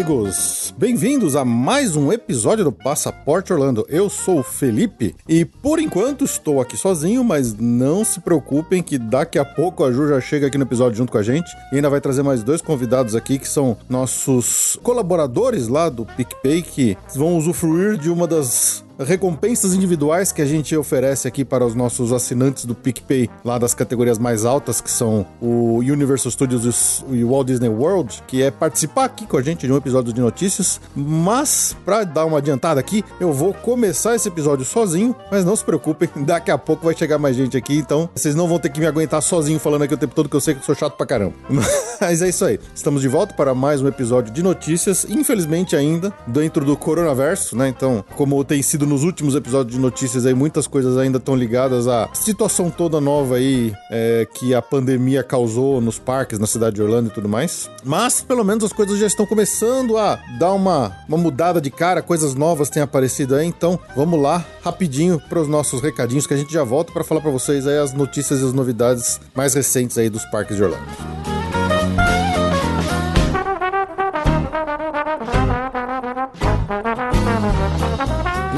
Amigos! Bem-vindos a mais um episódio do Passaporte Orlando. Eu sou o Felipe e por enquanto estou aqui sozinho, mas não se preocupem que daqui a pouco a Ju já chega aqui no episódio junto com a gente e ainda vai trazer mais dois convidados aqui que são nossos colaboradores lá do PicPay que vão usufruir de uma das recompensas individuais que a gente oferece aqui para os nossos assinantes do PicPay, lá das categorias mais altas, que são o Universal Studios e o Walt Disney World, que é participar aqui com a gente de um episódio de notícias. Mas, para dar uma adiantada aqui, eu vou começar esse episódio sozinho, mas não se preocupem, daqui a pouco vai chegar mais gente aqui, então vocês não vão ter que me aguentar sozinho falando aqui o tempo todo, que eu sei que eu sou chato pra caramba. Mas é isso aí. Estamos de volta para mais um episódio de notícias, infelizmente ainda dentro do coronavirus, né? Então, como tem sido nos últimos episódios de notícias aí, muitas coisas ainda estão ligadas à situação toda nova aí é, que a pandemia causou nos parques, na cidade de Orlando e tudo mais. Mas, pelo menos, as coisas já estão começando a dar uma, uma mudada de cara, coisas novas têm aparecido aí. Então, vamos lá, rapidinho, para os nossos recadinhos, que a gente já volta para falar para vocês aí as notícias e as novidades mais recentes aí dos parques de Orlando.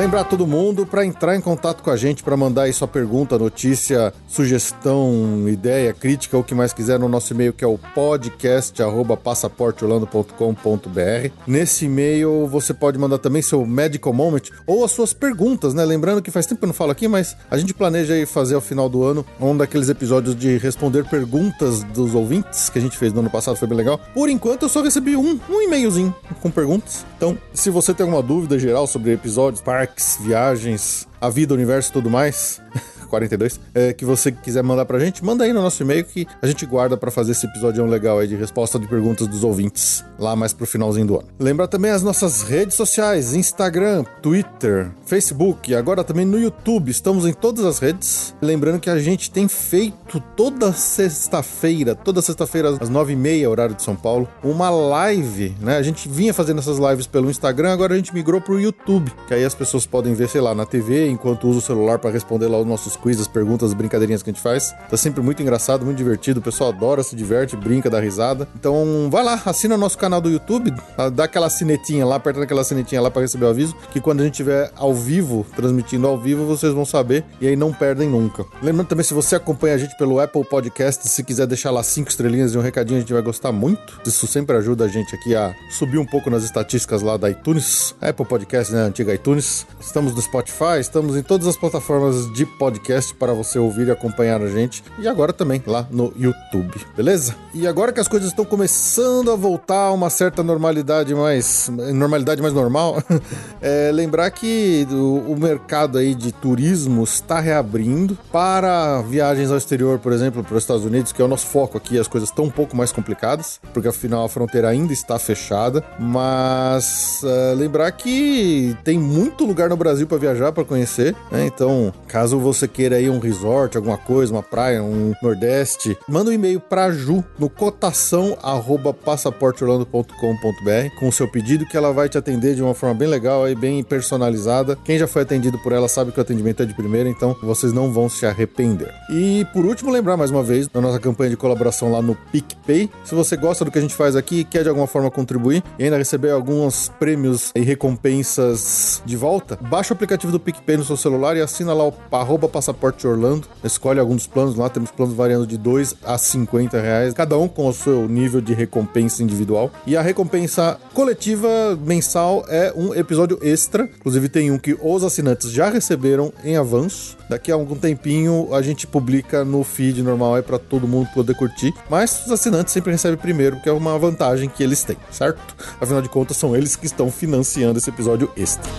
Lembrar todo mundo para entrar em contato com a gente, para mandar aí sua pergunta, notícia, sugestão, ideia, crítica, o que mais quiser no nosso e-mail que é o podcast@passaporteorlando.com.br. Nesse e-mail você pode mandar também seu medical moment ou as suas perguntas, né? Lembrando que faz tempo que eu não falo aqui, mas a gente planeja aí fazer ao final do ano um daqueles episódios de responder perguntas dos ouvintes que a gente fez no ano passado, foi bem legal. Por enquanto eu só recebi um, um e-mailzinho com perguntas. Então, se você tem alguma dúvida geral sobre episódios, parques parques, viagens, a vida, o universo e tudo mais. 42, é, que você quiser mandar pra gente, manda aí no nosso e-mail que a gente guarda para fazer esse episódio legal aí de resposta de perguntas dos ouvintes, lá mais pro finalzinho do ano. Lembra também as nossas redes sociais, Instagram, Twitter, Facebook, agora também no YouTube, estamos em todas as redes. Lembrando que a gente tem feito toda sexta-feira, toda sexta-feira às nove e meia, horário de São Paulo, uma live, né? A gente vinha fazendo essas lives pelo Instagram, agora a gente migrou pro YouTube, que aí as pessoas podem ver, sei lá, na TV, enquanto usa o celular para responder lá os nossos quiz, as perguntas, as brincadeirinhas que a gente faz. Tá sempre muito engraçado, muito divertido. O pessoal adora, se diverte, brinca, dá risada. Então vai lá, assina o nosso canal do YouTube, tá? dá aquela sinetinha lá, aperta aquela sinetinha lá para receber o aviso, que quando a gente estiver ao vivo, transmitindo ao vivo, vocês vão saber e aí não perdem nunca. Lembrando também, se você acompanha a gente pelo Apple Podcast, se quiser deixar lá cinco estrelinhas e um recadinho, a gente vai gostar muito. Isso sempre ajuda a gente aqui a subir um pouco nas estatísticas lá da iTunes, Apple Podcast, né, antiga iTunes. Estamos no Spotify, estamos em todas as plataformas de podcast podcast para você ouvir e acompanhar a gente. E agora também lá no YouTube, beleza? E agora que as coisas estão começando a voltar a uma certa normalidade mais. normalidade mais normal, é lembrar que o, o mercado aí de turismo está reabrindo para viagens ao exterior, por exemplo, para os Estados Unidos, que é o nosso foco aqui, as coisas estão um pouco mais complicadas, porque afinal a fronteira ainda está fechada. Mas uh, lembrar que tem muito lugar no Brasil para viajar, para conhecer, né? Então, caso você queira aí um resort, alguma coisa, uma praia, um nordeste, manda um e-mail para Ju no cotação arroba passaporteorlando.com.br com o seu pedido que ela vai te atender de uma forma bem legal e bem personalizada. Quem já foi atendido por ela sabe que o atendimento é de primeira, então vocês não vão se arrepender. E por último, lembrar mais uma vez da nossa campanha de colaboração lá no PicPay. Se você gosta do que a gente faz aqui e quer de alguma forma contribuir e ainda receber alguns prêmios e recompensas de volta, baixa o aplicativo do PicPay no seu celular e assina lá o arroba passaporte Orlando. Escolhe algum dos planos lá, temos planos variando de 2 a 50 reais, cada um com o seu nível de recompensa individual. E a recompensa coletiva mensal é um episódio extra. Inclusive, tem um que os assinantes já receberam em avanço. Daqui a algum tempinho a gente publica no feed normal aí para todo mundo poder curtir. Mas os assinantes sempre recebem primeiro, que é uma vantagem que eles têm, certo? Afinal de contas, são eles que estão financiando esse episódio extra.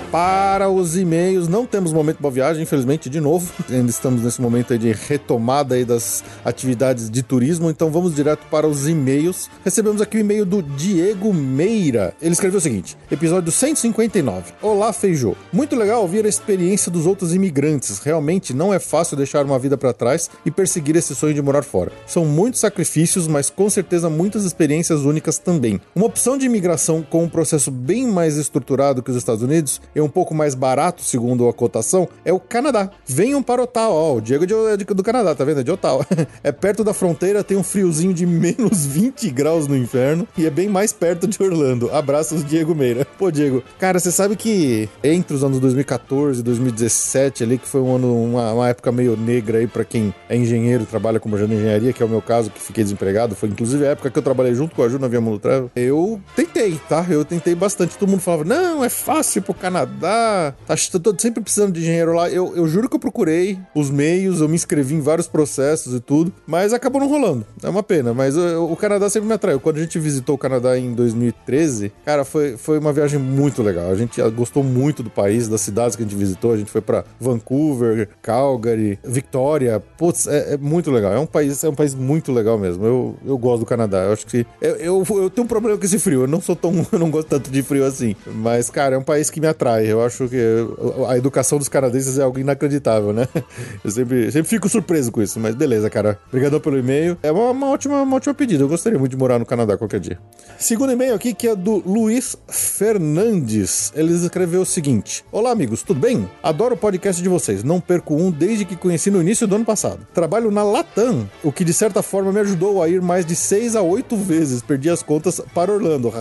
Para os e-mails. Não temos momento boa viagem, infelizmente, de novo. Ainda estamos nesse momento de retomada aí das atividades de turismo, então vamos direto para os e-mails. Recebemos aqui o e-mail do Diego Meira. Ele escreveu o seguinte: episódio 159. Olá, Feijô. Muito legal ouvir a experiência dos outros imigrantes. Realmente não é fácil deixar uma vida para trás e perseguir esse sonho de morar fora. São muitos sacrifícios, mas com certeza muitas experiências únicas também. Uma opção de imigração com um processo bem mais estruturado que os Estados Unidos e um pouco mais barato, segundo a cotação, é o Canadá. Venham para Ottawa. Ó, o Diego é do Canadá, tá vendo? É de Ottawa. é perto da fronteira, tem um friozinho de menos 20 graus no inverno e é bem mais perto de Orlando. Abraços, Diego Meira. Pô, Diego, cara, você sabe que entre os anos 2014 e 2017 ali, que foi um ano, uma, uma época meio negra aí para quem é engenheiro, trabalha como projeto de engenharia, que é o meu caso, que fiquei desempregado, foi inclusive a época que eu trabalhei junto com a Ju na Via Travel. Eu tentei, tá? Eu tentei bastante. Todo mundo falava, não, é fácil pro Canadá, tá, tô sempre precisando de engenheiro lá. Eu, eu juro que eu procurei os meios, eu me inscrevi em vários processos e tudo, mas acabou não rolando. É uma pena, mas eu, o Canadá sempre me atraiu. Quando a gente visitou o Canadá em 2013, cara, foi, foi uma viagem muito legal. A gente gostou muito do país, das cidades que a gente visitou. A gente foi para Vancouver, Calgary, Victoria. Putz, é, é, muito legal. É um país, é um país muito legal mesmo. Eu, eu gosto do Canadá. Eu acho que eu, eu, eu tenho um problema com esse frio. Eu não sou tão, eu não gosto tanto de frio assim. Mas cara, é um país que me atrai. Eu acho que a educação dos canadenses é algo inacreditável, né? Eu sempre, sempre fico surpreso com isso. Mas beleza, cara. Obrigadão pelo e-mail. É uma, uma ótima, uma ótima pedida. Eu gostaria muito de morar no Canadá qualquer dia. Segundo e-mail aqui que é do Luiz Fernandes. Ele escreveu o seguinte: Olá, amigos, tudo bem? Adoro o podcast de vocês. Não perco um desde que conheci no início do ano passado. Trabalho na Latam, o que de certa forma me ajudou a ir mais de 6 a 8 vezes. Perdi as contas para Orlando.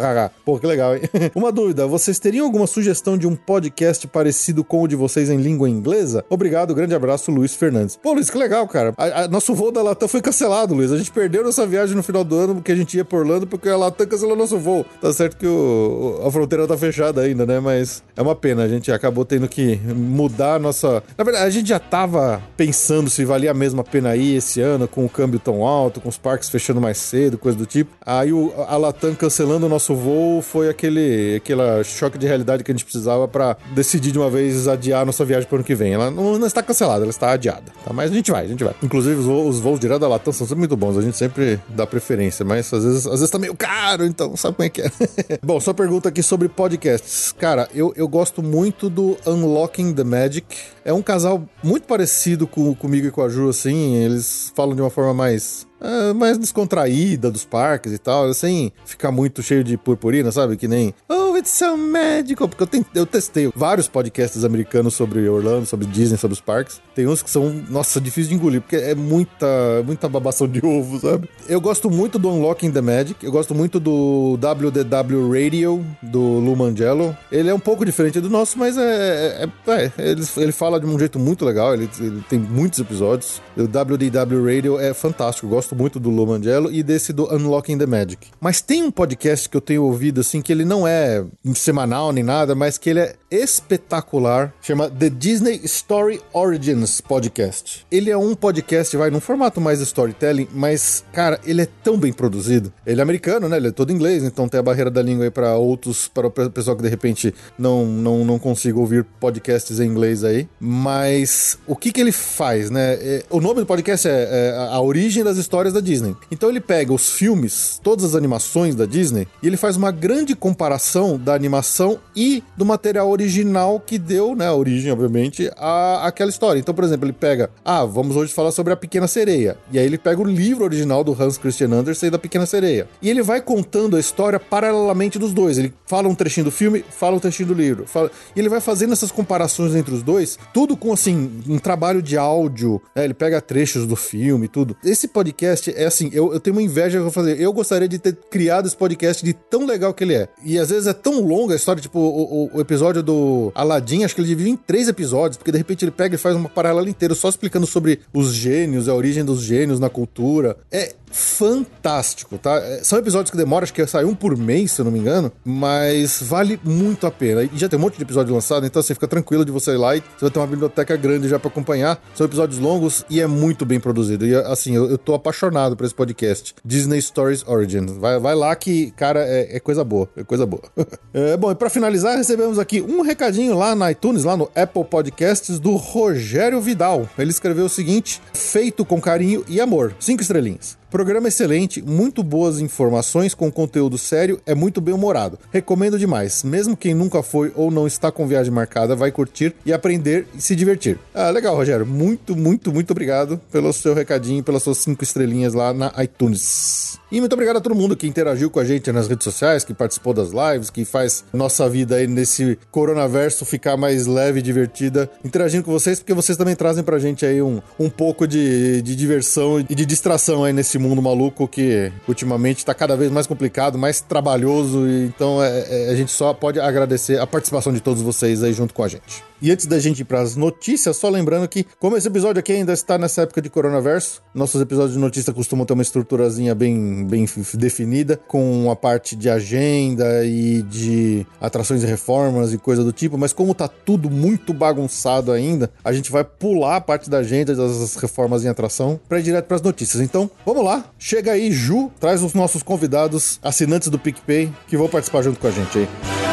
Pô, que legal, hein? Uma dúvida: vocês teriam alguma sugestão de um podcast parecido com o de vocês em língua inglesa? Obrigado, grande abraço, Luiz Fernandes. Pô, Luiz, que legal, cara. A, a, nosso voo da Latam foi cancelado, Luiz. A gente perdeu nossa viagem no final do ano porque a gente ia por Orlando porque a Latam cancelou nosso voo. Tá certo que o, a fronteira tá fechada ainda, né? Mas é uma pena. A gente acabou tendo que mudar a nossa. Na verdade, a gente já tava pensando se valia a mesma pena ir esse ano com o câmbio tão alto, com os parques fechando mais cedo, coisa do tipo. Aí o, a Latam cancelando o nosso voo foi aquele aquela choque de realidade que a gente precisava para decidir de uma vez adiar nossa viagem para ano que vem. Ela não, não, está cancelada, ela está adiada. Tá? Mas a gente vai, a gente vai. Inclusive, os voos, os voos direto da Latam são sempre muito bons. A gente sempre dá preferência, mas às vezes, às vezes tá meio caro, então sabe como é que é. Bom, só pergunta aqui sobre podcasts. Cara, eu, eu gosto muito do Unlocking the Magic. É um casal muito parecido com, comigo e com a Ju, assim. Eles falam de uma forma mais é, mais descontraída dos parques e tal, sem ficar muito cheio de purpurina, sabe? Que nem Oh, it's so magical. Porque eu, eu testei vários podcasts americanos sobre Orlando, sobre Disney, sobre os parques. Tem uns que são, nossa, difícil de engolir, porque é muita, muita babação de ovo, sabe? Eu gosto muito do Unlocking the Magic, eu gosto muito do WDW Radio, do Lu Mangello. Ele é um pouco diferente do nosso, mas é. é, é ele, ele fala de um jeito muito legal, ele, ele tem muitos episódios. O WDW Radio é fantástico, eu gosto gosto muito do Lo e desse do Unlocking the Magic. Mas tem um podcast que eu tenho ouvido, assim, que ele não é semanal nem nada, mas que ele é espetacular. Chama The Disney Story Origins Podcast. Ele é um podcast, vai, num formato mais storytelling, mas, cara, ele é tão bem produzido. Ele é americano, né? Ele é todo inglês, então tem a barreira da língua aí para outros, para o pessoal que de repente não, não, não consiga ouvir podcasts em inglês aí. Mas o que que ele faz, né? É, o nome do podcast é, é A Origem das Histórias histórias da Disney. Então ele pega os filmes, todas as animações da Disney, e ele faz uma grande comparação da animação e do material original que deu, né, origem, obviamente, a aquela história. Então, por exemplo, ele pega, ah, vamos hoje falar sobre a Pequena Sereia. E aí ele pega o livro original do Hans Christian Andersen da Pequena Sereia. E ele vai contando a história paralelamente dos dois. Ele fala um trechinho do filme, fala um trechinho do livro. Fala... E ele vai fazendo essas comparações entre os dois, tudo com, assim, um trabalho de áudio. Né? Ele pega trechos do filme, tudo. Esse podcast podcast é assim, eu, eu tenho uma inveja que eu vou fazer. Eu gostaria de ter criado esse podcast de tão legal que ele é. E às vezes é tão longa a história, tipo, o, o, o episódio do Aladdin, acho que ele divide em três episódios, porque de repente ele pega e faz uma paralela inteira só explicando sobre os gênios, a origem dos gênios na cultura. É fantástico, tá? É, são episódios que demoram, acho que sai um por mês, se eu não me engano, mas vale muito a pena. E já tem um monte de episódio lançado, então você fica tranquilo de você ir lá e você vai ter uma biblioteca grande já para acompanhar. São episódios longos e é muito bem produzido. E assim, eu, eu tô apaixonado por esse podcast. Disney Stories Origins. Vai, vai lá que, cara, é, é coisa boa. É coisa boa. é, bom, e pra finalizar, recebemos aqui um recadinho lá na iTunes, lá no Apple Podcasts, do Rogério Vidal. Ele escreveu o seguinte: feito com carinho e amor. Cinco estrelinhas. Programa excelente, muito boas informações com conteúdo sério, é muito bem humorado. Recomendo demais. Mesmo quem nunca foi ou não está com viagem marcada, vai curtir e aprender e se divertir. Ah, legal, Rogério. Muito, muito, muito obrigado pelo seu recadinho, pelas suas cinco estrelinhas lá na iTunes. E muito obrigado a todo mundo que interagiu com a gente nas redes sociais, que participou das lives, que faz nossa vida aí nesse coronaverso ficar mais leve e divertida, interagindo com vocês, porque vocês também trazem pra gente aí um, um pouco de, de diversão e de distração aí nesse mundo maluco que ultimamente tá cada vez mais complicado, mais trabalhoso, então é, é, a gente só pode agradecer a participação de todos vocês aí junto com a gente. E antes da gente ir para as notícias, só lembrando que, como esse episódio aqui ainda está nessa época de coronavirus, nossos episódios de notícia costumam ter uma estruturazinha bem, bem definida, com a parte de agenda e de atrações e reformas e coisa do tipo, mas como tá tudo muito bagunçado ainda, a gente vai pular a parte da agenda das reformas em atração para ir direto para as notícias. Então, vamos lá, chega aí, Ju, traz os nossos convidados, assinantes do PicPay, que vão participar junto com a gente aí.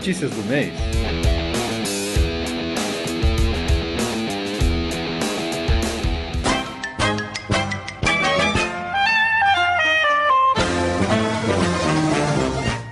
Notícias do mês.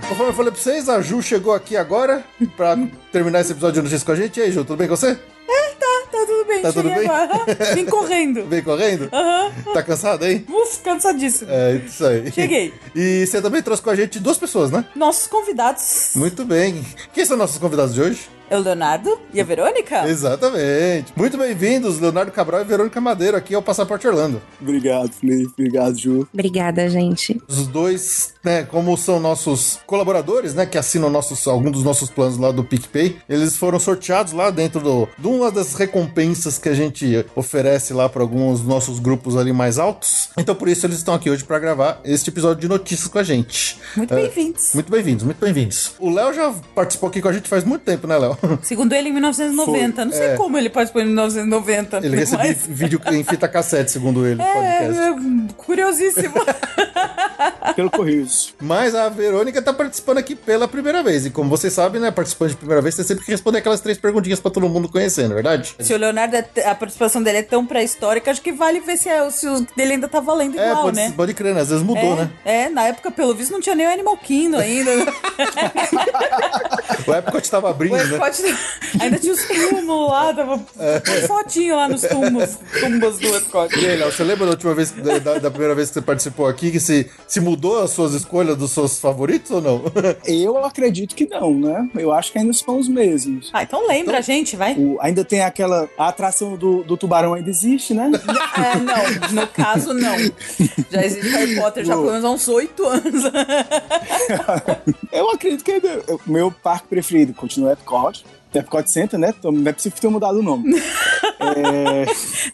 Conforme eu falei pra vocês, a Ju chegou aqui agora pra terminar esse episódio de notícias com a gente. E aí, Ju, tudo bem com você? É, tá, tá tudo bem. Tá tudo cheguei bem? agora. Vim correndo. Vem correndo? Aham. Tá cansado aí? Uf, cansadíssimo. É, isso aí. Cheguei. E você também trouxe com a gente duas pessoas, né? Nossos convidados Muito bem. Quem são nossos convidados de hoje? é o Leonardo e a Verônica. Exatamente. Muito bem-vindos, Leonardo Cabral e Verônica Madeiro, aqui ao Passaporte Orlando. Obrigado, Felipe. Obrigado, Ju. Obrigada, gente. Os dois, né, como são nossos colaboradores, né, que assinam nossos, algum dos nossos planos lá do PicPay, eles foram sorteados lá dentro do, de uma das recompensas que a gente oferece lá para alguns dos nossos grupos ali mais altos. Então, por isso, eles estão aqui hoje para gravar este episódio de notícias com a gente. Muito É, bem-vindos. Muito bem-vindos, muito bem-vindos. O Léo já participou aqui com a gente faz muito tempo, né, Léo? Segundo ele, em 1990. Não sei é. como ele participou em 1990. Ele recebeu mas... vídeo em fita cassete, segundo ele, É, é, curiosíssimo. Pelo Correios. Mas a Verônica tá participando aqui pela primeira vez. E como vocês sabem, né, participando de primeira vez, você sempre que responder aquelas três perguntinhas pra todo mundo conhecer, não é verdade? se o Leonardo, é a participação dele é tão pré-histórica, acho que vale ver se, é- se o dele ainda tá valendo É, igual, pode, né? pode crer, né? Às vezes mudou, é, né? é, na época, pelo visto, não tinha nem o Animal Kingdom ainda. O Epcot tava abrindo, O né? Epcot ainda tinha os túmulos lá, tava É. fotinho lá nos túmulos, tumbas do Epcot. E aí, Léo, você lembra da última vez, da, da- primeira vez que você participou aqui, que se, se mudou as suas escolhas dos seus favoritos ou não? Eu acredito que não, né? Eu acho que ainda são os mesmos. Ah, então lembra a gente, vai. O- ainda tem aquela. A atração do, do tubarão ainda existe, né? É, não, no caso, não. Já existe Harry Potter já pelo menos há uns oito anos. Eu acredito que ainda. O meu parque preferido continua Epcot. Epcot Center, né? Não é possível ter mudado o nome.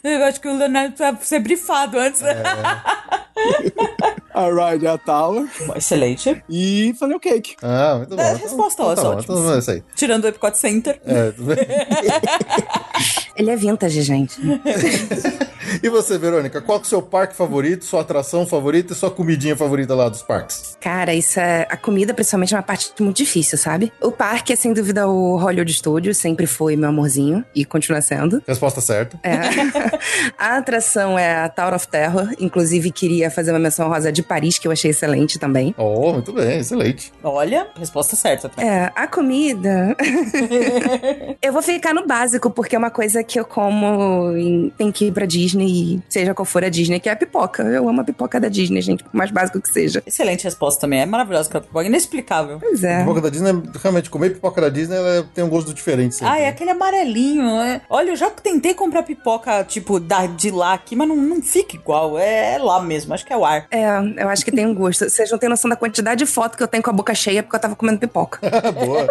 É, Eu acho que o Leonardo precisa ser brifado antes. a Ride a Tower Excelente. e Funnel Cake. Ah, muito bom. É, resposta então tá ótima. É isso aí. Tirando o Epcot Center. É, tudo bem. Ele é vintage, gente. E você, Verônica, qual que é o seu parque favorito, sua atração favorita e sua comidinha favorita lá dos parques? Cara, isso é. A comida, principalmente, é uma parte muito difícil, sabe? O parque é, sem dúvida, o Hollywood Studios. Sempre foi meu amorzinho. E continua sendo. Resposta certa. É. a atração é a Tower of Terror. Inclusive, queria fazer uma menção rosa de Paris, que eu achei excelente também. Oh, muito bem, excelente. Olha, resposta certa. É, a comida. eu vou ficar no básico, porque é uma coisa que eu como em... tem que ir pra Disney seja qual for a Disney, que é a pipoca. Eu amo a pipoca da Disney, gente, por mais básico que seja. Excelente resposta também. É maravilhosa aquela pipoca. Inexplicável. Pois A é. pipoca da Disney, realmente, comer pipoca da Disney ela tem um gosto diferente. sempre, Ah, é aquele amarelinho. é. Olha, eu já tentei comprar pipoca, tipo, da, de lá aqui, mas não, não fica igual. É, é lá mesmo, acho que é o ar. É, eu acho que tem um gosto. Vocês não têm noção da quantidade de foto que eu tenho com a boca cheia porque eu tava comendo pipoca. Boa.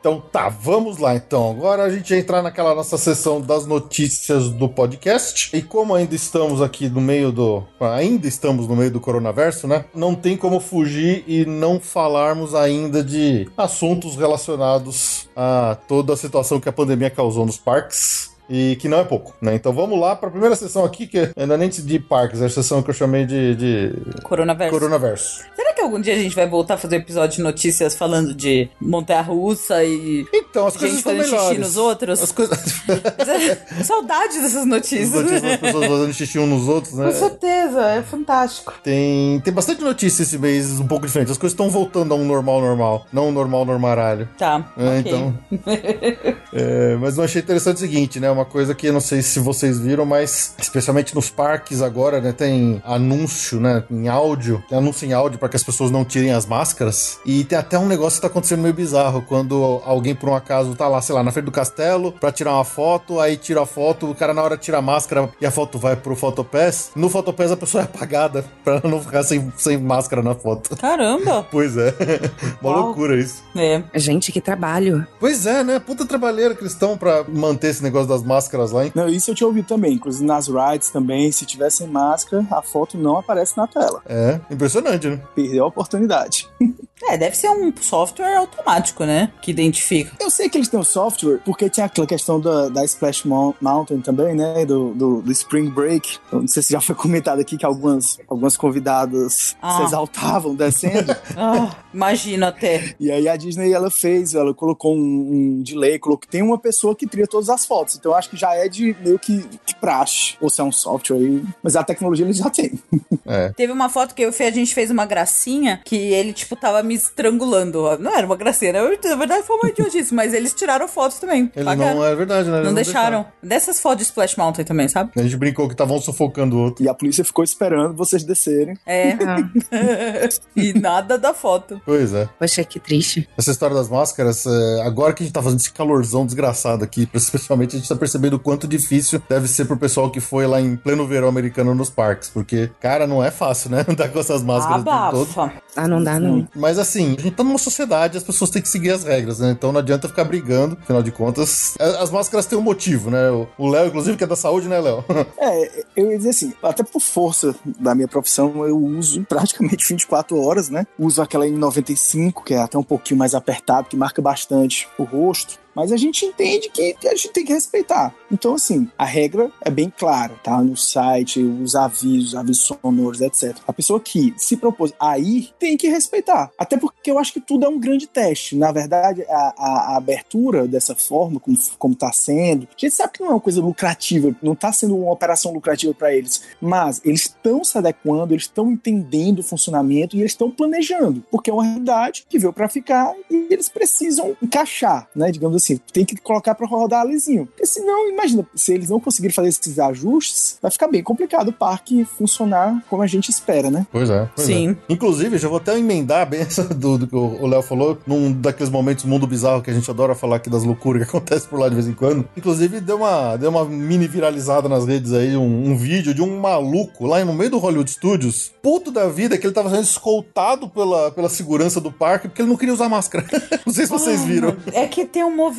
então tá, vamos lá então. Agora a gente vai entrar naquela nossa sessão das notícias do podcast. E como ainda estamos aqui no meio do. Ainda estamos no meio do coronaverso, né? Não tem como fugir e não falarmos ainda de assuntos relacionados a toda a situação que a pandemia causou nos parques. E que não é pouco, né? Então vamos lá para a primeira sessão aqui, que ainda nem de parques, é a sessão que eu chamei de, de Coronaverso. coronaverso. Será que algum dia a gente vai voltar a fazer episódio de notícias falando de montanha-russa e Então, as coisas gente estão fazendo melhores. xixi nos outros? As coisas... Saudade dessas notícias. As notícias das pessoas fazendo xixi uns nos outros, né? Com certeza, é fantástico. Tem, tem bastante notícia esse mês um pouco diferente. As coisas estão voltando a um normal normal, não um normal normalalho. Tá, É, ok. então. É, mas eu achei interessante o seguinte, né? Uma coisa que eu não sei se vocês viram, mas especialmente nos parques agora, né? Tem anúncio, né? Em áudio. Tem anúncio em áudio para que as pessoas não tirem as máscaras. E tem até um negócio que tá acontecendo meio bizarro. Quando alguém, por um acaso, tá lá, sei lá, na frente do castelo pra tirar uma foto, aí tira a foto, o cara na hora tira a máscara e a foto vai pro Photopass. No Photopass a pessoa é apagada pra ela não ficar sem, sem máscara na foto. Caramba! Pois é. Uma Uau. loucura isso. É. Gente, que trabalho. Pois é, né? Puta trabalheira que eles estão pra manter esse negócio das máscaras lá, hein? Não, isso eu tinha ouvido também. Inclusive nas rides também, se tivesse máscara, a foto não aparece na tela. É, impressionante, né? Perdeu a oportunidade. É, deve ser um software automático, né? Que identifica. Eu sei que eles têm o software, porque tinha aquela questão da, da Splash Mou- Mountain também, né? Do, do, do Spring Break. Eu não sei se já foi comentado aqui que algumas, algumas convidadas Ah. se exaltavam descendo. Ah, imagino até. e aí a Disney, ela fez, ela colocou um, um delay, colocou tem uma pessoa que tria todas as fotos. Então eu acho que já é de meio que, que praxe. Ou se é um software aí. Mas a tecnologia eles já têm. É. Teve uma foto que eu e a gente fez uma gracinha que ele, tipo, tava me estrangulando. Não era uma gracinha, né? Na verdade foi uma idiotice, mas eles tiraram fotos também. Eles Pagaram. não, é verdade, né? Eles Não deixaram. Dessas fotos de Splash Mountain também, sabe? A gente brincou que estavam sufocando o outro. E a polícia ficou esperando vocês descerem. É. Ah, e nada da foto. Pois é. poxa, que triste. Essa história das máscaras, é, agora que a gente tá fazendo esse calorzão desgraçado aqui, especialmente a gente tá percebendo o quanto difícil deve ser pro pessoal que foi lá em pleno verão americano nos parques. Porque, cara, não é fácil, né? Andar com essas máscaras o tempo todo. Abafa. Ah, não dá, não. Mas assim, a gente tá numa sociedade, as pessoas têm que seguir as regras, né? Então não adianta ficar brigando, afinal de contas. As máscaras têm um motivo, né? O Léo, inclusive, que é da saúde, né, Léo? É, eu ia dizer assim, até por força da minha profissão, eu uso praticamente 24 horas, né? Uso aquela N95, que é até um pouquinho mais apertado, que marca bastante o rosto. Mas a gente entende que a gente tem que respeitar. Então, assim, a regra é bem clara, tá? No site, os avisos, avisos sonoros, etc. A pessoa que se propôs a ir tem que respeitar. Até porque eu acho que tudo é um grande teste. Na verdade, a, a- a abertura dessa forma, como, como tá sendo, a gente sabe que não é uma coisa lucrativa, não tá sendo uma operação lucrativa para eles. Mas eles estão se adequando, eles estão entendendo o funcionamento e eles estão planejando. Porque é uma realidade que veio para ficar e eles precisam encaixar, né? Digamos assim, tem que colocar para rodar lisinho. Porque senão, imagina, se eles não conseguirem fazer esses ajustes, vai ficar bem complicado o parque funcionar como a gente espera, né? Pois é. pois Sim. é. Inclusive, já vou até emendar bem essa do, do que o Léo falou, num daqueles momentos mundo bizarro que a gente adora falar aqui das loucuras que acontecem por lá de vez em quando. Inclusive, deu uma, deu uma mini viralizada nas redes aí, um, um vídeo de um maluco lá no meio do Hollywood Studios, puto da vida, que ele tava sendo escoltado pela, pela segurança do parque porque ele não queria usar máscara. não sei se vocês viram. É que tem um movimento.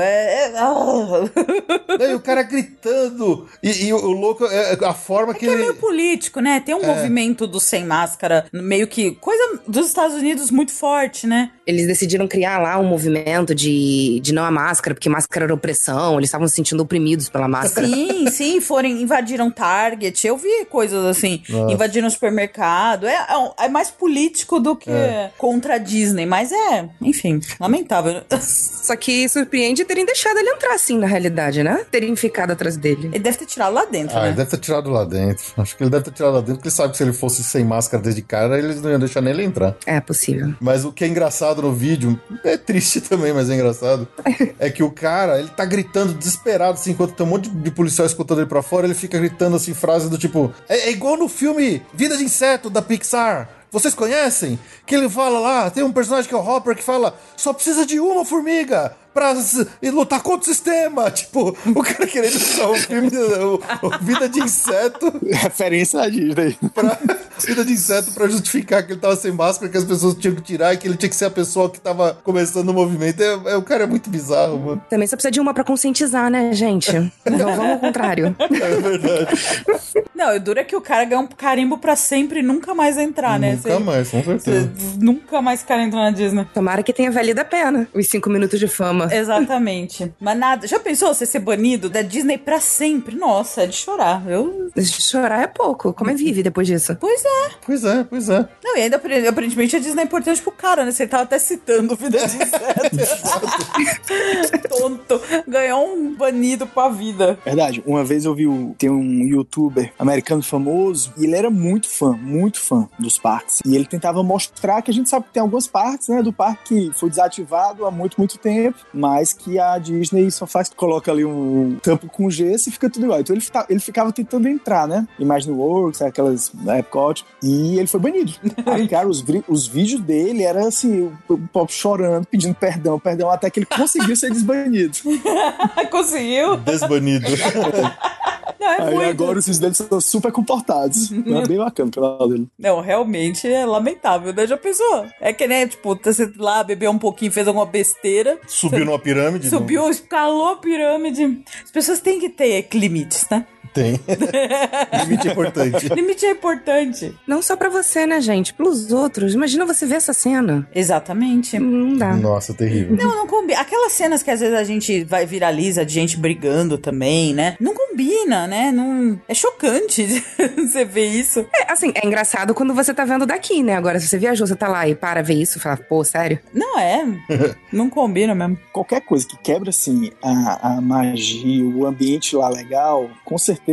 É. é- ah. Daí o cara gritando. E, e o, o louco, é a forma que É ele. meio político, né? Tem um É. movimento do sem máscara, meio que coisa dos Estados Unidos muito forte, né? Eles decidiram criar lá um movimento de, de não a máscara, porque máscara era opressão, eles estavam se sentindo oprimidos pela máscara. Sim, sim, forem, invadiram Target. Eu vi coisas assim, Nossa. invadiram supermercado. É, é, é mais político do que É. contra a Disney, mas é, enfim, lamentável. Só que surpreende terem deixado ele entrar assim, na realidade, né? Terem ficado atrás dele. Ele deve ter tirado lá dentro, Ah, né? ele deve ter tirado lá dentro. Acho que ele deve ter tirado lá dentro, porque ele sabe que se ele fosse sem máscara desde cara, eles não iam deixar nem ele entrar. É possível. Mas o que é engraçado no vídeo, é triste também, mas é engraçado, é que o cara, ele tá gritando desesperado, assim, enquanto tem um monte de policial escutando ele pra fora, ele fica gritando, assim, frases do tipo, é, é igual no filme Vida de Inseto, da Pixar. Vocês conhecem? Que ele fala lá, tem um personagem que é o Hopper que fala, só precisa de uma formiga pra lutar contra o sistema. Tipo, o cara querendo usar o filme, o, o Vida de Inseto Referência à Disney. pra vida de inseto pra justificar que ele tava sem máscara, que as pessoas tinham que tirar e que ele tinha que ser a pessoa que tava começando o movimento. É, é- o cara é muito bizarro, mano. Também só precisa de uma pra conscientizar, né, gente? Então vamos ao contrário. É verdade. Não, o duro é que o cara ganhou um carimbo pra sempre e nunca mais entrar, né? Nunca mais, com certeza. Você nunca mais quer entrar na Disney. Tomara que tenha valido a pena os cinco minutos de fama. Exatamente. Mas nada. Já pensou você ser banido da Disney pra sempre? Nossa, é de chorar. Eu. Chorar é pouco. Como é vive depois disso? Pois é. Pois é, pois é. Não, e ainda apare- aparentemente a Disney é importante pro cara, né? Você tava até citando Vida de Inseto. Tonto. Ganhou um banido pra vida. Verdade. Uma vez eu vi o, tem um youtuber americano famoso e ele era muito fã, muito fã dos parques. E ele tentava mostrar que a gente sabe que tem algumas partes, né, do parque que foi desativado há muito, muito tempo, mas que a Disney só faz, coloca ali um tampo com gesso e fica tudo igual. Então ele, ele ficava tentando entrar, né? Imagine Works, aquelas da Epcot, e ele foi banido. Aí, cara, os, os vídeos dele era assim, o, o pop chorando, pedindo perdão, perdão, até que ele conseguiu ser desbanido. Conseguiu? Desbanido. Não, é Aí muito. agora os vídeos dele são super comportados. é bem bacana o canal dele. Não, realmente é lamentável, né? Já pensou? É que nem, tipo, você lá bebeu um pouquinho, fez alguma besteira, Subiu numa pirâmide? subiu, escalou a pirâmide. As pessoas têm que ter limites, né? Tem. Limite importante. Limite é importante. Não só pra você, né, gente? Pelos outros. Imagina você ver essa cena. Exatamente. Não dá. Nossa, terrível. Não, não combina. Aquelas cenas que às vezes a gente vai viraliza de gente brigando também, né? Não combina, né? Não... É chocante você ver isso. É, assim, é engraçado quando você tá vendo daqui, né? Agora, se você viajou, você tá lá e para ver isso e fala, pô, sério? Não é. não combina mesmo. Qualquer coisa que quebra, assim, a, a magia, o ambiente lá legal, com certeza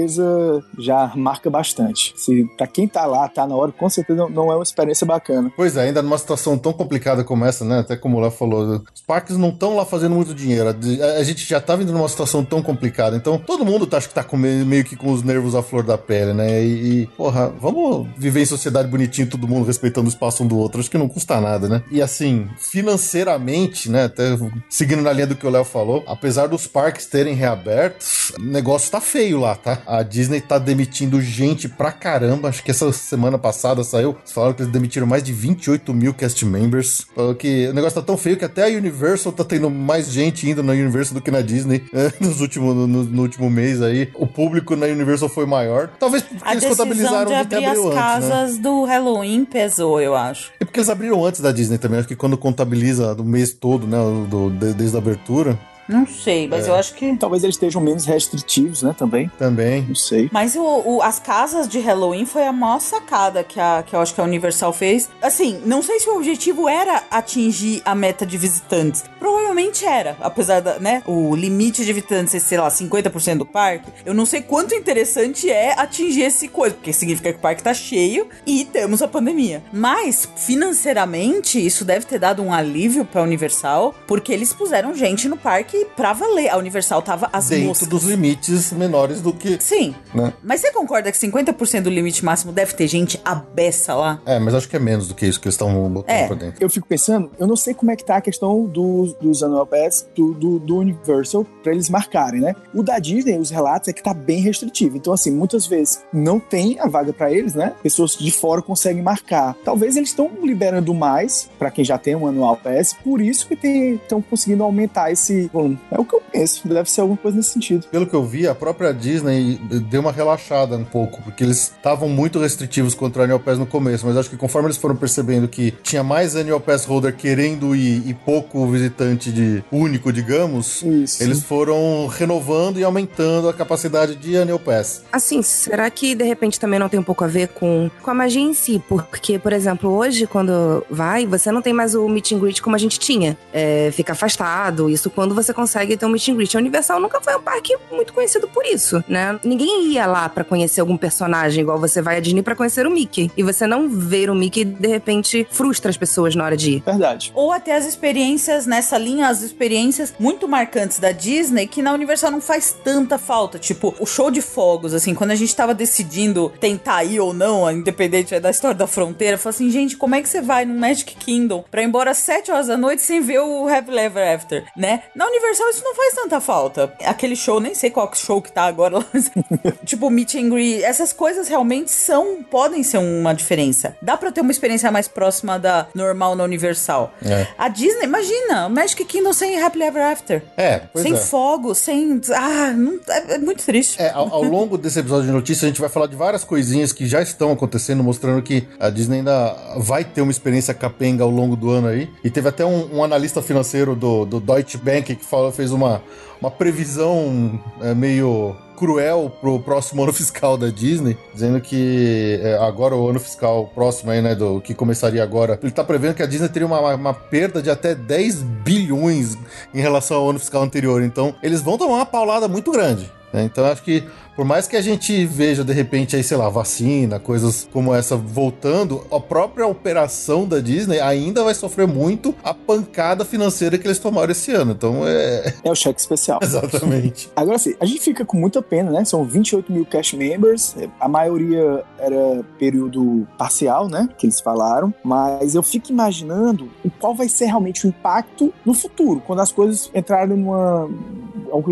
já marca bastante. Se pra quem tá lá, tá na hora, com certeza não, é uma experiência bacana. Pois é, ainda numa situação tão complicada como essa, né? Até como o Léo falou, os parques não estão lá fazendo muito dinheiro. A, gente já tá vindo numa situação tão complicada. Então, todo mundo tá, acho que tá com meio que com os nervos à flor da pele, né? E, e, porra, vamos viver em sociedade bonitinho, todo mundo respeitando o espaço um do outro. Acho que não custa nada, né? E assim, financeiramente, né? Até seguindo na linha do que o Léo falou, apesar dos parques terem reabertos, o negócio tá feio lá, tá? A Disney tá demitindo gente pra caramba. Acho que essa semana passada saiu. Eles falaram que eles demitiram mais de 28 mil cast members. Falou que o negócio tá tão feio que até a Universal tá tendo mais gente indo na Universal do que na Disney é, nos últimos, no, no último mês aí. O público na Universal foi maior. Talvez porque A eles decisão contabilizaram de abrir as antes, né? casas do Halloween pesou, eu acho. É porque eles abriram antes da Disney também. Acho que quando contabiliza do mês todo, né? Do, de- desde a abertura, Não sei, mas eu acho que. Talvez eles estejam menos restritivos, né, também. também. Não sei. Mas o, o- as casas de Halloween foi a maior sacada que, a, que eu acho que a Universal fez. Assim, não sei se o objetivo era atingir a meta de visitantes. Provavelmente era, apesar da, né, o limite de visitantes ser, sei lá, 50% do parque. Eu não sei quanto interessante é atingir esse coisa, porque significa que o parque tá cheio e temos a pandemia. Mas, financeiramente, isso deve ter dado um alívio pra Universal, porque eles puseram gente no parque pra valer. A Universal tava às Dentro moscas. dos limites menores do que. Sim. Né? Mas você concorda que 50% do limite máximo deve ter gente abessa lá? É, mas acho que é menos do que isso que eles estão botando É. pra dentro. Eu fico pensando, eu não sei como é que tá a questão dos, dos Annual Pass do, do, do Universal pra eles marcarem, né? O da Disney, os relatos é que tá bem restritivo. Então, assim, muitas vezes não tem a vaga pra eles, né? Pessoas de fora conseguem marcar. Talvez eles estão liberando mais pra quem já tem um Annual Pass, por isso que estão conseguindo aumentar esse volume. Ano. É o que eu penso. Deve ser alguma coisa nesse sentido. Pelo que eu vi, a própria Disney deu uma relaxada um pouco, porque eles estavam muito restritivos contra o Annual Pass no começo, mas acho que conforme eles foram percebendo que tinha mais Annual Pass holder querendo ir e pouco visitante de único, digamos, Isso. eles foram renovando e aumentando a capacidade de Annual Pass. Assim, será que de repente também não tem um pouco a ver com, com a magia em si? Porque, por exemplo, hoje, quando vai, você não tem mais o meet and greet como a gente tinha. É, fica afastado, isso quando você consegue ter um meet and greet. A Universal nunca foi um parque muito conhecido por isso, né? Ninguém ia lá pra conhecer algum personagem, igual você vai à Disney pra conhecer o Mickey. E você não ver o Mickey, de repente, frustra as pessoas na hora de ir. Verdade. Ou até as experiências nessa linha, as experiências muito marcantes da Disney, que na Universal não faz tanta falta. Tipo, o show de fogos, assim, quando a gente tava decidindo tentar ir ou não, independente da história da fronteira, eu falei assim, gente, como é que você vai no Magic Kingdom pra ir embora às 7 horas da noite sem ver o Happy Ever After, né? Na Universal isso não faz tanta falta. Aquele show, nem sei qual show que tá agora lá. tipo, meet and greet, essas coisas realmente são, podem ser uma diferença. Dá pra ter uma experiência mais próxima da normal na Universal. É. A Disney, imagina, o Magic Kingdom sem Happy Ever After. É, sem é. fogo, sem. Ah, não- é, é muito triste. É, ao, ao longo desse episódio de notícias, a gente vai falar de várias coisinhas que já estão acontecendo, mostrando que a Disney ainda vai ter uma experiência capenga ao longo do ano aí. E teve até um, um analista financeiro do, do Deutsche Bank que falou, fez uma, uma previsão é, meio cruel pro próximo ano fiscal da Disney, dizendo que é, agora o ano fiscal próximo aí, né, do que começaria agora, ele tá prevendo que a Disney teria uma, uma perda de até 10 bilhões em relação ao ano fiscal anterior. Então, eles vão tomar uma paulada muito grande. né? Então, acho que por mais que a gente veja de repente aí, sei lá, vacina, coisas como essa voltando, a própria operação da Disney ainda vai sofrer muito a pancada financeira que eles tomaram esse ano. Então, é. É o cheque especial. Exatamente. Agora sim, a gente fica com muita pena, né? São 28 mil cash members, a maioria era período parcial, né? Que eles falaram, mas eu fico imaginando o qual vai ser realmente o impacto no futuro, quando as coisas entrarem numa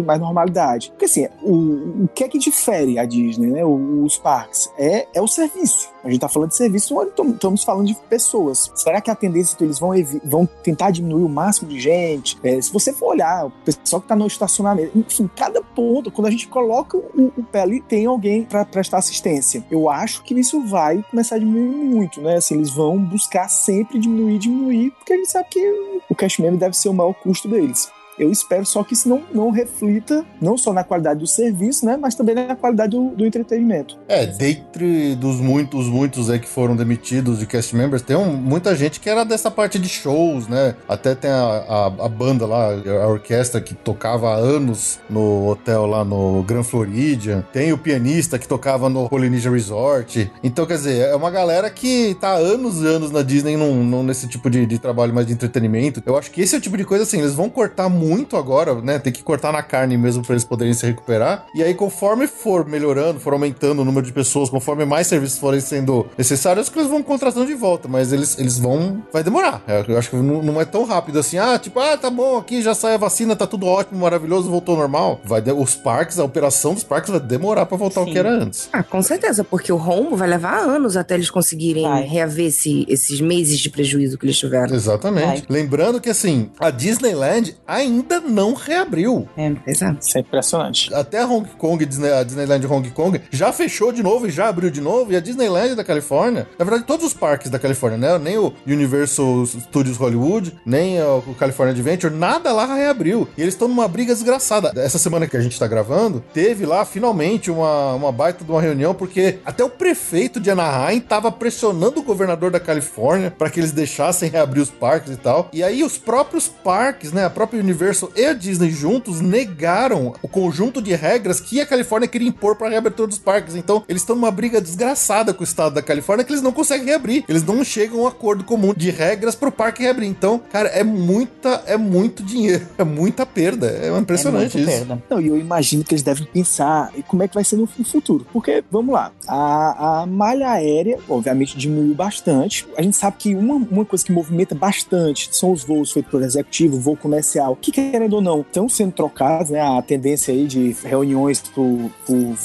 mais normalidade. Porque assim, o, o que é que difere a Disney, né? Os parques? É, é o serviço. A gente tá falando de serviço, estamos falando de pessoas. Será que a tendência é que eles vão, vão tentar diminuir o máximo de gente? É, se você for olhar, o pessoal que tá no estacionamento, enfim, cada ponto, quando a gente coloca o, o pé ali, tem alguém para prestar assistência. Eu acho que isso vai começar a diminuir muito, né? Assim, eles vão buscar sempre diminuir, diminuir, porque a gente sabe que o cash meme deve ser o maior custo deles. Eu espero só que isso não, não reflita não só na qualidade do serviço, né, mas também na qualidade do, do entretenimento. É, dentre dos muitos, muitos aí que foram demitidos de cast members, tem um- muita gente que era dessa parte de shows, né? Até tem a, a, a banda lá, a orquestra que tocava há anos no hotel lá no Grand Floridian. Tem o pianista que tocava no Polynesia Resort. Então, quer dizer, é uma galera que tá há anos e anos na Disney num, num- nesse tipo de, de trabalho mais de entretenimento. Eu acho que esse é o tipo de coisa assim, eles vão cortar muito agora, né? Tem que cortar na carne mesmo pra eles poderem se recuperar. E aí, conforme for melhorando, for aumentando o número de pessoas, conforme mais serviços forem sendo necessários, acho que eles vão contratando de volta, mas eles, eles vão. Vai demorar. É, Eu acho que não, não é tão rápido assim, ah, tipo, ah, tá bom, aqui já sai a vacina, tá tudo ótimo, maravilhoso, voltou ao normal. Vai de- os parques, a operação dos parques vai demorar pra voltar ao Sim. que era antes. Ah, com certeza, porque o rombo vai levar anos até eles conseguirem Vai. reaver esse- esses meses de prejuízo que eles tiveram. Exatamente. Vai. Lembrando que assim, a Disneyland ainda não reabriu. É. Exato. Isso é impressionante. Até a Hong Kong, Disney- a Disneyland Hong Kong, já fechou de novo e já abriu de novo. E a Disneyland da Califórnia, na verdade, todos os parques da Califórnia, né? Nem o Universal Studios Hollywood, nem o California Adventure, nada lá reabriu. E eles estão numa briga desgraçada. Essa semana que a gente tá gravando, teve lá finalmente uma, uma baita de uma reunião, porque até o prefeito de Anaheim tava pressionando o governador da Califórnia para que eles deixassem reabrir os parques e tal. E aí os próprios parques, né? A própria Universal e a Disney juntos negaram o conjunto de regras que a Califórnia queria impor para a reabertura dos parques. Então, eles estão numa briga desgraçada com o estado da Califórnia que eles não conseguem reabrir. Eles não chegam a um acordo comum de regras para o parque reabrir. Então, cara, é muita, é muito dinheiro, é muita perda. É impressionante É isso. perda. Não, e eu imagino que eles devem pensar como é que vai ser no fu- futuro. Porque, vamos lá, a, a malha aérea, obviamente, diminuiu bastante. A gente sabe que uma, uma coisa que movimenta bastante são os voos feitos por executivo, voo comercial, que querendo ou não, estão sendo trocados, né? A tendência aí de reuniões por,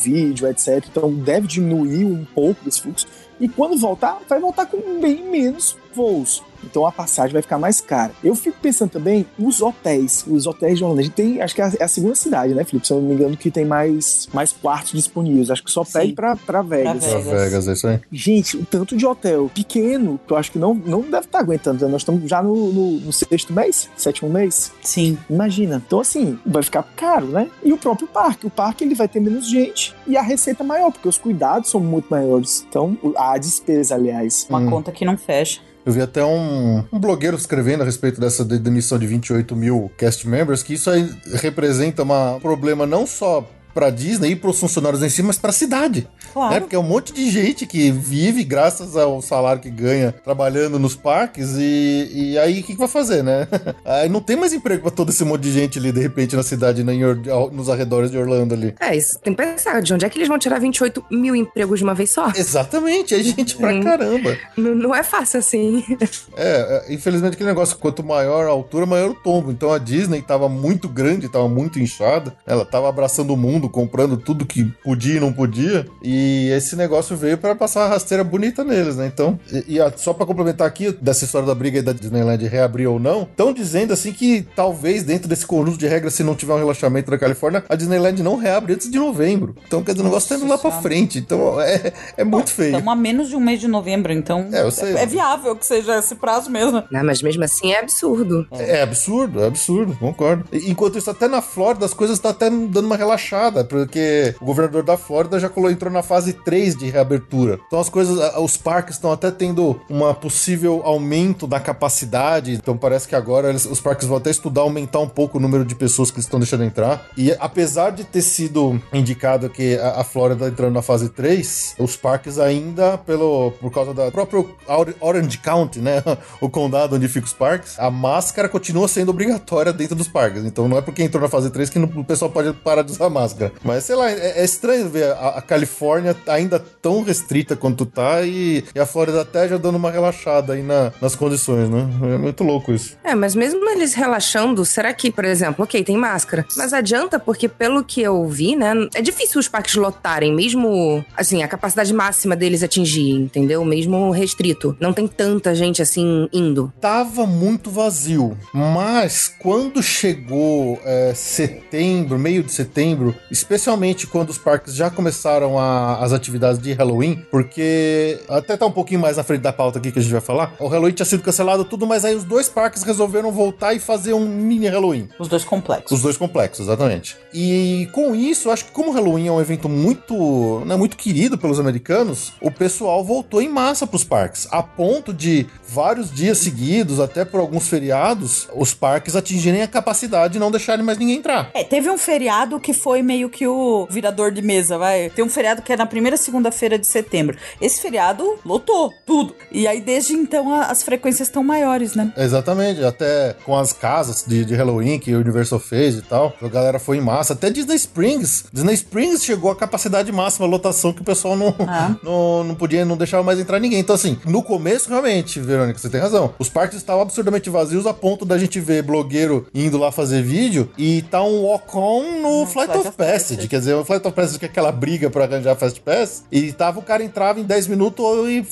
vídeo, etc. Então deve diminuir um pouco desse fluxo. E quando voltar, vai voltar com bem menos voos. Então a passagem vai ficar mais cara. Eu fico pensando também os hotéis, os hotéis de Orlando. A gente tem, acho que é a, é a segunda cidade, né, Felipe? Se eu não me engano, que tem mais, mais quartos disponíveis. Acho que só pede Sim. pra, pra Vegas. Pra Pra Vegas, é isso aí. Gente, o tanto de hotel pequeno, que eu acho que não, não deve estar aguentando. né? Nós estamos já no, no, no sexto mês, sétimo mês. Sim. Imagina. Então, assim, vai ficar caro, né? E o próprio parque. O parque ele vai ter menos gente e a receita é maior, porque os cuidados são muito maiores. Então, a despesa, aliás. Uma Hum. conta que não fecha. Eu vi até um, um blogueiro escrevendo a respeito dessa de- demissão de 28 mil cast members, que isso aí representa um problema não só pra Disney e pros funcionários em si, mas pra cidade. Claro. É porque é um monte de gente que vive graças ao salário que ganha trabalhando nos parques e, e aí o que, que vai fazer, né? Aí não tem mais emprego pra todo esse monte de gente ali, de repente, na cidade, né, nos arredores de Orlando ali. É, isso tem que pensar, de onde é que eles vão tirar 28 mil empregos de uma vez só? Exatamente, é gente pra caramba. Não, não é fácil assim. É, é, infelizmente aquele negócio, quanto maior a altura, maior o tombo. Então a Disney tava muito grande, tava muito inchada. Ela tava abraçando o mundo, comprando tudo que podia e não podia. E esse negócio veio para passar uma rasteira bonita neles, né? Então, e, e a- só para complementar aqui dessa história da briga da Disneyland reabrir ou não, estão dizendo assim que talvez dentro desse conjunto de regras, se não tiver um relaxamento da Califórnia, a Disneyland não reabre antes de novembro. Então, quer dizer, o negócio tá indo lá pra Nossa frente. Então, é, é muito feio. Estamos a menos de um mês de novembro, então É, eu sei. é viável que seja esse prazo mesmo. Não, mas mesmo assim é absurdo. É absurdo, é absurdo, concordo. E- Enquanto isso, até na Flórida, as coisas estão até dando uma relaxada, porque o governador da Flórida já entrou na fase 3 de reabertura. Então as coisas, os parques estão até tendo uma possível aumento da capacidade. Então parece que agora eles- os parques vão até estudar aumentar um pouco o número de pessoas que eles estão deixando entrar. E apesar de ter sido indicado que a, a Flórida entrando na fase 3, os parques ainda, pelo, por causa da próprio Or- Orange County, né? O condado onde fica os parques, a máscara continua sendo obrigatória dentro dos parques. Então não é porque entrou na fase 3 que não- o pessoal pode parar de usar máscara. Mas sei lá, é, é estranho ver a, a Califórnia ainda tão restrita quanto tá e, e a Flórida até já dando uma relaxada aí na- nas condições, né? É muito louco isso. É, mas mesmo eles relaxando, será que, por exemplo, ok, tem máscara, mas adianta porque pelo que eu vi, né, é difícil os parques lotarem, mesmo, assim, a capacidade máxima deles atingir, entendeu? Mesmo restrito. Não tem tanta gente assim indo. Tava muito vazio, mas quando chegou é, setembro, meio de setembro, especialmente quando os parques já começaram a- as atividades de Halloween, porque até tá um pouquinho mais na frente da pauta aqui que a gente vai falar, o Halloween tinha sido cancelado tudo, mas aí os dois parques resolveram voltar e fazer um mini Halloween. Os dois complexos. Os dois complexos, exatamente. E com isso, acho que como o Halloween é um evento muito, né, muito querido pelos americanos, o pessoal voltou em massa pros parques, a ponto de vários dias seguidos, até por alguns feriados, os parques atingirem a capacidade e não deixarem mais ninguém entrar. É, teve um feriado que foi meio que o virador de mesa, vai. Tem um feriado que é na primeira segunda-feira de setembro. Esse feriado lotou tudo. E aí, desde então, a- as frequências estão maiores, né? Exatamente, até com as casas de, de Halloween que o Universal fez e tal, a galera foi em massa. Até Disney Springs. Disney Springs chegou à capacidade máxima, a lotação que o pessoal não, Ah. não, não podia, não deixava mais entrar ninguém. Então, assim, no começo, realmente, Verônica, você tem razão. Os parques estavam absurdamente vazios a ponto da gente ver blogueiro indo lá fazer vídeo e tá um walk-on no Flight, Flight of, of Passage. Quer dizer, o Flight of Passage que é aquela briga pra arranjar Fast Pass. E tava, o cara entrava em 10 minutos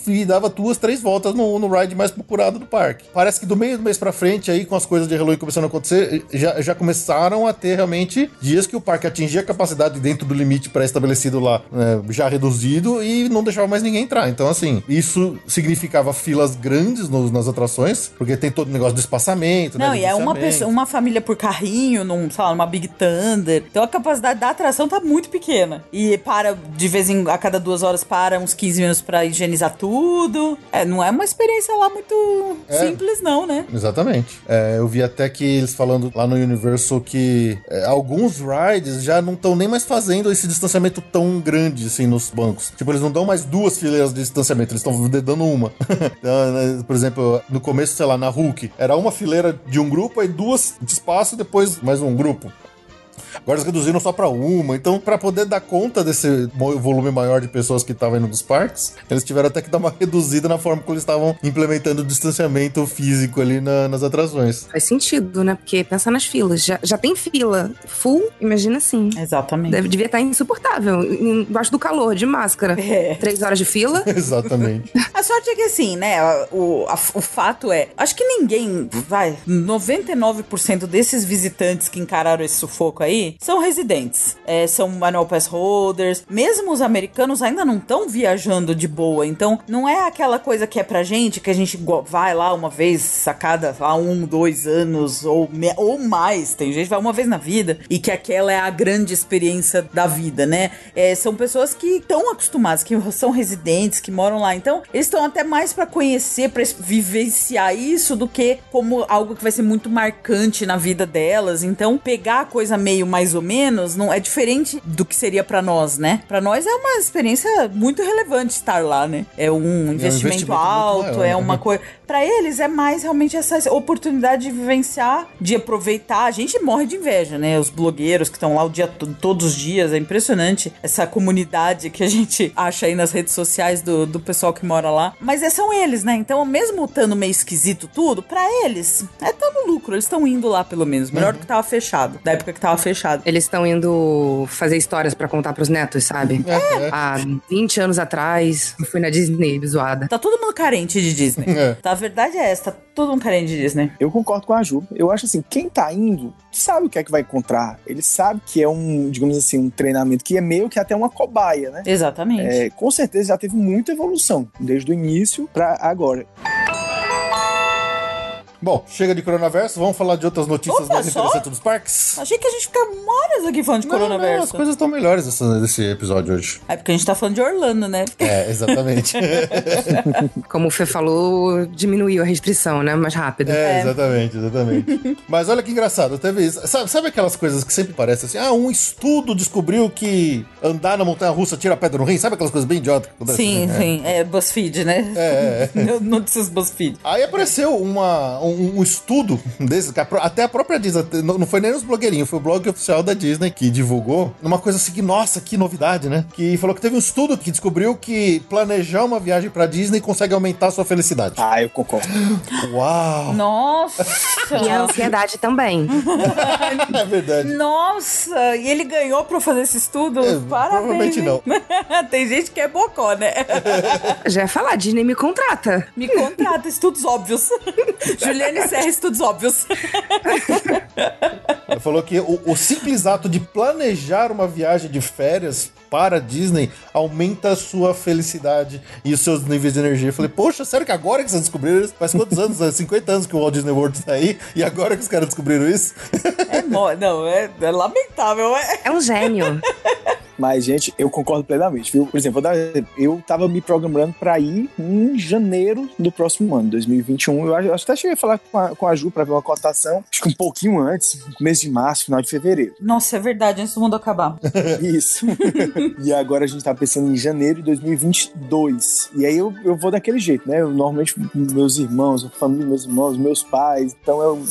e, e dava duas, três voltas no, no ride mais procurado do parque. Parece que do meio do mês pra frente, aí, com as coisas de Halloween começando a acontecer, já, já começaram a ter realmente dias que o parque atingia a capacidade dentro do limite pré-estabelecido lá, né, já reduzido, e não deixava mais ninguém entrar. Então, assim, isso significava filas grandes nos- nas atrações, porque tem todo o negócio do espaçamento, né? Não, e é uma, pessoa, uma família por carrinho, num, sei lá, numa Big Thunder. Então a capacidade da atração tá muito pequena. E para, de vez em a cada duas horas, para uns 15 minutos pra higienizar tudo. É, não é uma experiência lá muito É. simples, não, né? Exatamente. É, eu vi até que eles falando lá no Universal que é, alguns rides já não estão nem mais fazendo esse distanciamento tão grande assim nos bancos. Tipo, eles não dão mais duas fileiras de distanciamento, eles estão dando uma. Então, né, Por exemplo, no começo, sei lá, na Hulk, era uma fileira de um grupo, aí duas de espaço, depois mais um grupo. Agora eles reduziram só pra uma. Então, pra poder dar conta desse volume maior de pessoas que estavam indo dos parques, eles tiveram até que dar uma reduzida na forma como eles estavam implementando o distanciamento físico ali na- nas atrações. Faz sentido, né? Porque pensa nas filas. Já, já tem fila full, imagina assim. Exatamente. Deve, devia estar insuportável. Embaixo do calor, de máscara. É. Três horas de fila. Exatamente. A sorte é que assim, né? O, a- o fato é, acho que ninguém, vai, 99% desses visitantes que encararam esse sufoco aí são residentes. É, são manual pass holders. Mesmo os americanos ainda não estão viajando de boa. Então, não é aquela coisa que é pra gente, que a gente vai lá uma vez a cada lá, um, dois anos ou, ou mais. Tem gente que vai uma vez na vida e que aquela é a grande experiência da vida, né? É, são pessoas que estão acostumadas, que são residentes, que moram lá. Então, eles estão até mais pra conhecer, es- vivenciar isso do que como algo que vai ser muito marcante na vida delas. Então, pegar a coisa meio mais ou menos não é diferente do que seria pra nós, né? Pra nós é uma experiência muito relevante estar lá, né? É um investimento, investimento muito alto, maior, é né? uma coisa. Pra eles é mais realmente essa oportunidade de vivenciar, de aproveitar. A gente morre de inveja, né? Os blogueiros que estão lá o dia todo, todos os dias. É impressionante essa comunidade que a gente acha aí nas redes sociais do, do pessoal que mora lá. Mas é, são eles, né? Então, mesmo estando meio esquisito tudo, pra eles é tão no lucro. Eles estão indo lá, pelo menos. Melhor do que tava fechado. Da época que tava fechado. Eles estão indo fazer histórias pra contar pros netos, sabe? É, é. Há 20 anos atrás, eu fui na Disney zoada. Tá todo mundo carente de Disney. É. Tá, a verdade é essa. Tá todo mundo carente de Disney. Eu concordo com a Ju. Eu acho assim, quem tá indo sabe o que é que vai encontrar. Ele sabe que é um, digamos assim, um treinamento que é meio que até uma cobaia, né? Exatamente. É, com certeza já teve muita evolução, desde o início pra agora. Bom, chega de coronavirus, vamos falar de outras notícias Opa, mais só? interessantes dos parques? Achei que a gente fica horas aqui falando de Não, não, coronavírus. as coisas estão melhores desse episódio hoje. É porque a gente tá falando de Orlando, né? É, exatamente. Como o Fê falou, diminuiu a restrição, né? Mais rápido. É, exatamente, exatamente. Mas olha que engraçado, teve isso. Sabe, sabe aquelas coisas que sempre parecem assim? Ah, um estudo descobriu que andar na montanha russa tira pedra no rim. Sabe aquelas coisas bem idiotas que acontecem? Sim, É. sim. É BuzzFeed, né? É, é, Notícias BuzzFeed. Aí apareceu uma, um, um estudo desse, que a pró- até a própria Disney, não não foi nem nos blogueirinhos, foi o blog oficial da Disney que divulgou, uma coisa assim que, nossa, que novidade, né? Que falou que teve um estudo que descobriu que planejar uma viagem pra Disney consegue aumentar a sua felicidade. Ah, eu concordo. Uau! Nossa! E a ansiedade também. É verdade. Nossa! E ele ganhou pra fazer esse estudo? É, Parabéns. provavelmente hein? Tem gente que é bocó, né? Já ia falar, Disney me contrata. Me contrata, estudos óbvios. Juliane Serra, estudos óbvios. Ele falou que o, o simples ato de planejar uma viagem de férias para a Disney aumenta a sua felicidade e os seus níveis de energia. Eu falei, poxa, sério que agora que vocês descobriram isso? Faz quantos anos? É 50 anos que o Walt Disney World tá aí e agora que os caras descobriram isso? É mó- Não, é, é lamentável. É. É um gênio. Mas, gente, eu concordo plenamente, viu? Por exemplo, eu tava me programando pra ir em janeiro do próximo ano, 2021. Eu acho- eu até cheguei a falar com a, com a Ju pra ver uma cotação, acho que um pouquinho antes, mês de março, final de fevereiro. Nossa, é verdade, antes do mundo acabar. Isso. e agora a gente tá pensando em janeiro de 2022. E aí eu, eu vou daquele jeito, né? Eu, normalmente, meus irmãos, a família, meus irmãos, meus pais. Então é um,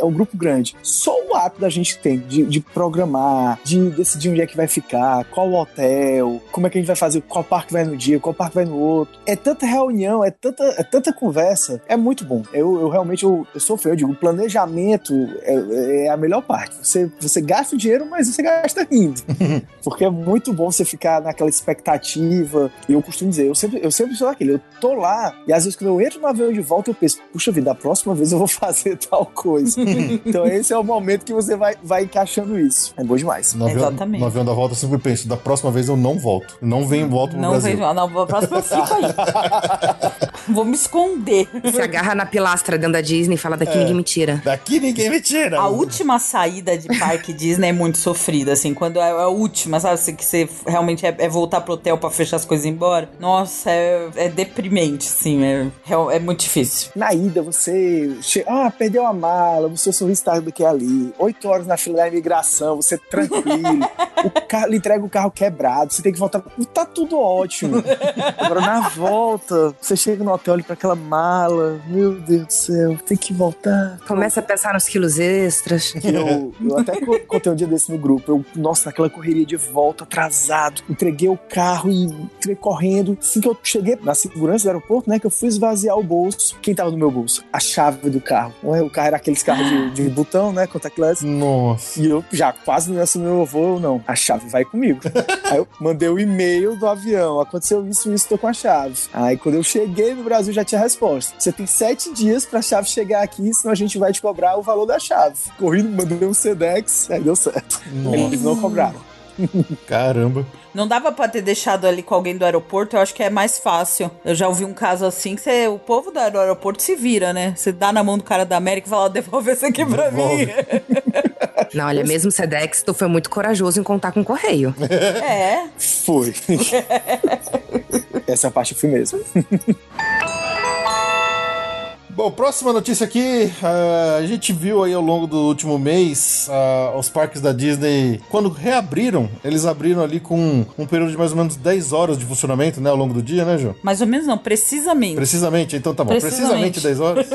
é um grupo grande. Só o ato da gente tem de, de programar, de decidir onde é que vai ficar, qual hotel, como é que a gente vai fazer, qual parque vai no dia, qual parque vai no outro. É tanta reunião, é tanta, é tanta conversa. É muito bom. Eu, eu realmente eu, eu sou feio, eu digo, o planejamento é, é a melhor parte. Você, você gasta o dinheiro, mas você gasta rindo. Porque é muito bom você ficar naquela expectativa. E eu costumo dizer, eu sempre, eu sempre sou aquele, eu tô lá, e às vezes quando eu entro no avião de volta, eu penso, puxa vida, a próxima vez eu vou fazer tal coisa. então esse é o momento que você vai, vai encaixando isso. É bom demais. No avião, Exatamente. no avião da volta eu sempre penso, da próxima vez eu não volto. Não venho volto pro Não Brasil. vejo. Não, a próxima eu fico aí. Vou me esconder. Se agarra na pilastra dentro da Disney e fala daqui ninguém me tira. Daqui ninguém me tira. A última saída de parque Disney é muito sofrida, assim, quando é a última, sabe? Assim, que você realmente é, é voltar pro hotel pra fechar as coisas e ir embora. Nossa, é, é deprimente, assim, é, é, é muito difícil. Na ida, você che... ah, perdeu a mala, o seu sorriso tá daqui ali. Oito horas na fila da imigração, você tranquilo. o cara lhe entrega o carro quebrado, você tem que voltar. Tá tudo ótimo. Agora, na volta, você chega no hotel, olha pra aquela mala. Meu Deus do céu, tem que voltar. Começa a pensar nos quilos extras. Eu, eu até co- contei um dia desse no grupo. Eu, nossa, naquela correria de volta, atrasado. Entreguei o carro e entrei correndo. Assim que eu cheguei na segurança do aeroporto, né? Que eu fui esvaziar o bolso. Quem tava no meu bolso? A chave do carro. O carro era aqueles carros de, de botão, né? Contactless. Nossa. E eu já quase não ia assumir meu voo, não. A chave vai comigo. Aí eu mandei o e-mail do avião. Aconteceu isso, isso, tô com a chave. Aí quando eu cheguei no Brasil já tinha resposta. Você tem sete dias pra chave chegar aqui, senão a gente vai te cobrar o valor da chave. Corri, mandei um Sedex, aí deu certo. Eles não cobraram. Caramba. Não dava pra ter deixado ali com alguém do aeroporto, eu acho que é mais fácil. Eu já ouvi um caso assim que você, o povo do aeroporto se vira, né? Você dá na mão do cara da América e fala, "Ó, devolve esse aqui pra Devolve. mim. Não, olha, mesmo Sedex, tu foi muito corajoso em contar com o correio. é. Foi. Essa parte eu fui mesmo. Bom, próxima notícia aqui. ah, a gente viu aí ao longo do último mês ah, os parques da Disney, quando reabriram, eles abriram ali com um período de mais ou menos 10 horas de funcionamento, né, ao longo do dia, né, Ju? Mais ou menos não, precisamente. Precisamente, então tá bom. Precisamente. Precisamente 10 horas.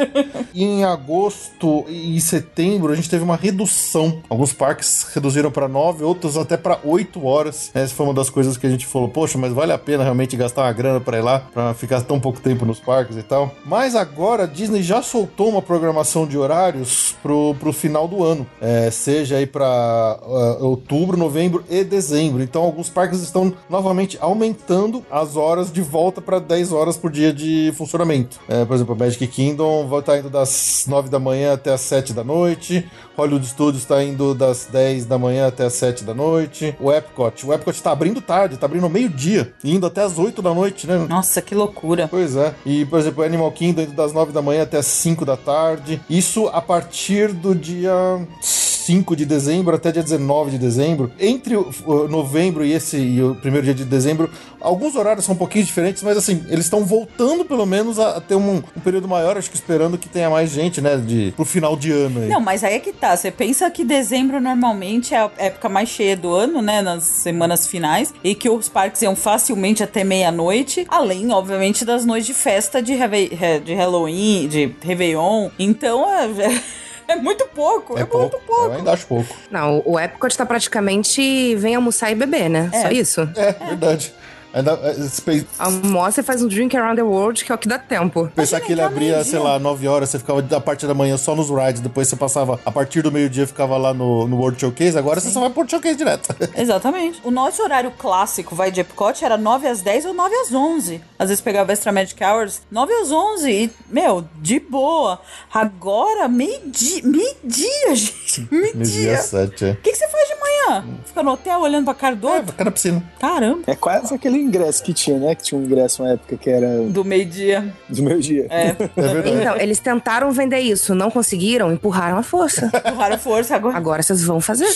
e em agosto e setembro a gente teve uma redução. Alguns parques reduziram para 9, outros até para 8 horas. Essa foi uma das coisas que a gente falou: poxa, mas vale a pena realmente gastar uma grana para ir lá, para ficar tão pouco tempo nos parques e tal. Mas agora a Disney já soltou uma programação de horários pro, pro final do ano. É, seja aí para outubro, novembro e dezembro. Então alguns parques estão novamente aumentando as horas de volta para 10 horas por dia de funcionamento. É, por exemplo, a Magic Kingdom vai estar indo das 9 da manhã até as 7 da noite. Hollywood Studios está indo das 10 da manhã até as 7 da noite. O Epcot, o Epcot está abrindo tarde, está abrindo meio-dia, indo até as 8 da noite, né? Nossa, que loucura. Pois é. E, por exemplo, Animal Kingdom indo das 9 da manhã até as 5 da tarde. Isso a partir do dia 5 de dezembro até dia 19 de dezembro. Entre o, novembro e esse e o primeiro dia de dezembro, alguns horários são um pouquinho diferentes, mas assim, eles estão voltando pelo menos a, ter um, um período maior, acho que esperando que tenha mais gente, né, de, pro final de ano aí. Não, mas aí é que tá. Você pensa que dezembro normalmente é a época mais cheia do ano, né? Nas semanas finais. E que os parques iam facilmente até meia-noite. Além, obviamente, das noites de festa de, de Halloween, de Réveillon. Então é, é muito pouco. É, muito pouco. Eu ainda acho pouco. Não, o Epcot tá praticamente vem almoçar e beber, né? É. Só isso. É, verdade. É, pe- Almoça e faz um drink around the world, que é o que dá tempo. Pensar que ele abria, sei lá, 9 horas, você ficava da parte da manhã só nos rides, depois você passava a partir do meio-dia ficava lá no, no World Showcase, agora você só vai pro World Showcase direto. Exatamente. O nosso horário clássico, vai de Epcot, era 9 às 10 ou 9 às 11. Às vezes pegava Extra Magic Hours, 9 às 11. E, meu, de boa. Agora, meio-dia, meio-dia, gente. Meio-dia Meio-dia. 7, é. O que, que você faz de manhã? Fica no hotel olhando pra cara do É, outro? fica na piscina. Caramba. É quase aquele ingresso que tinha, né? Que tinha um ingresso uma época que era Do meio-dia. do meu dia. É. É verdade. Então, eles tentaram vender isso, não conseguiram, empurraram a força. Empurraram força agora. Agora vocês vão fazer.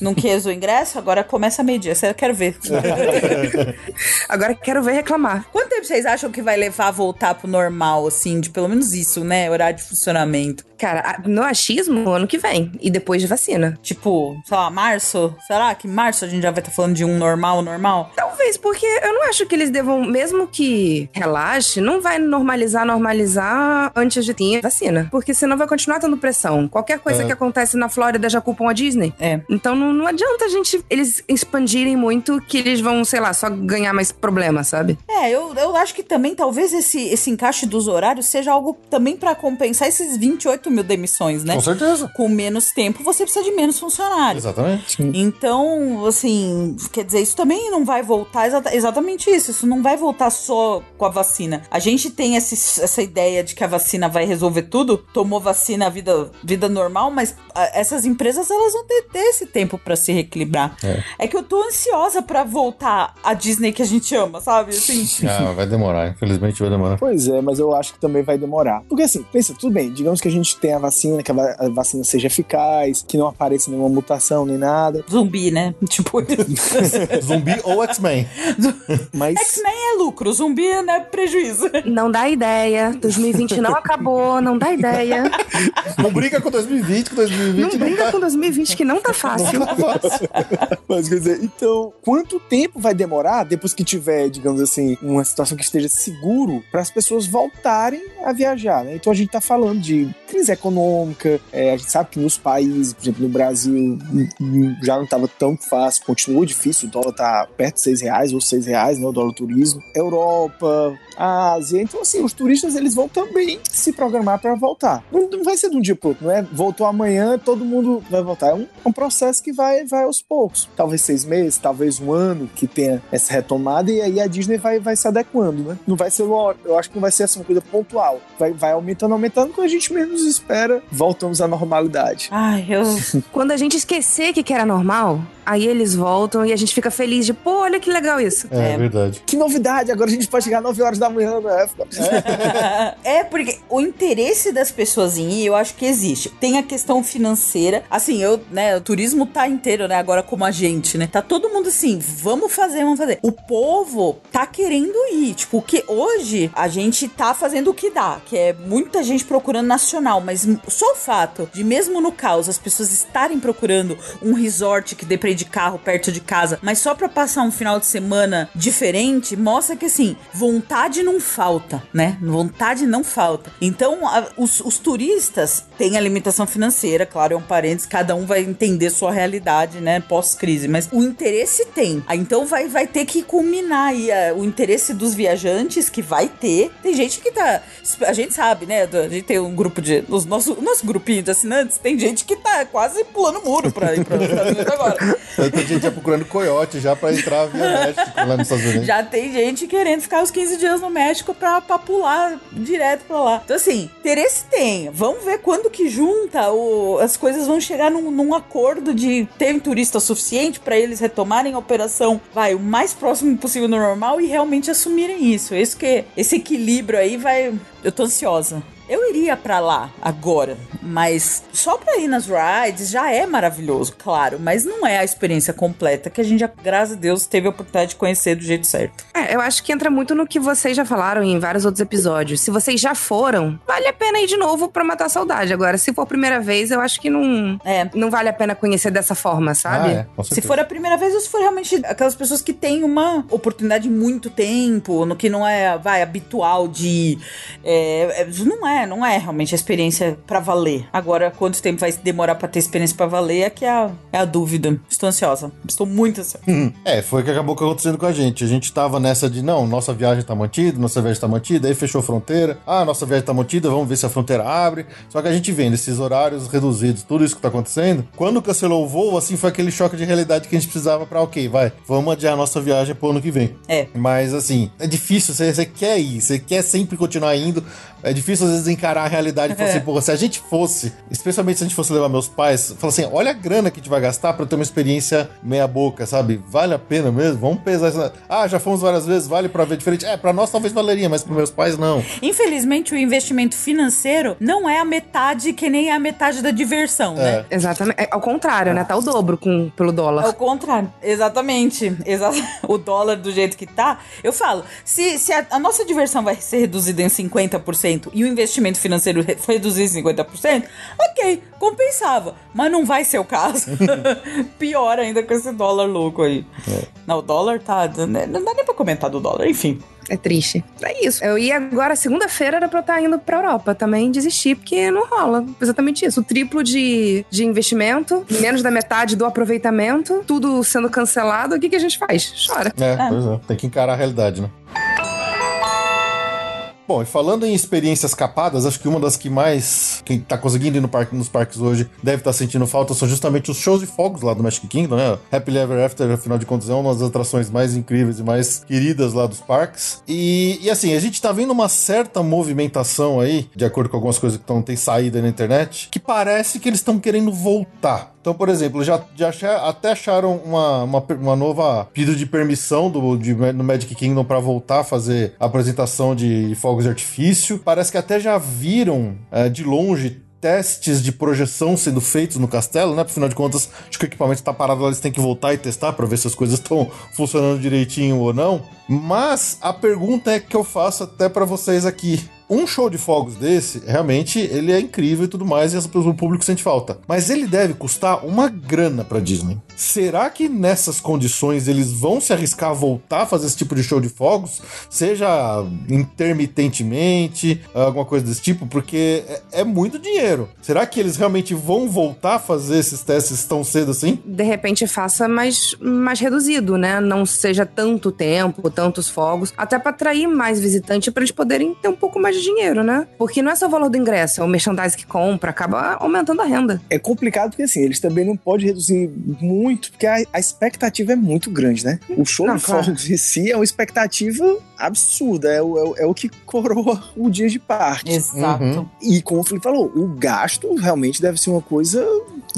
Não quis o ingresso, agora começa meio-dia. Você quer ver. Agora quero ver reclamar. Quanto tempo vocês acham que vai levar a voltar pro normal, assim, de pelo menos isso, né? Horário de funcionamento. Cara, a- no achismo, ano que vem. E depois de vacina. Tipo, sei lá, março? Será que em março a gente já vai estar falando de um normal, normal? Talvez, porque eu não acho que eles devam, mesmo que relaxe, não vai normalizar, normalizar antes de ter vacina. Porque senão vai continuar tendo pressão. Qualquer coisa É. que acontece na Flórida já culpam a Disney. É. Então não, não adianta a gente, eles expandirem muito que eles vão, sei lá, só ganhar mais problema, sabe? É, eu, eu acho que também talvez esse, esse encaixe dos horários seja algo também pra compensar esses 28 mil demissões, né? Com certeza. Com menos tempo, você precisa de menos funcionários. Exatamente. Então, assim, quer dizer, isso também não vai voltar exata- exatamente isso. Isso não vai voltar só com a vacina. A gente tem esse- essa ideia de que a vacina vai resolver tudo. Tomou vacina, vida, vida normal, mas ah, essas empresas elas vão ter, ter esse tempo pra se reequilibrar. É. que eu tô ansiosa pra voltar a Disney que a gente ama, sabe? Assim. Ah, vai demorar, infelizmente vai demorar. Pois é, mas eu acho que também vai demorar. Porque assim, pensa, tudo bem, digamos que a gente tenha a vacina, que a, va- a vacina seja eficaz, que não apareça nenhuma mutação nem nada. Zumbi, né? Tipo. Zumbi ou X-Men. X-Men. Mas X-Men é lucro, zumbi é prejuízo. Não dá ideia. 2020 não acabou, não dá ideia. Não briga com 2020, com 2020 Não não, briga tá, com 2020 que não tá fácil. não tá fácil. Mas quer dizer, então, quanto tempo vai demorar depois que tiver, digamos assim, uma situação que esteja seguro para as pessoas voltarem a viajar, né? Então a gente tá falando de crise econômica, é, a gente sabe que nos países, por exemplo, no Brasil, hum, hum, já não estava tão fácil, continua difícil, o dólar tá perto de seis reais ou seis reais, né? O dólar turismo. Europa, Ásia, então assim, os turistas eles vão também se programar para voltar. Não, não vai ser de um dia pro outro, não é? Voltou amanhã, todo mundo vai voltar. É um, um processo que vai, vai aos poucos. Talvez seis meses, talvez um ano que tenha essa retomada e aí a Disney vai, vai se adequando, né? Não vai ser, eu acho que não vai ser assim, uma coisa pontual. Vai, vai aumentando, aumentando, quando a gente menos espera, voltamos à normalidade. Ai, eu. Quando a gente esquecer que que era normal, aí eles voltam e a gente fica feliz de, pô, olha que legal isso. É, É. verdade. Que novidade, agora a gente pode chegar às 9 horas da manhã na época. é, porque o interesse das pessoas em ir, eu acho que existe. Tem a questão financeira. Assim, eu, né, o turismo tá inteiro, né, agora como a gente, né? Tá todo mundo assim, vamos fazer, vamos fazer. O povo tá querendo ir. Tipo, que hoje a gente tá fazendo o que dá, que é muita gente procurando nacional, mas só o fato de, mesmo no caos, as pessoas estarem procurando um resort que dê pra ir de carro perto de casa, mas só pra passar um final de semana diferente, mostra que assim, vontade não falta, né? Vontade não falta. Então, a- os, os turistas têm a limitação financeira, claro, é um parênteses, cada um vai entender sua realidade, né? Pós-crise, mas o interesse tem. Ah, Então vai, vai ter que culminar aí ah, o interesse dos viajantes, que vai ter. Tem gente que tá. A gente sabe, né? A gente tem um grupo de. Os nosso, nosso grupinho de assinantes, tem gente que tá quase pulando muro pra ir para os Estados Unidos agora. Tem gente já procurando coiote já pra entrar via México lá nos Estados Unidos. Já tem gente querendo ficar os 15 dias no México pra, pra pular direto pra lá. Então, assim, interesse tem. Vamos ver quando que junta, as coisas vão chegar num, num acordo de ter turista suficiente pra eles retomarem a operação, vai, o mais próximo possível do normal e realmente assumirem isso. Isso que, esse equilíbrio aí vai. Eu tô ansiosa. Eu iria pra lá agora, mas só pra ir nas rides já é maravilhoso, claro, mas não é a experiência completa que a gente, já, graças a Deus, teve a oportunidade de conhecer do jeito certo. É, eu acho que entra muito no que vocês já falaram em vários outros episódios. Se vocês já foram, vale a pena ir de novo pra matar a saudade. Agora, se for a primeira vez, eu acho que não, É. não vale a pena conhecer dessa forma, sabe? Ah, é, Se for a primeira vez ou se for realmente aquelas pessoas que têm uma oportunidade de muito tempo, no que não é, vai, habitual de. é, é, não é, não é realmente a experiência pra valer. Agora, quanto tempo vai demorar pra ter experiência pra valer é que é a, é a dúvida. Estou ansiosa. Estou muito ansiosa. É, foi o que acabou acontecendo com a gente. A gente tava nessa de, não, nossa viagem tá mantida, nossa viagem tá mantida, aí fechou a fronteira. Ah, nossa viagem tá mantida, vamos ver se a fronteira abre. Só que a gente vendo esses horários reduzidos, tudo isso que tá acontecendo. Quando cancelou o voo, assim, foi aquele choque de realidade que a gente precisava pra, ok, vai, vamos adiar a nossa viagem pro ano que vem. É. Mas, assim, é difícil, você, você quer ir, você quer sempre continuar indo. É difícil, às vezes, encarar a realidade e falar É. assim, porra, se a gente fosse, especialmente se a gente fosse levar meus pais, fala assim, olha a grana que a gente vai gastar pra ter uma experiência meia boca, sabe? Vale a pena mesmo? Vamos pesar isso. Ah, já fomos várias vezes, vale pra ver diferente. É, pra nós talvez valeria, mas pros meus pais não. Infelizmente, o investimento financeiro não é a metade que nem é a metade da diversão, né? Exatamente. É, ao contrário, né? Tá o dobro com, pelo É dólar. o contrário. Exatamente. Exa o dólar do jeito que tá. Eu falo, se, se a, a nossa diversão vai ser reduzida em 50% e o investimento financeiro re- foi reduzido em 50%, ok, compensava. Mas não vai ser o caso. Pior ainda com esse dólar louco aí. Não, o dólar tá. né, Não dá nem pra comentar do dólar, enfim. É triste. É isso. Eu ia agora, segunda-feira, era pra eu estar indo pra Europa. Também desisti, porque não rola. Exatamente isso. O triplo de, de investimento, menos da metade do aproveitamento, tudo sendo cancelado. O que, que a gente faz? Chora. É, pois é. Tem que encarar a realidade, né? Bom, e falando em experiências capadas, acho que uma das que mais quem tá conseguindo ir no parque, nos parques hoje deve estar sentindo falta são justamente os shows de fogos lá do Magic Kingdom, né? Happily Ever After, afinal de contas, é uma das atrações mais incríveis e mais queridas lá dos parques. E, e assim, a gente tá vendo uma certa movimentação aí, de acordo com algumas coisas que tão, tem saído aí na internet, que parece que eles estão querendo voltar. Então, por exemplo, já, já até acharam uma, uma, uma nova pedido de permissão do, de, no Magic Kingdom para voltar a fazer a apresentação de fogos de artifício. Parece que até já viram é, de longe testes de projeção sendo feitos no castelo, né? Afinal de contas, acho que o equipamento tá parado eles têm que voltar e testar para ver se as coisas estão funcionando direitinho ou não. Mas a pergunta é que eu faço até para vocês aqui um show de fogos desse, realmente, ele é incrível e tudo mais, e o público sente falta. Mas ele deve custar uma grana pra Disney. Será que nessas condições eles vão se arriscar a voltar a fazer esse tipo de show de fogos? Seja intermitentemente, alguma coisa desse tipo? Porque é, é muito dinheiro. Será que eles realmente vão voltar a fazer esses testes tão cedo assim? De repente faça mais, mais reduzido, né? Não seja tanto tempo, tantos fogos, até para atrair mais visitante para eles poderem ter um pouco mais de dinheiro, né? Porque não é só o valor do ingresso, é o merchandising que compra, acaba aumentando a renda. É complicado porque assim, eles também não podem reduzir muito, porque a, a expectativa é muito grande, né? O show não, de claro. fogos em si é uma expectativa absurda, é o, é, o, é o que coroa o dia de parque. Exato. Uhum. E como o Felipe falou, o gasto realmente deve ser uma coisa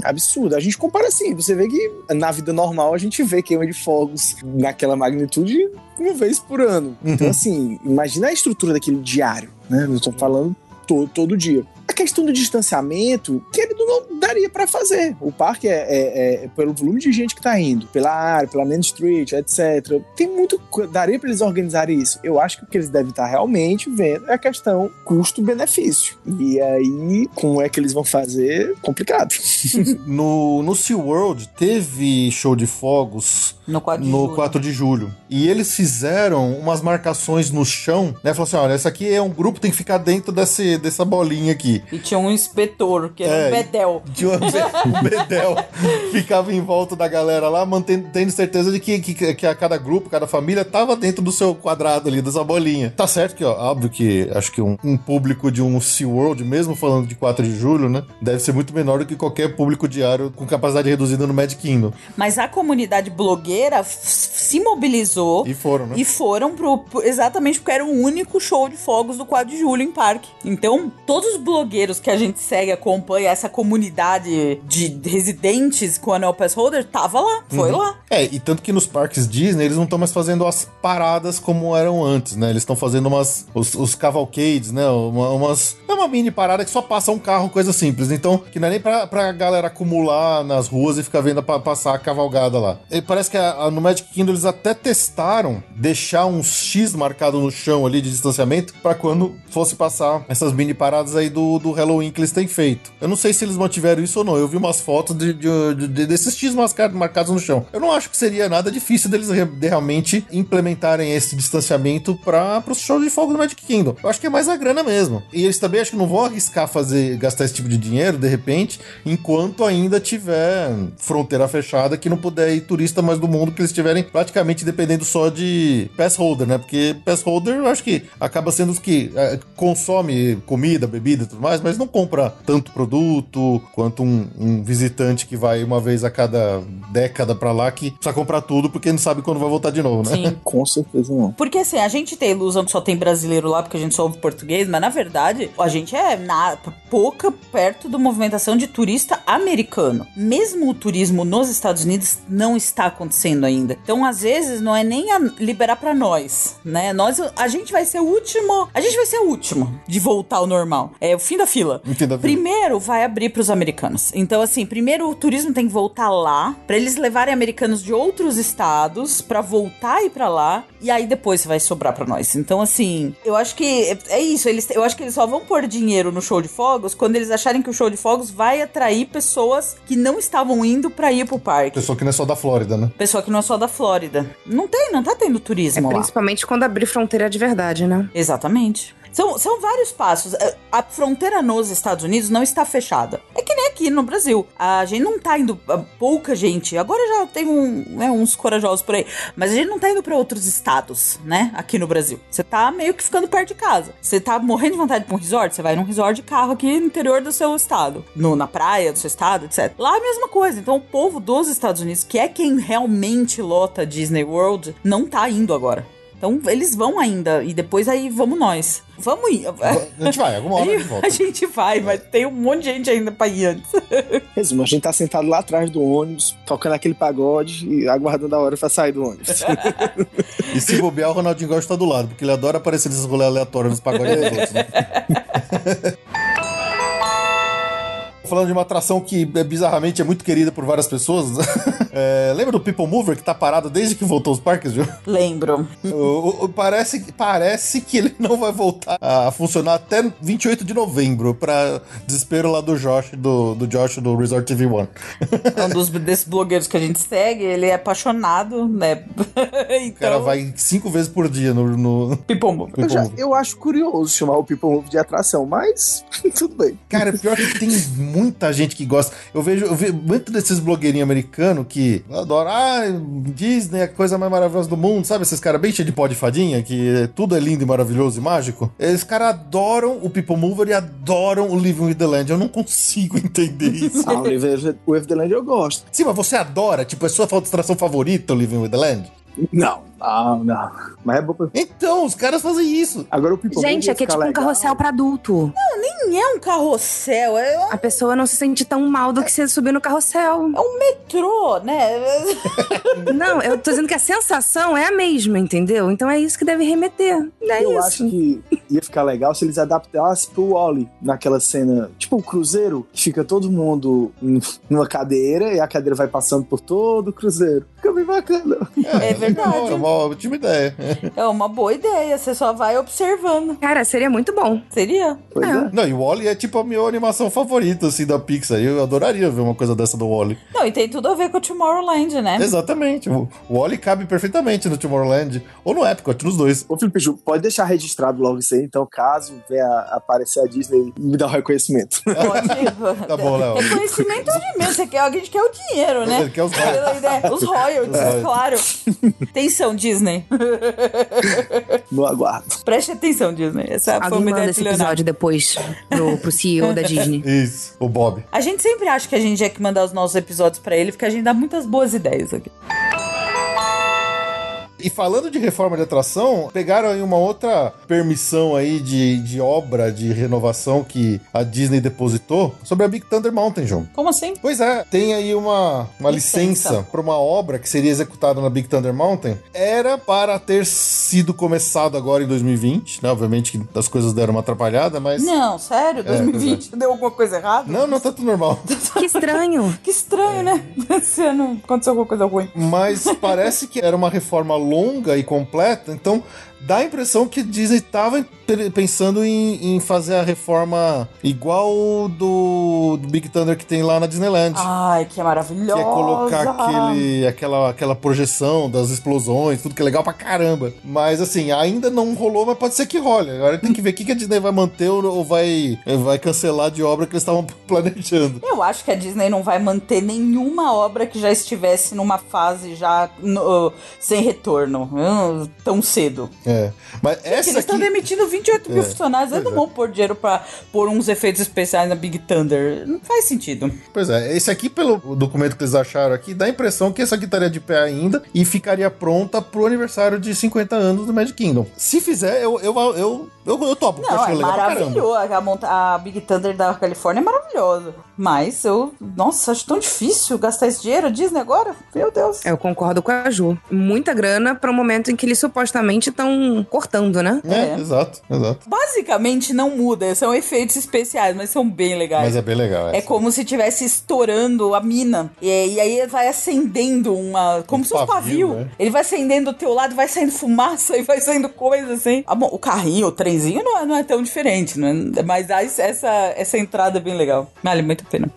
absurda. A gente compara assim, você vê que na vida normal a gente vê queima de fogos naquela magnitude uma vez por ano. Então, uhum. Então, assim, imagina a estrutura daquele diário, né? Eu tô falando todo, todo dia. A questão do distanciamento, que ele não daria para fazer. O parque é, é, é, pelo volume de gente que tá indo, pela área, pela Main Street, etc. Tem muito. Daria para eles organizarem isso. Eu acho que o que eles devem estar realmente vendo é a questão custo-benefício. E aí, como é que eles vão fazer? Complicado. no, no SeaWorld teve show de fogos no 4 de, no julho. 4 de julho. E eles fizeram umas marcações no chão, né? Falaram assim: olha, esse aqui é um grupo, tem que ficar dentro desse, dessa bolinha aqui. E tinha um inspetor, que era é, um bedel. Tinha um bedel. ficava em volta da galera lá, mantendo tendo certeza de que, que, que a cada grupo, cada família, tava dentro do seu quadrado ali, dessa bolinha. Tá certo que, ó, óbvio que acho que um, um público de um SeaWorld, mesmo falando de 4 de julho, né? Deve ser muito menor do que qualquer público diário com capacidade reduzida no Magic Kingdom. Mas a comunidade blogueira se mobilizou. E foram, né? E foram pro, exatamente porque era o único show de fogos do 4 de julho em parque. Então, todos os blogueiros que a gente segue, acompanha, essa comunidade de residentes com Anel Pass Holder, tava lá, foi uhum. lá. É, e tanto que nos parques Disney eles não estão mais fazendo as paradas como eram antes, né? Eles estão fazendo umas. os, os cavalcades, né? Uma, umas. É uma mini parada que só passa um carro, coisa simples. Então, que não é nem pra, pra galera acumular nas ruas e ficar vendo pra passar a cavalgada lá. E parece que a a, no Magic Kingdom eles até testaram deixar um X marcado no chão ali de distanciamento para quando fosse passar essas mini paradas aí do, do Halloween que eles têm feito. Eu não sei se eles mantiveram isso ou não. Eu vi umas fotos de, de, de desses X marcados no chão. Eu não acho que seria nada difícil deles de realmente implementarem esse distanciamento para os shows de fogo do Magic Kingdom. Eu acho que é mais a grana mesmo. E eles também acho que não vão arriscar fazer gastar esse tipo de dinheiro de repente, enquanto ainda tiver fronteira fechada que não puder ir turista mais do mundo mundo que eles estiverem praticamente dependendo só de pass holder, né? Porque pass holder eu acho que acaba sendo os que é, consome comida, bebida e tudo mais, mas não compra tanto produto quanto um, um visitante que vai uma vez a cada década para lá que precisa comprar tudo porque não sabe quando vai voltar de novo, né? Sim. Com certeza não. Porque assim, a gente tem a ilusão que só tem brasileiro lá porque a gente só ouve português, mas na verdade a gente é na, pouca perto da movimentação de turista americano. Mesmo o turismo nos Estados Unidos não está acontecendo acontecendo ainda. Então, às vezes, não é nem liberar para nós, né? Nós, a gente vai ser o último. A gente vai ser o último de voltar ao normal. É o fim da fila. Fim da fila. Primeiro vai abrir para os americanos. Então, assim, primeiro o turismo tem que voltar lá, para eles levarem americanos de outros estados para voltar e para lá, e aí depois vai sobrar para nós. Então, assim, eu acho que é isso. Eles, eu acho que eles só vão pôr dinheiro no show de fogos quando eles acharem que o show de fogos vai atrair pessoas que não estavam indo para ir pro parque. Pessoa que não é só da Flórida, né? Pessoa que não é só da Flórida. Não tem, não tá tendo turismo é, lá. Principalmente quando abrir fronteira de verdade, né? Exatamente. São, são vários passos. É, a fronteira nos Estados Unidos não está fechada. É que nem aqui no Brasil. A gente não tá indo. Pouca gente. Agora já tem um, né, uns corajosos por aí. Mas a gente não tá indo para outros estados, né? Aqui no Brasil. Você tá meio que ficando perto de casa. Você tá morrendo de vontade de um resort? Você vai num resort de carro aqui no interior do seu estado. No, na praia do seu estado, etc. Lá é a mesma coisa. Então o povo dos Estados Unidos, que é quem realmente lota Disney World, não tá indo agora. Então eles vão ainda e depois aí vamos nós. Vamos ir. A gente vai, alguma hora a gente volta. A gente vai, mas tem um monte de gente ainda pra ir antes. Resumo, a gente tá sentado lá atrás do ônibus, tocando aquele pagode e aguardando a hora pra sair do ônibus. e se bobear, o Ronaldinho gosta estar do lado, porque ele adora aparecer nesses rolês aleatórios nos pagodes dos outros, né? Falando de uma atração que é, bizarramente é muito querida por várias pessoas. É, lembra do People Mover que tá parado desde que voltou aos parques, viu? Lembro. O- o- parece, parece que ele não vai voltar a funcionar até 28 de novembro, pra desespero lá do Josh, do, do Josh do Resort TV One. É um dos desses blogueiros que a gente segue, ele é apaixonado, né? então, O cara vai cinco vezes por dia no, no People Mover. Eu, já- Mover. eu acho curioso chamar o People Move de atração, mas tudo bem. Cara, pior que tem muita gente que gosta. Eu vejo, eu vejo muito desses blogueirinhos americanos que adoram. Ah, Disney é a coisa mais maravilhosa do mundo. Sabe esses caras bem cheios de pó de fadinha? Que tudo é lindo e maravilhoso e mágico? Esses caras adoram o People Mover e adoram o Living with the Land. Eu não consigo entender isso. Ah, o o Wave the Land eu gosto. Sim, mas você adora? Tipo, é sua distração favorita o Living with the Land? Não, não, não. Mas é bom pra... Então, os caras fazem isso. Agora o People Gente, Move aqui é tipo um legal. carrossel pra adulto. Nem é um carrossel, é um A pessoa não se sente tão mal do que você subir no carrossel. metrô, né? Não, eu tô dizendo que a sensação é a mesma, entendeu? Então é isso que deve remeter. É eu isso. acho que ia ficar legal se eles adaptassem pro Wally naquela cena, tipo o cruzeiro, que fica todo mundo numa cadeira e a cadeira vai passando por todo o cruzeiro. Fica bem bacana. É verdade. É uma ótima ideia. É uma boa ideia, você só vai observando. Cara, seria muito bom. Seria? Pois É. é. Não, e o Wally é tipo a minha animação favorita, assim, da Pixar. Eu adoraria ver uma coisa dessa do Wally. Não, e tem tudo a ver com o Tomorrowland, né? Exatamente. O Wally cabe perfeitamente no Tomorrowland. Ou no Epcot, nos dois. Ô Felipe Ju, pode deixar registrado logo isso aí, então caso venha aparecer a Disney, me dá o reconhecimento. Pode. Tá bom, Léo. Reconhecimento é de mesmo. Você quer, a gente quer o dinheiro, né? Ele quer. Os royalties, Os royalties. claro. Atenção, Disney. no aguardo. Preste atenção, Disney. Essa foi Alguém uma manda esse Leonardo. episódio depois pro, pro CEO da Disney. Isso, o Bob. A gente sempre acha que a gente tinha que mandar os nossos episódios pra ele, porque a gente dá muitas boas ideias aqui. E falando de reforma de atração, pegaram aí uma outra permissão aí de, de obra de renovação que a Disney depositou sobre a Big Thunder Mountain, João. Como assim? Pois é, tem aí uma, uma licença, Licença. para uma obra que seria executada na Big Thunder Mountain. Era para ter sido começado agora em 2020, né? Obviamente que as coisas deram uma atrapalhada, mas. Não, sério? 2020 deu alguma coisa errada? Não, não tá tudo normal. Que estranho. Que estranho, né? Esse ano aconteceu alguma coisa ruim. Mas parece que era uma reforma longa e completa, então dá a impressão que Disney estava pensando em, em fazer a reforma igual do, do Big Thunder que tem lá na Disneyland. Ai, que Que maravilhosa. é colocar aquele, aquela, aquela projeção das explosões, tudo que é legal pra caramba. Mas assim, ainda não rolou, mas pode ser que role. Agora tem que ver o que que a Disney vai manter ou ou vai, vai cancelar de obra que eles estavam planejando. Eu acho que a Disney não vai manter nenhuma obra que já estivesse numa fase já no- sem retorno hum, tão cedo. É. Mas Porque essa eles estão aqui. demitindo 28 mil É, funcionários, eles não pois é. vão pôr dinheiro pra pôr uns efeitos especiais na Big Thunder. Não faz sentido. Pois é, esse aqui, pelo documento que eles acharam aqui, dá a impressão que essa aqui estaria de pé ainda e ficaria pronta pro aniversário de 50 anos do Magic Kingdom. Se fizer, eu, eu, eu, eu, eu topo, Não, é maravilhoso. A, monta- a Big Thunder da Califórnia é maravilhosa. Mas eu, nossa, acho tão difícil gastar esse dinheiro. Disney agora? Meu Deus. Eu concordo com a Ju. Muita grana para um momento em que eles supostamente estão cortando, né? É, É. exato, exato. Basicamente não muda, são efeitos especiais, mas são bem legais. Mas é bem legal. É essa. como se estivesse estourando a mina. E, e aí vai acendendo uma. Como Um se fosse pavio, pavio. né? Ele vai acendendo do teu lado, vai saindo fumaça e vai saindo coisa assim. Ah, bom, o carrinho, o trenzinho não é, não é tão diferente, não é? mas dá essa, essa entrada é bem legal. Vale muito a pena.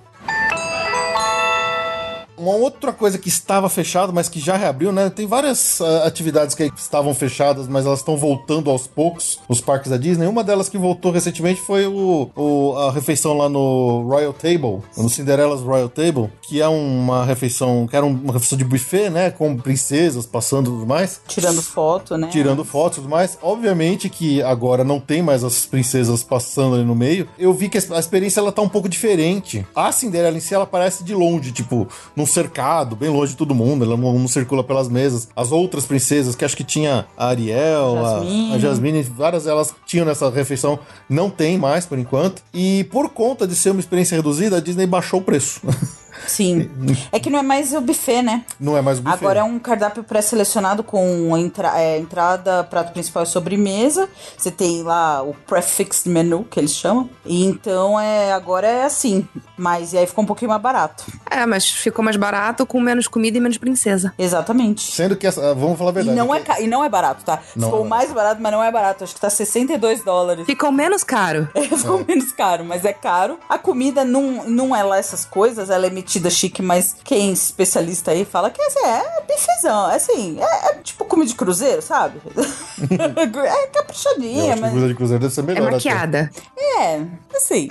Uma outra coisa que estava fechada, mas que já reabriu, né? Tem várias ah, atividades que estavam fechadas, mas elas estão voltando aos poucos, os parques da Disney. Uma delas que voltou recentemente foi o, o- a refeição lá no Royal Table, no Cinderella's Royal Table, que é uma refeição, que era uma refeição de buffet, né? Com princesas passando e tudo mais. Tirando foto, né? Tirando fotos e tudo mais. Obviamente que agora não tem mais as princesas passando ali no meio. Eu vi que a experiência ela tá um pouco diferente. A Cinderela em si, ela parece de longe, tipo, num cercado, bem longe de todo mundo. Ela não, não circula pelas mesas. As outras princesas, que acho que tinha a Ariel, a Jasmine. a Jasmine, várias delas tinham nessa refeição. Não tem mais, por enquanto. E por conta de ser uma experiência reduzida, a Disney baixou o preço. Sim. É que não é mais o buffet, né? Não é mais o buffet. Agora é um cardápio pré-selecionado com entra é, entrada, prato principal e sobremesa. Você tem lá o prefixed menu, que eles chamam. E então é agora é assim. Mas e aí ficou um pouquinho mais barato. É, mas ficou mais barato com menos comida e menos princesa. Exatamente. Sendo que, essa, vamos falar a E verdade. não, é, ca- e não é barato, tá? Não ficou é mais barato, mas não é barato. Acho que tá 62 dólares. Ficou menos caro. Ficou menos caro, mas é caro. A comida não, não é lá essas coisas, ela é metida chique, mas quem é especialista aí fala que assim, é bifezão. Assim, é, é tipo comida de cruzeiro, sabe? é caprichadinha, mas. comida de cruzeiro deve ser É melhor. até. maquiada. É, assim.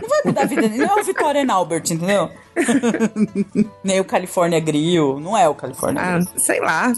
Não vai mudar a vida. Não é o Victoria and Albert, entendeu? Nem o California Grill. Não é o California Ah, Grill. sei lá.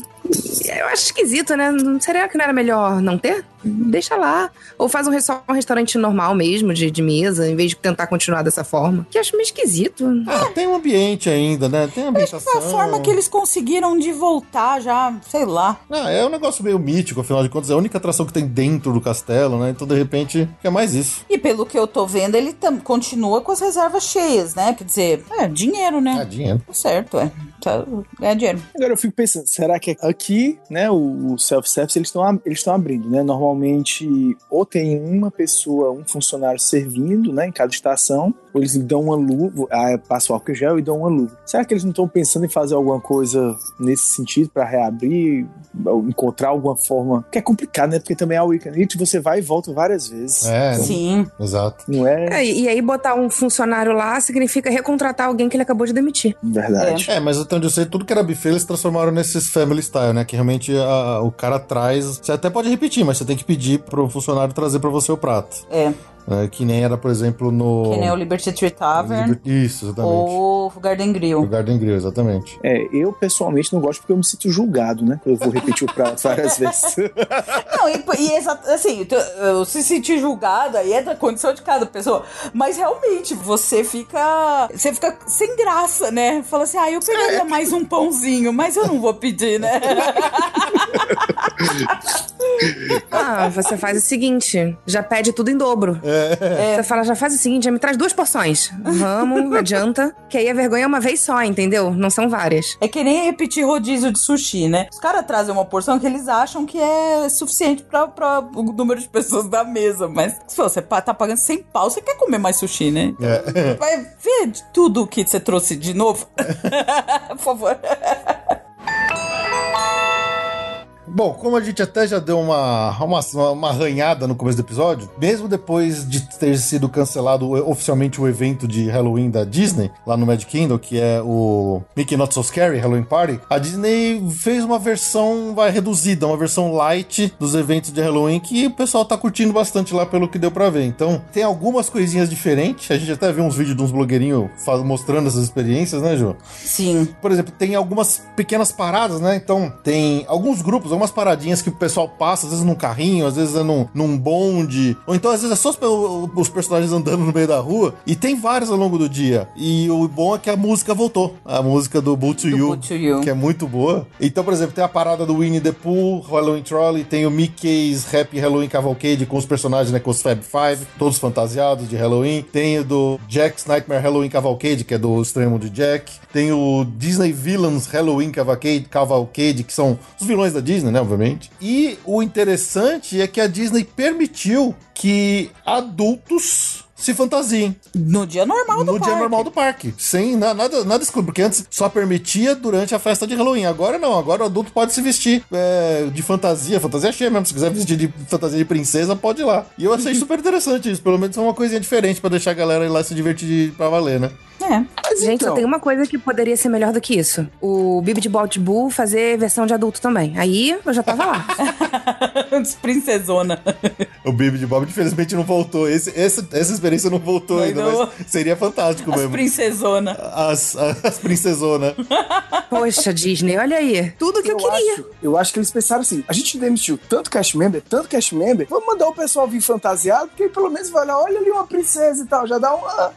Eu acho esquisito, né? Não- Será que não era melhor não ter? Deixa lá. Ou faz um, só um restaurante normal mesmo, de, de mesa, em vez de tentar continuar dessa forma. Que eu acho meio esquisito. Ah, tem um ambiente ainda, né? Tem ambientação. Essa forma que eles conseguiram de voltar já, sei lá. Ah, é um negócio meio mítico, afinal de contas, é a única atração que tem dentro do castelo, né? Então, de repente, é mais isso. E pelo que eu tô vendo, ele continua com as reservas cheias, né? Quer dizer, é dinheiro, né? Ah, dinheiro. Tá certo, é. Tá, é dinheiro. Agora eu fico pensando, será que aqui, né, o, o self-service eles estão eles estão abrindo, né? Normalmente ou tem uma pessoa, um funcionário servindo, né, em cada estação, ou eles dão uma luva, ah, passa o álcool gel e dão uma luva. Será que eles não estão pensando em fazer alguma coisa nesse sentido para reabrir, encontrar alguma forma? Que é complicado, né? Porque também a Weekend você vai e volta várias vezes. É, Sim. exato. Não é É, e aí botar um funcionário lá significa recontratar alguém que ele acabou de demitir. verdade. É, mas até onde eu sei, tudo que era buffet eles transformaram nesses family style, né? Que realmente a- o cara traz. Você até pode repetir, mas você tem que pedir pro funcionário trazer pra você o prato. É. É, que nem era, por exemplo, no. Que nem o Liberty Tree Tavern Isso, exatamente. ou o Garden O Grill. Garden Grill, exatamente. É, eu pessoalmente não gosto porque eu me sinto julgado, né? Eu vou repetir o prato várias vezes. Não, e, e assim, eu se sentir julgada aí é da condição de cada pessoa. Mas realmente, você fica. Você fica sem graça, né? Fala assim, ah, eu pegaria mais um pãozinho, mas eu não vou pedir, né? Ah, você faz o seguinte: já pede tudo em dobro. Você fala, já faz o seguinte, já me traz duas porções. Vamos, adianta. Que aí a vergonha é uma vez só, entendeu? Não são várias. É que nem repetir rodízio de sushi, né? Os caras trazem uma porção que eles acham que é suficiente pra, pra o número de pessoas da mesa. Mas se você tá pagando 100 pau, você quer comer mais sushi, né? É. Vai ver de tudo que você trouxe de novo. Por favor. Bom, como a gente até já deu uma, uma, uma arranhada no começo do episódio, mesmo depois de ter sido cancelado oficialmente o evento de Halloween da Disney, lá no Magic Kingdom, que é o Mickey Not So Scary Halloween Party, a Disney fez uma versão vai, reduzida, uma versão light dos eventos de Halloween que o pessoal tá curtindo bastante lá pelo que deu pra ver. Então, tem algumas coisinhas diferentes, a gente até viu uns vídeos de uns blogueirinhos mostrando essas experiências, né, Ju? Sim. por exemplo, tem algumas pequenas paradas, né? Então, tem alguns grupos, algumas paradinhas que o pessoal passa, às vezes num carrinho, às vezes é num, num bonde, ou então às vezes é só os, os personagens andando no meio da rua, e tem vários ao longo do dia. E o bom é que a música voltou, a música do Boot to You, to You. que é muito boa. Então, por exemplo, tem a parada do Winnie the Pooh, Halloween Trolley, tem o Mickey's Happy Halloween Cavalcade com os personagens, né, com os Fab Five, todos fantasiados de Halloween. Tem o do Jack's Nightmare Halloween Cavalcade, que é do extremo de Jack. Tem o Disney Villains Halloween Cavalcade, Cavalcade, que são os vilões da Disney, né, obviamente. E o interessante é que a Disney permitiu que adultos se fantasiem No dia normal do no dia parque. normal do parque. Sem na- nada, nada excluído. Porque antes só permitia durante a festa de Halloween. Agora não. Agora o adulto pode se vestir é, de fantasia. Fantasia cheia mesmo. Se quiser vestir de fantasia de princesa, pode ir lá. E eu achei super interessante isso. Pelo menos é uma coisinha diferente pra deixar a galera ir lá se divertir de, pra valer, né? É. Mas Gente, então, só tem uma coisa que poderia ser melhor do que isso. O Bibi de Bolt Bull fazer versão de adulto também. Aí eu já tava lá. Princesona. O Baby de Bob, infelizmente, não voltou. Esse, essa, essa experiência não voltou Mas ainda, não. mas seria fantástico As mesmo. princesona. As, as, as princesonas. Poxa, Disney, olha aí. Tudo que eu, eu queria. acho, eu acho que eles pensaram assim: a gente demitiu tanto cast member, tanto cast member, vamos mandar o pessoal vir fantasiado, porque pelo menos vai olhar, olha ali uma princesa e tal, já dá uma.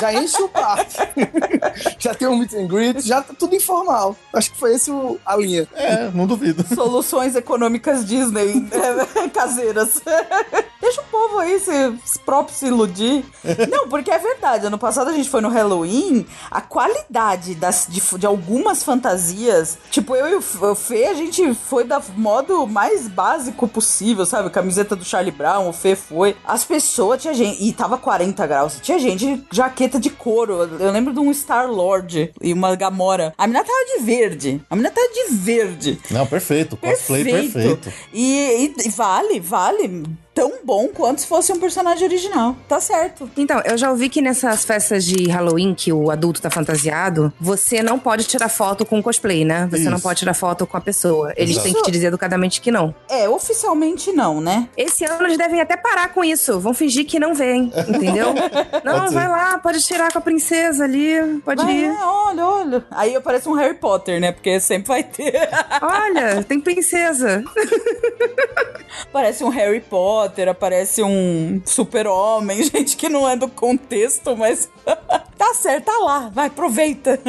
Já enche o parque. já tem um meet and greet, já tá tudo informal. Acho que foi esse o- a linha. É, não duvido. Soluções econômicas Disney caseiras. deixa o povo aí se, se próprio se iludir. Não, porque é verdade. Ano passado a gente foi no Halloween, a qualidade das, de, de algumas fantasias, tipo, eu e o Fê, a gente foi da modo mais básico possível, sabe? Camiseta do Charlie Brown, o Fê foi. As pessoas, tinha gente, e tava 40 graus, tinha gente de jaqueta de couro. Eu lembro de um Star-Lord e uma Gamora. A menina tava de verde. A menina tava de verde. Não, perfeito. Cosplay perfeito. perfeito. E, e vale, vale tão bom quanto se fosse um personagem original. Tá certo. Então, eu já ouvi que nessas festas de Halloween que o adulto tá fantasiado, você não pode tirar foto com o cosplay, né? Você Isso. não pode tirar foto com a pessoa. Eles Exato. têm que te dizer educadamente que não. É, oficialmente não, né? Esse ano eles devem até parar com isso. Vão fingir que não vêm, entendeu? não, vai lá, pode tirar com a princesa ali, pode vai, ir. olha, olha. Aí aparece um Harry Potter, né? Porque sempre vai ter. olha, tem princesa. Parece um Harry Potter Potter, aparece um super-homem, gente que não é do contexto, mas tá certo, tá lá, vai, aproveita.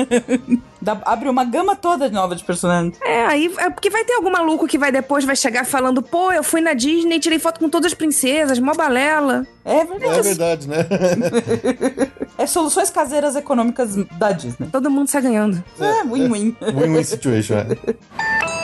Dá, abre uma gama toda nova de personagens. É, aí é porque vai ter algum maluco que vai depois vai chegar falando, pô, eu fui na Disney, tirei foto com todas as princesas, mó balela. É verdade. É verdade, né? é soluções caseiras econômicas da Disney. Todo mundo sai ganhando. É, win-win. É, win-win situation, é.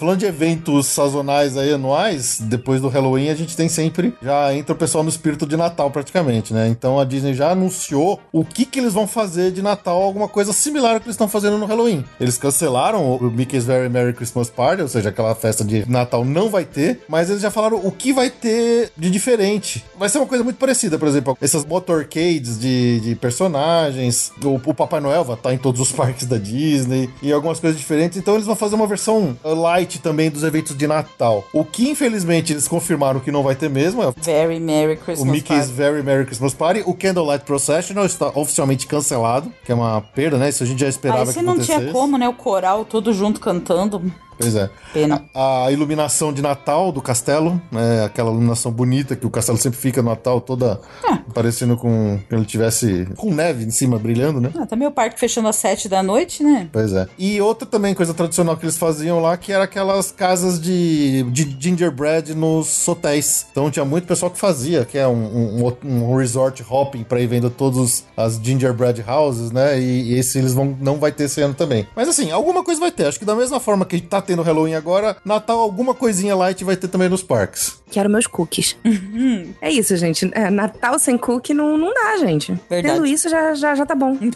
Falando de eventos sazonais aí, anuais, depois do Halloween a gente tem sempre, já entra o pessoal no espírito de Natal praticamente, né? Então a Disney já anunciou o que que eles vão fazer de Natal, alguma coisa similar ao que eles estão fazendo no Halloween. Eles cancelaram o Mickey's Very Merry Christmas Party, ou seja, aquela festa de Natal não vai ter, mas eles já falaram o que vai ter de diferente. Vai ser uma coisa muito parecida, por exemplo, essas motorcades de, de personagens, o, o Papai Noel vai estar em todos os parques da Disney e algumas coisas diferentes, então eles vão fazer uma versão light também dos eventos de Natal. O que infelizmente eles confirmaram que não vai ter mesmo é Very Merry Christmas o Mickey's Party. Very Merry Christmas Party. O Candlelight Processional está oficialmente cancelado, que é uma perda, né? Isso a gente já esperava Aí, que não tinha como, né? O coral todo junto cantando. Pois é. Pena. A, a, iluminação de Natal do castelo, né? Aquela iluminação bonita que o castelo sempre fica no Natal, toda é. parecendo com que ele tivesse com neve em cima brilhando, né? Ah, também o parque fechando às sete da noite, né? Pois é. E outra também coisa tradicional que eles faziam lá, que era aquelas casas de, de gingerbread nos hotéis. Então tinha muito pessoal que fazia, que é um, um, um resort hopping para ir vendo todas as gingerbread houses, né? E, e, esse eles vão não vai ter esse ano também. Mas assim, alguma coisa vai ter. Acho que da mesma forma que tá tendo Halloween agora, Natal alguma coisinha light vai ter também nos parques. Quero meus cookies. Uhum. é isso, gente. É, Natal sem cookie não, não dá, gente. Verdade. Tendo isso já, já, já tá bom.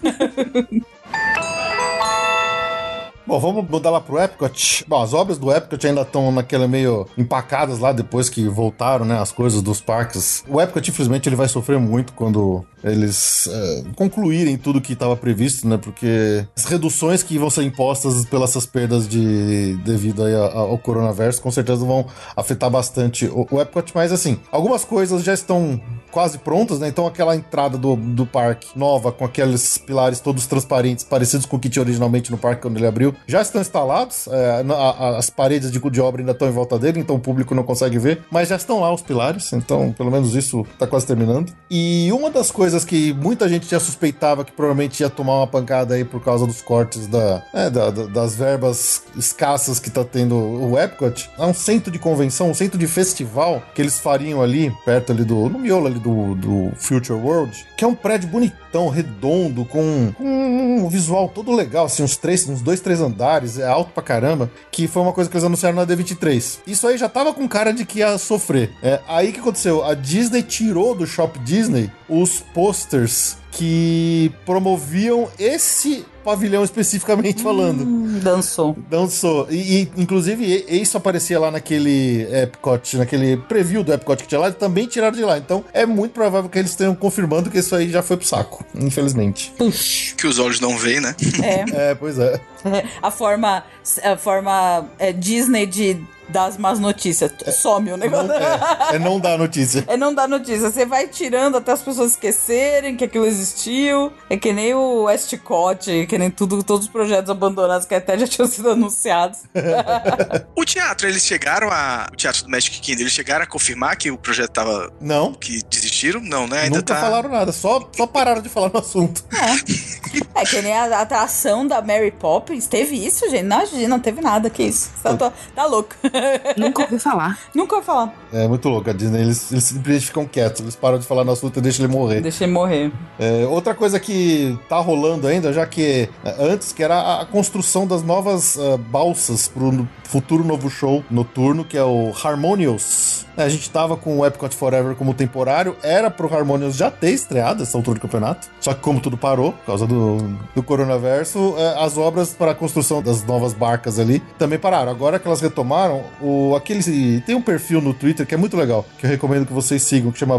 Bom, vamos mudar lá pro Epcot. Bom, as obras do Epcot ainda estão naquela meio empacadas lá depois que voltaram, né, as coisas dos parques. O Epcot, infelizmente, ele vai sofrer muito quando eles é, concluírem tudo que estava previsto, né, porque as reduções que vão ser impostas pelas perdas de devido aí ao coronavírus com certeza vão afetar bastante o, o Epcot, mas assim, algumas coisas já estão quase prontas, né? Então aquela entrada do, do parque nova com aqueles pilares todos transparentes, parecidos com o que tinha originalmente no parque quando ele abriu, já estão instalados. É, a, a, as paredes de, de obra ainda estão em volta dele, então o público não consegue ver, mas já estão lá os pilares, então pelo menos isso está quase terminando. E uma das coisas que muita gente já suspeitava que provavelmente ia tomar uma pancada aí por causa dos cortes da, é, da, da das verbas escassas que tá tendo o Epcot, é um centro de convenção, um centro de festival que eles fariam ali, perto ali do, no miolo ali do, do Future World, que é um prédio bonitão, redondo, com, um visual todo legal, assim, uns três, uns dois, três andares, é alto pra caramba, que foi uma coisa que eles anunciaram na D23. Isso aí já tava com cara de que ia sofrer. É, aí que aconteceu? A Disney tirou do Shop Disney os posters que promoviam esse pavilhão especificamente falando. Hum, dançou. Dançou. E, e, inclusive, isso aparecia lá naquele Epcot, naquele preview do Epcot que tinha lá, também tiraram de lá. Então, é muito provável que eles estejam confirmando que isso aí já foi pro saco, infelizmente. Puxa. Que os olhos não veem, né? É. é, pois é. A forma, a forma é, Disney de das más notícias. Some o negócio. Não, é, é, não dar notícia. é não dar notícia. Você vai tirando até as pessoas esquecerem que aquilo existiu. É que nem o Westcott, que nem tudo, todos os projetos abandonados que até já tinham sido anunciados. o teatro, eles chegaram a. O teatro do Magic Kingdom, eles chegaram a confirmar que o projeto tava. Não. Que desistiram? Não, né? Ainda Nunca tá... falaram nada, só, só pararam de falar no assunto. É. é que nem a atração da Mary Poppins. Teve isso, gente? Não, não teve nada. Que isso? Tá, tá, tá louco. Nunca ouvi falar. Nunca vou falar. É muito louco a Disney. Eles, eles simplesmente ficam quietos. Eles param de falar no assunto e deixam ele morrer. Deixa ele morrer. É, outra coisa que tá rolando ainda, já que é, antes, que era a, construção das novas ah, balsas pro futuro novo show noturno, que é o Harmonious. É, A gente tava com o Epcot Forever como temporário, era pro Harmonious já ter estreado essa altura do campeonato. Só que como tudo parou, por causa do, do coronaverso, é, as obras para a construção das novas barcas ali também pararam. Agora que elas retomaram, o, aquele, tem um perfil no Twitter que é muito legal, que eu recomendo que vocês sigam, que chama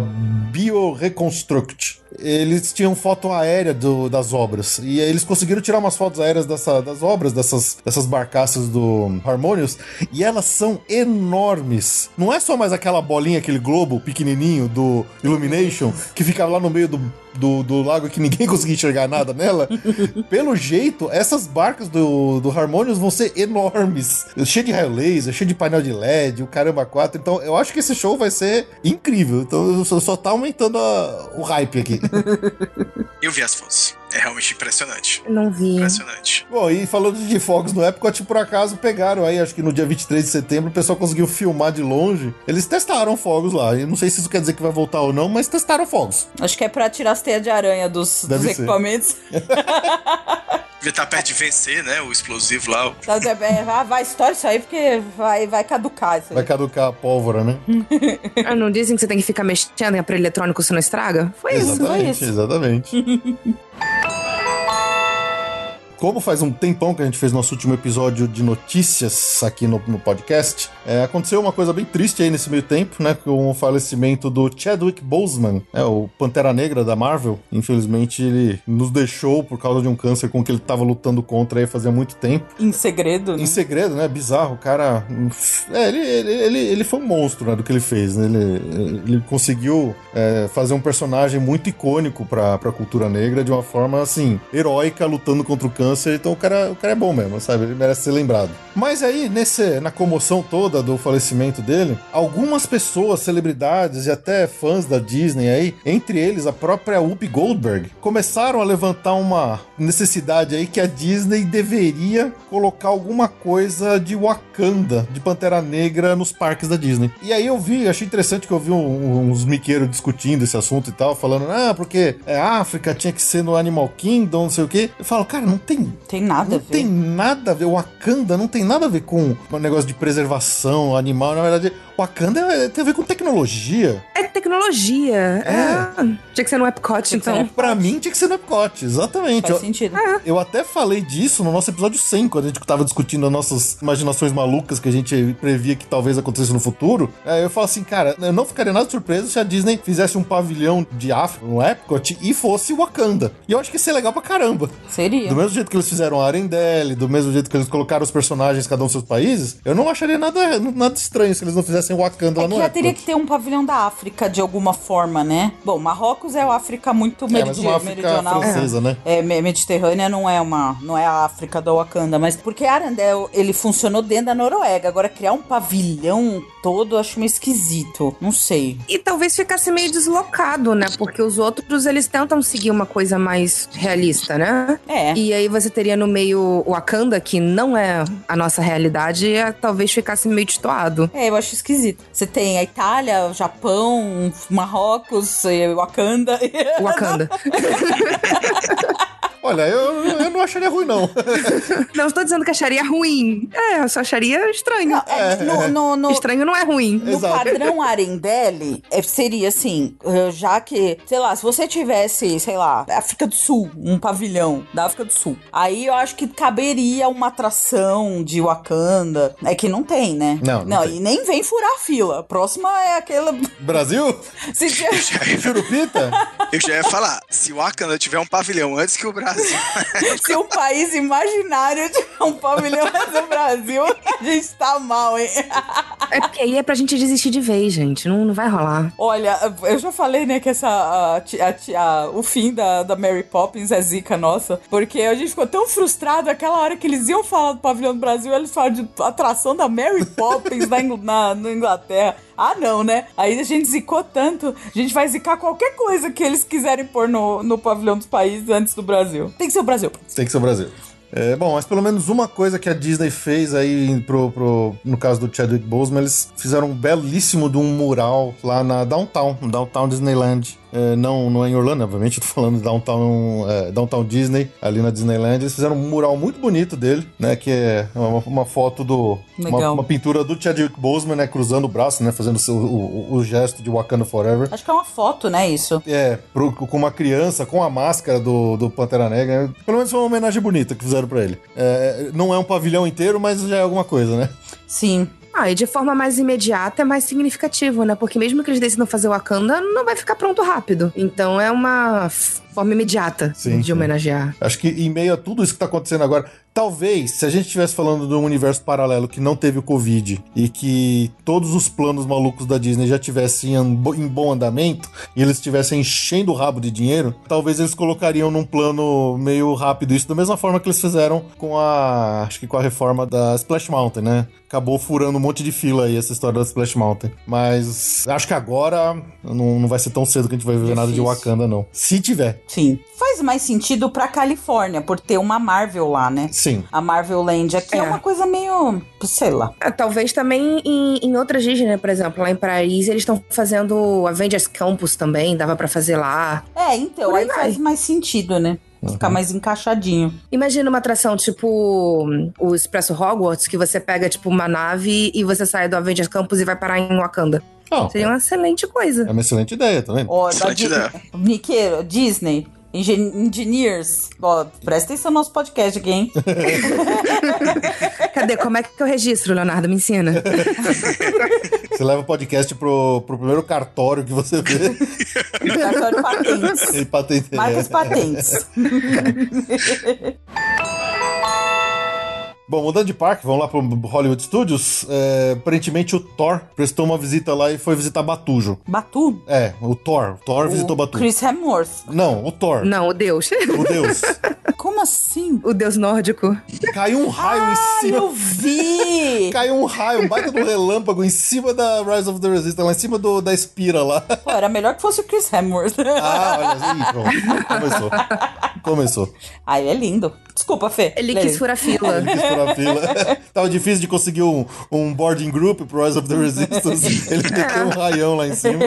BioReconstruct. Eles tinham foto aérea do- das obras. E eles conseguiram tirar umas fotos aéreas dessa- das obras, dessas, dessas barcaças do Harmonious. E elas são enormes. Não é só mais aquela bolinha, aquele globo pequenininho do Illumination, que ficava lá no meio do, do, do lago que ninguém conseguia enxergar nada nela. Pelo jeito, essas barcas do, do Harmonious vão ser enormes. Cheio de raio laser, cheio de painel de LED, o caramba 4. Então eu acho que esse show vai ser incrível. Então só, só tá aumentando a- o hype aqui. Eu vi as fotos. É realmente impressionante. Não vi. Impressionante. Bom, e falando de fogos no Epcot, por acaso pegaram aí, acho que no dia 23 de setembro, o pessoal conseguiu filmar de longe. Eles testaram fogos lá. Eu não sei se isso quer dizer que vai voltar ou não, mas testaram fogos. Acho que é pra tirar as teias de aranha dos, dos equipamentos. Devia estar perto de vencer, né? O explosivo lá. ah, vai, estoura isso aí, porque vai, vai caducar isso aí. Vai caducar a pólvora, né? Ah, não dizem que você tem que ficar mexendo em aparelho eletrônico se não estraga? Foi isso. exatamente, isso. exatamente. Como faz um tempão que a gente fez nosso último episódio de notícias aqui no, no podcast, é, aconteceu uma coisa bem triste aí nesse meio tempo, né? Com o falecimento do Chadwick Boseman, né, o Pantera Negra da Marvel. Infelizmente, ele nos deixou por causa de um câncer com que ele estava lutando contra aí fazia muito tempo. Em segredo, né? Em segredo, né? Bizarro, o cara. É, ele, ele, ele, ele foi um monstro, né? Do que ele fez, né? Ele, ele conseguiu é, fazer um personagem muito icônico pra, pra cultura negra de uma forma, assim, heróica, lutando contra o câncer. Então o cara, o cara é bom mesmo, sabe? Ele merece ser lembrado. Mas aí, nesse, na comoção toda do falecimento dele, algumas pessoas, celebridades e até fãs da Disney aí, entre eles a própria Whoopi Goldberg, começaram a levantar uma necessidade aí que a Disney deveria colocar alguma coisa de Wakanda, de Pantera Negra nos parques da Disney. E aí eu vi, achei interessante que eu vi um- uns miqueiros discutindo esse assunto e tal, falando, ah, porque é África, tinha que ser no Animal Kingdom, não sei o quê. Eu falo, cara, não tem Tem nada a não ver. tem nada a ver. O Wakanda não tem nada a ver com o negócio de preservação animal. Na verdade, o Wakanda é- tem a ver com tecnologia. É tecnologia. É. Tinha que ser no Epcot, ser então. no Pra mim, tinha que ser no Epcot. Exatamente. Faz Eu, sentido. eu até falei disso no nosso episódio 100, quando a gente tava discutindo as nossas imaginações malucas que a gente previa que talvez acontecesse no futuro. É, eu falo assim, cara, eu não ficaria nada surpreso se a Disney fizesse um pavilhão de África no Epcot e fosse Wakanda. E eu acho que ia ser legal pra caramba. Seria. Do mesmo jeito que eles fizeram a Arendelle, do mesmo jeito que eles colocaram os personagens, cada um nos seus países, eu não acharia nada, nada estranho se eles não fizessem Wakanda lá É no que já teria que ter um pavilhão da África de alguma forma, né? Bom, Marrocos é a África muito É, mas meridi uma África meridional. francesa, né? É, me- Mediterrânea não é uma, não é a África do Wakanda, mas porque Arendelle, ele funcionou dentro da Noruega. Agora criar um pavilhão todo, eu acho meio esquisito. Não sei. E talvez ficasse meio deslocado, né? Porque os outros, eles tentam seguir uma coisa mais realista, né? É. E aí você teria no meio o Wakanda, que não é a nossa realidade, e é- talvez ficasse meio destoado. É, eu acho esquisito. Você tem a Itália, o Japão, Marrocos, Wakanda. Wakanda. Olha, eu, eu não acharia ruim, não. não estou dizendo que acharia ruim. É, eu só acharia estranho. É, no, no, no, Estranho não é ruim. No Exato. padrão Arendelle, é, seria assim, eh, já que, sei lá, se você tivesse, sei lá, África do Sul, um pavilhão da África do Sul, aí eu acho que caberia uma atração de Wakanda. É que não tem, né? Não, não tem. e nem vem furar a fila. A próxima é aquela. Brasil? Se tiver- Churupita? Eu já ia falar, se o Wakanda tiver um pavilhão antes que o Brasil. Se um país imaginário tiver um pavilhão do Brasil, a gente tá mal, hein? É porque aí é pra gente desistir de vez, gente. Não, não vai rolar. Olha, eu já falei, né, que essa. a- a- a- o fim da, da Mary Poppins é zica nossa. Porque a gente ficou tão frustrado aquela hora que eles iam falar do pavilhão do Brasil, eles falam de atração da Mary Poppins na, na, na Inglaterra. Ah, não, né? Aí a gente zicou tanto, a gente vai zicar qualquer coisa que eles quiserem pôr no, no pavilhão dos países antes do Brasil. Tem que ser o Brasil. Tem que ser o Brasil. É, bom, mas pelo menos uma coisa que a Disney fez aí pro, pro, no caso do Chadwick Boseman, eles fizeram um belíssimo de um mural lá na Downtown, Downtown Disneyland. É, não, não é em Orlando, obviamente, tô falando de Downtown, é, Downtown Disney, ali na Disneyland. Eles fizeram um mural muito bonito dele, né? Que é uma, uma foto do. Uma, Legal. uma pintura do Chadwick Boseman, né? Cruzando o braço, né? Fazendo o, seu- o, o- gesto de Wakanda Forever. Acho que é uma foto, né, isso? É, pro- com uma criança, com a máscara do, do Pantera Negra. Pelo menos foi uma homenagem bonita que fizeram pra ele. É, não é um pavilhão inteiro, mas já é alguma coisa, né? Sim. Ah, e de forma mais imediata é mais significativo, né? Porque mesmo que eles decidam fazer Wakanda, não vai ficar pronto rápido. Então é uma forma imediata Sim, de sim. homenagear. Acho que em meio a tudo isso que tá acontecendo agora, talvez, se a gente estivesse falando de um universo paralelo que não teve o Covid e que todos os planos malucos da Disney já tivessem em bo- em bom andamento e eles estivessem enchendo o rabo de dinheiro, talvez eles colocariam num plano meio rápido isso, da mesma forma que eles fizeram com a. Acho que com a reforma da Splash Mountain, né? Acabou furando um monte de fila aí essa história da Splash Mountain. Mas acho que agora não, não vai ser tão cedo que a gente vai ver nada de Difícil. Wakanda, não. Se tiver, Sim. Faz mais sentido pra Califórnia, por ter uma Marvel lá, né? sim. A Marvel Land aqui é, É. uma coisa meio. sei lá. Ah, talvez também em, em outras Disney, né? Por exemplo, lá em Paris eles estão fazendo Avengers Campus também, dava pra fazer lá. É, então, Por aí aí faz mais sentido, né? Ficar mais encaixadinho. Imagina uma atração tipo o Expresso Hogwarts, que você pega tipo uma nave e você sai do Avengers Campus e vai parar em Wakanda. Não, Seria uma excelente coisa. É uma excelente ideia, tá vendo? Ó, da Excelente Di- ideia. Miqueiro, Disney. Engen- Engineers. Ó, presta atenção no nosso podcast aqui, hein? Cadê? Como é que eu registro, Leonardo? Me ensina. Você leva o podcast pro, pro primeiro cartório que você vê Cartório de patentes. e patente. Marcas patentes. Bom, mudando de parque, vamos lá pro Hollywood Studios. É, aparentemente o Thor prestou uma visita lá e foi visitar Batujo. Batu? É, o Thor. O Thor visitou O Batujo. Chris Hemsworth. Não, o Thor. Não, o Deus. O Deus. Como assim? O Deus nórdico. Caiu um raio em Ah, cima. eu vi! Caiu um raio, um baita do relâmpago em cima da Rise of the Resistance, lá em cima do, da Espira lá. Pô, era melhor que fosse o Chris Hemsworth. Ah, olha, pronto. Começou. Começou. Ah, ele é lindo. Desculpa, Fê. Ele Lê. quis furar fila. Ele quis furar a fila. Tava difícil de conseguir um, um boarding group pro Rise of the Resistance. Ele meteu um raião lá em cima.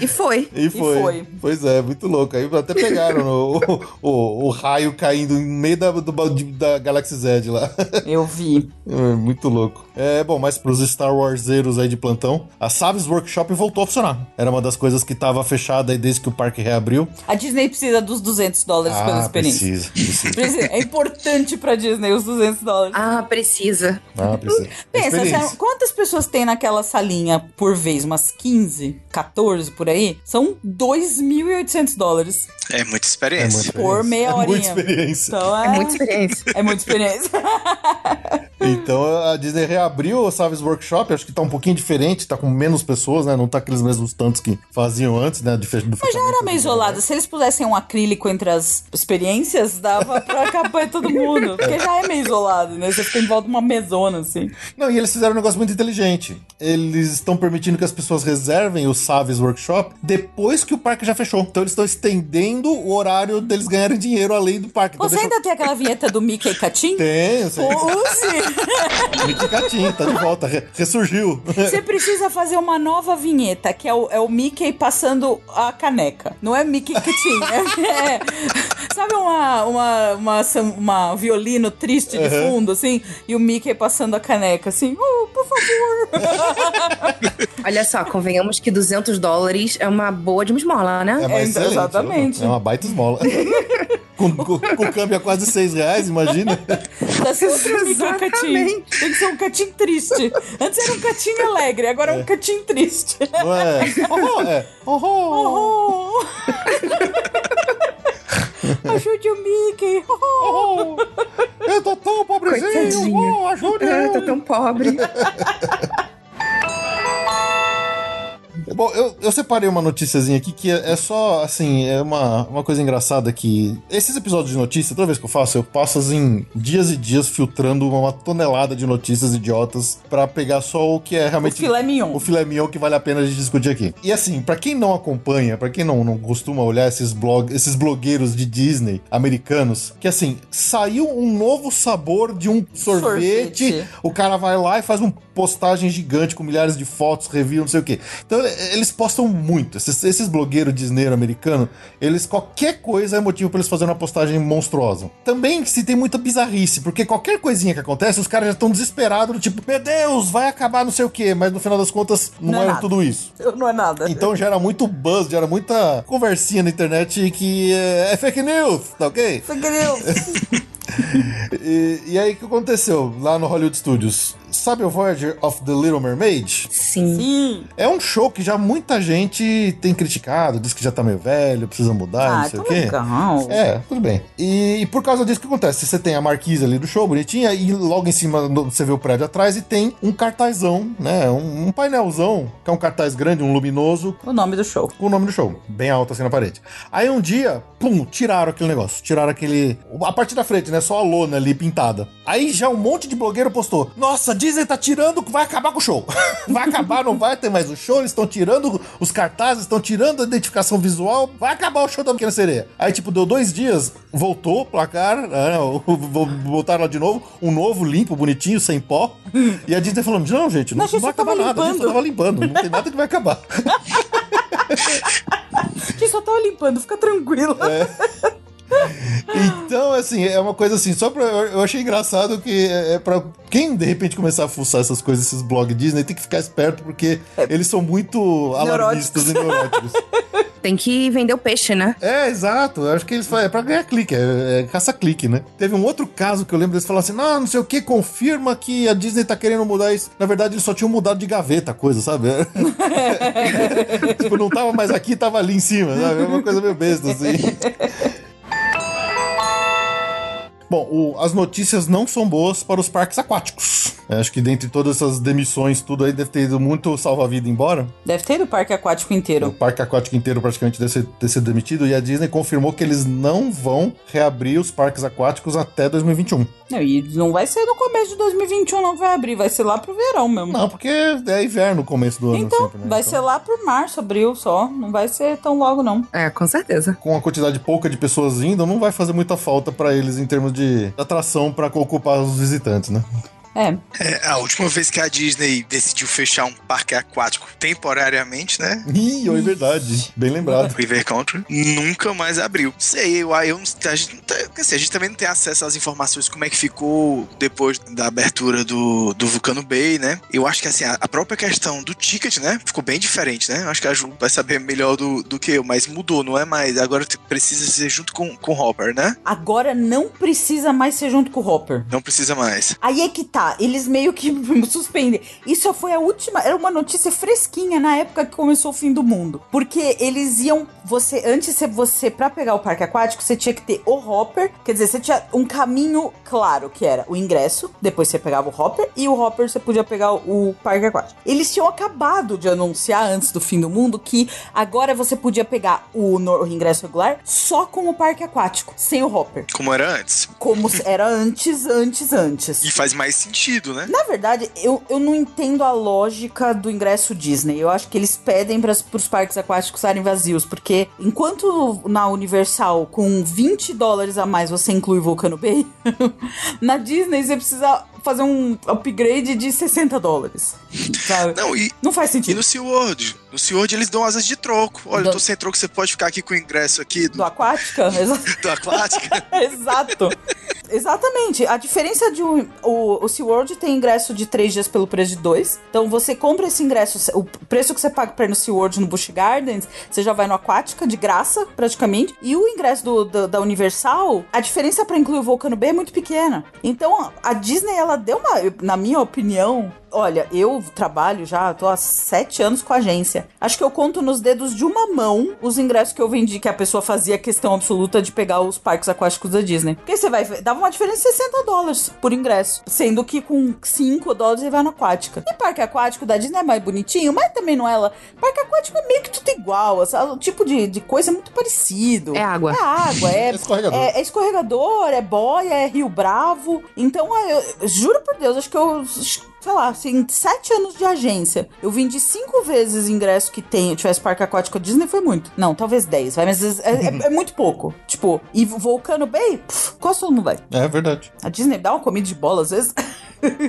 E foi. E foi. foi. Pois é, muito louco. Aí até pegaram o, o, o raio caindo em meio da, do, da Galaxy Z lá. Eu vi. É, muito louco. É, bom, mas pros Star Warszeiros aí de plantão, a Saves Workshop voltou a funcionar. Era uma das coisas que tava fechada aí desde que o parque reabriu. A Disney precisa dos 200 dólares pela Ah, experiência. precisa, precisa. Precisa. É importante pra Disney os 200 dólares. Ah, precisa. Ah, precisa. Pensa, Experiência. sabe, quantas pessoas tem naquela salinha por vez? Umas 15, 14 por aí? São 2.800 dólares É muita É muita experiência. experiência. por meia É horinha. muita experiência. Então é, É muita experiência. é muita experiência. Então a Disney reabriu o Saves Workshop, acho que tá um pouquinho diferente, tá com menos pessoas, né? Não tá aqueles mesmos tantos que faziam antes, né? Do Mas já era meio isolada. Se eles pusessem um acrílico entre as experiências, dava pra acabar todo mundo. Porque já é meio isolado, né? Você fica em volta de uma mesona, assim. Não, e eles fizeram um negócio muito inteligente. Eles estão permitindo que as pessoas reservem o Saves Workshop depois que o parque já fechou. Então eles estão estendendo o horário deles ganharem dinheiro além do parque. Então Você deixa- ainda tem aquela vinheta do Mickey Catim? Tem, eu sei. Use! Mickey Catinho, tá de volta, re- ressurgiu. Você precisa fazer uma nova vinheta, que é o, é o Mickey passando a caneca. Não é Mickey Catim. É, é- sabe uma, uma, uma, uma violino triste de fundo, assim? E o Mickey passando a caneca, assim, oh, por favor. Olha só, convenhamos que 200 dólares é uma boa de uma esmola, né? É, mas É, exatamente. É uma baita esmola. com, com, com o câmbio a quase 6 reais, imagina. Tá sendo Catim. Exatamente. Tem que ser um catim triste. Antes era um catim alegre, agora é um catim triste. Não é? Oh, é. Oh, oh. Oh. Ajude o Mickey. Oh. Eu tô tão pobrezinho. Coitadinho. Oh, ajuda Ah, eu. tô tão pobre. Bom, eu, eu separei uma noticiazinha aqui que é, é só, assim, é uma, uma coisa engraçada que esses episódios de notícia, toda vez que eu faço, eu passo, assim, dias e dias filtrando uma tonelada de notícias idiotas pra pegar só o que é O realmente... filé mignon. O filé mignon que vale a pena a gente discutir aqui. E assim, pra quem não acompanha, pra quem não, não costuma olhar esses blog, esses blogueiros de Disney americanos, que assim, saiu um novo sabor de um sorvete, Sorvete. o cara vai lá e faz uma postagem gigante com milhares de fotos, review, não sei o quê. Então eles postam muito. Esses, esses blogueiros Disney americanos, eles qualquer coisa é motivo pra eles fazerem uma postagem monstruosa. Também se tem muita bizarrice, porque qualquer coisinha que acontece, os caras já estão desesperados, do tipo, meu Deus, vai acabar não sei o quê, mas no final das contas não, Não é era nada. tudo isso. Não é nada. Então gera muito buzz, gera muita conversinha na internet que é, é fake news, tá ok? Fake news. E, e aí o que aconteceu lá no Hollywood Studios? Sabe o Voyager of the Little Mermaid? Sim. Sim. É um show que já muita gente tem criticado, diz que já tá meio velho, precisa mudar, Ah, não sei tá o quê. legal. É, tudo bem. E, e por causa disso, o que acontece? Você tem a marquise ali do show, bonitinha, e logo em cima no- você vê o prédio atrás e tem um cartazão, né? Um, um painelzão, que é um cartaz grande, um luminoso, O nome do show. com o nome do show, bem alto assim na parede. Aí um dia, pum, tiraram aquele negócio, tiraram aquele. A parte da frente, né? Só a lona ali pintada. Aí já um monte de blogueiro postou: Nossa, Disney tá tirando, vai acabar com o show. vai acabar, não vai ter mais o show, eles estão tirando os cartazes, estão tirando a identificação visual, vai acabar o show da Pequena Sereia. Aí, tipo, deu dois dias, voltou o placar, né, vo- voltaram lá de novo, um novo, limpo, bonitinho, sem pó. E a Disney falou: Não, gente, não, Não, a gente vai acabar nada, a gente só limpando." tava limpando, não tem nada que vai acabar. Que só tava limpando, fica tranquilo. É. Então, assim, é uma coisa assim, só pra. Eu achei engraçado que é, é pra quem de repente começar a fuçar essas coisas, esses blogs Disney, tem que ficar esperto, porque eles são muito alarmistas e neuróticos. Tem que vender o peixe, né? É, exato. Eu acho que eles falam, é pra ganhar clique, é, é caça-clique, né? Teve um outro caso que eu lembro deles falando assim: não, não sei o que, confirma que a Disney tá querendo mudar isso. Na verdade, eles só tinham mudado de gaveta a coisa, sabe? tipo, não tava mais aqui, tava ali em cima, sabe? É uma coisa meio besta, assim. Bom, o- as notícias não são boas para os parques aquáticos. Eu acho que dentre todas essas demissões, tudo aí deve ter ido muito salva-vida embora. Deve ter do parque aquático O inteiro. parque aquático inteiro praticamente deve ser, ter sido demitido e a Disney confirmou que eles não vão reabrir os parques aquáticos até 2021. Não, e não vai ser no começo de 2021, não vai abrir. Vai ser lá pro verão mesmo. Não, porque é inverno no começo do ano Então, sempre, né? vai Então, ser lá pro março, abril só. Não vai ser tão logo, não. É, com certeza. Com a quantidade pouca de pessoas indo, não vai fazer muita falta pra eles em termos de atração pra ocupar os visitantes, né? É. É, a última vez que a Disney decidiu fechar um parque aquático temporariamente, né? Ih, é verdade. Bem lembrado. River Country nunca mais abriu. Sei, eu, eu não- a, gente não tá- quer dizer, a gente também não tem acesso às informações como é que ficou depois da abertura do, do Vulcano Bay, né? Eu acho que assim, a, a própria questão do ticket, né? Ficou bem diferente, né? Eu acho que a Ju vai saber melhor do, do que eu, mas mudou, não é mais. Agora precisa ser junto com, com o Hopper, né? Agora não precisa mais ser junto com o Hopper. Não precisa mais. Aí é que tá, eles meio que suspendem. Isso foi a última, era uma notícia fresquinha na época que começou o fim do mundo. Porque eles iam, você, antes de você, pra pegar o parque aquático, você tinha que ter o Hopper, quer dizer, você tinha um caminho claro, que era o ingresso, depois você pegava o Hopper, e o Hopper você podia pegar o parque aquático. Eles tinham acabado de anunciar antes do fim do mundo que agora você podia pegar o, o ingresso regular só com o parque aquático, sem o Hopper. Como era antes. Como era antes, antes, antes. E faz mais sentido, né? Na verdade, eu, eu não entendo a lógica do ingresso Disney. Eu acho que eles pedem para os parques aquáticos estarem vazios, porque enquanto na Universal, com 20 dólares a mais, você inclui Vulcano Bay, na Disney você precisa fazer um upgrade de 60 dólares. Sabe? Não, e, Não faz E sentido. no SeaWorld? No SeaWorld eles dão asas de troco. Olha, Do- eu tô sem troco, você pode ficar aqui com o ingresso aqui do, Do Aquática? Do Aquática. Exato. Exatamente. A diferença de um. O, o SeaWorld tem ingresso de três dias pelo preço de dois. Então você compra esse ingresso, o preço que você paga pra ir no SeaWorld no Busch Gardens, você já vai no Aquática, de graça, praticamente. E o ingresso do, do- da Universal, a diferença pra incluir o Volcano B é muito pequena. Então a Disney, ela deu uma. Na minha opinião. Olha, eu trabalho já, tô há sete anos com a agência. Acho que eu conto nos dedos de uma mão os ingressos que eu vendi, que a pessoa fazia questão absoluta de pegar os parques aquáticos da Disney. Porque você vai dava uma diferença de 60 dólares por ingresso. Sendo que com 5 dólares ele vai no aquática. E parque aquático da Disney é mais bonitinho, mas também não é ela. Parque aquático é meio que tudo igual. sabe? O tipo de, de coisa é muito parecido. É água. É água, é, É escorregador. é, é escorregador, é boia, é Rio Bravo. Então, eu, eu juro por Deus, acho que eu. Sei lá, assim, sete anos de agência. Eu vendi cinco vezes ingresso que tem, eu tivesse parque aquático Disney, foi muito. Não, talvez dez, vai, mas é, é- é muito pouco. Tipo, e Volcano Bay, pff, quase todo mundo vai. É verdade. A Disney dá uma comida de bola às vezes.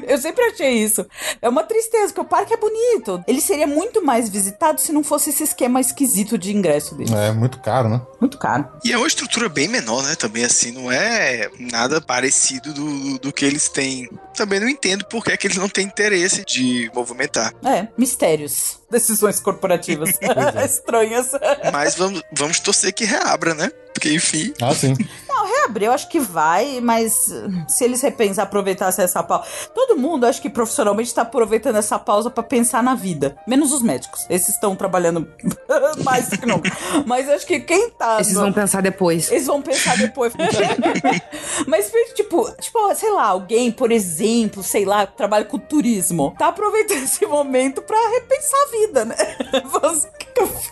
Eu sempre achei isso. É uma tristeza, porque o parque é bonito. Ele seria muito mais visitado se não fosse esse esquema esquisito de ingresso dele. É muito caro, né? Muito caro. E é uma estrutura bem menor, né? Também assim, não é nada parecido do, do que eles têm. Também não entendo por que, é que eles não têm interesse de movimentar. É, mistérios. Decisões corporativas estranhas. Mas vamos, vamos torcer que reabra, né? Porque, enfim, Ah, sim. Não, reabrir eu acho que vai, mas uh, se eles repensar, aproveitassem essa pausa. Todo mundo, acho que profissionalmente, tá aproveitando essa pausa pra pensar na vida. Menos os médicos. Esses estão trabalhando mais do que nunca. Mas acho que quem tá. Esses no- vão pensar depois. Eles vão pensar depois. Mas, tipo, tipo, sei lá, alguém, por exemplo, sei lá, que trabalha com turismo, tá aproveitando esse momento pra repensar a vida, né?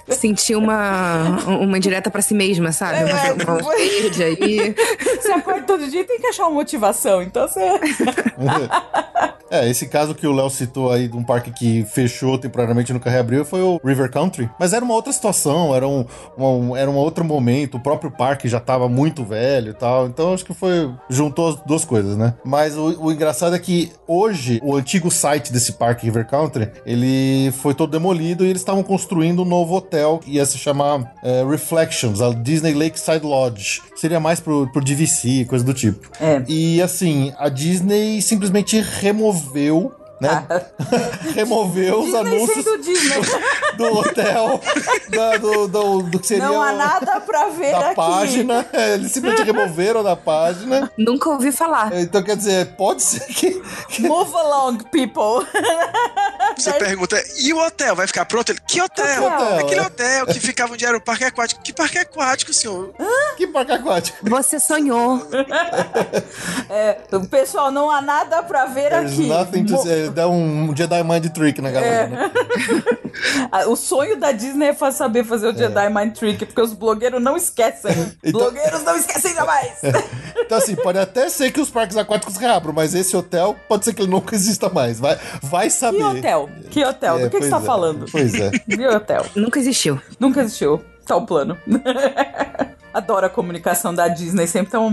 Sentir uma, uma indireta pra si mesma, sabe? É, Uma, uma aí. Você acorda todo dia e tem que achar uma motivação. Então você. É, esse caso que o Léo citou aí de um parque que fechou temporariamente e nunca reabriu foi o River Country. Mas era uma outra situação, era um, um- era um outro momento. O próprio parque já tava muito velho e tal. Então acho que foi. juntou as duas coisas, né? Mas o, o engraçado é que hoje o antigo site desse parque River Country ele foi todo demolido e eles estavam construindo um novo hotel que ia se chamar é, Reflections, a Disney Lakeside Lodge. Seria mais pro, pro DVC, coisa do tipo. É. E assim, a Disney simplesmente removeu, né? removeu os Disney anúncios Disney. do hotel, da- do, do, do que seria Não há nada pra ver da aqui. página. É, Eles simplesmente removeram da página. Nunca ouvi falar. Então, quer dizer, pode ser que. Move along, people. você pergunta, e o hotel? Vai ficar pronto? Ele, que hotel? hotel? Aquele hotel que ficava onde era o parque aquático. Que parque aquático, senhor? Que parque aquático? Você sonhou. É, pessoal, não há nada pra ver There's aqui. nothing to Mo- say. Dá um Jedi Mind Trick na galera, né? Ah, O sonho da Disney é saber fazer o Jedi Mind Trick, porque os blogueiros não esquecem. Então- Blogueiros não esquecem jamais. Então, assim, pode até ser que os parques aquáticos reabram, mas esse hotel pode ser que ele nunca exista mais. Vai, vai saber. Que hotel? Que hotel? É, Do que, que você tá é. falando? Pois é. Que hotel? Nunca existiu. Nunca existiu. Tá o plano. Adoro a comunicação da Disney, sempre tão.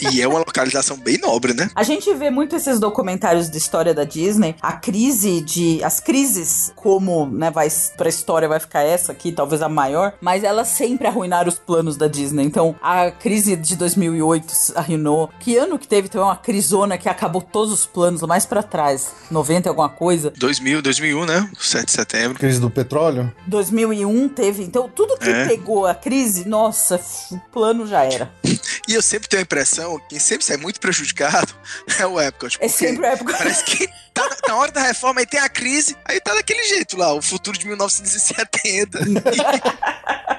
E é uma localização bem nobre, né? A gente vê muito esses documentários de história da Disney, a crise de. As crises, como, né, vai pra história vai ficar essa aqui, talvez a maior, mas elas sempre arruinaram os planos da Disney. Então, a crise de 2008 arruinou. Que ano que teve? Teve uma crisona que acabou todos os planos mais pra trás. 90 e alguma coisa. 2000, 2001, né? 7 de setembro. Crise do petróleo? 2001 teve. Então, tudo que É. pegou a crise, nossa, o plano já era. E eu sempre tenho a impressão que quem sempre sai muito prejudicado é o Epcot. É sempre a época. Parece que tá na- na hora da reforma, aí tem a crise, aí tá daquele jeito lá, o futuro de 1970.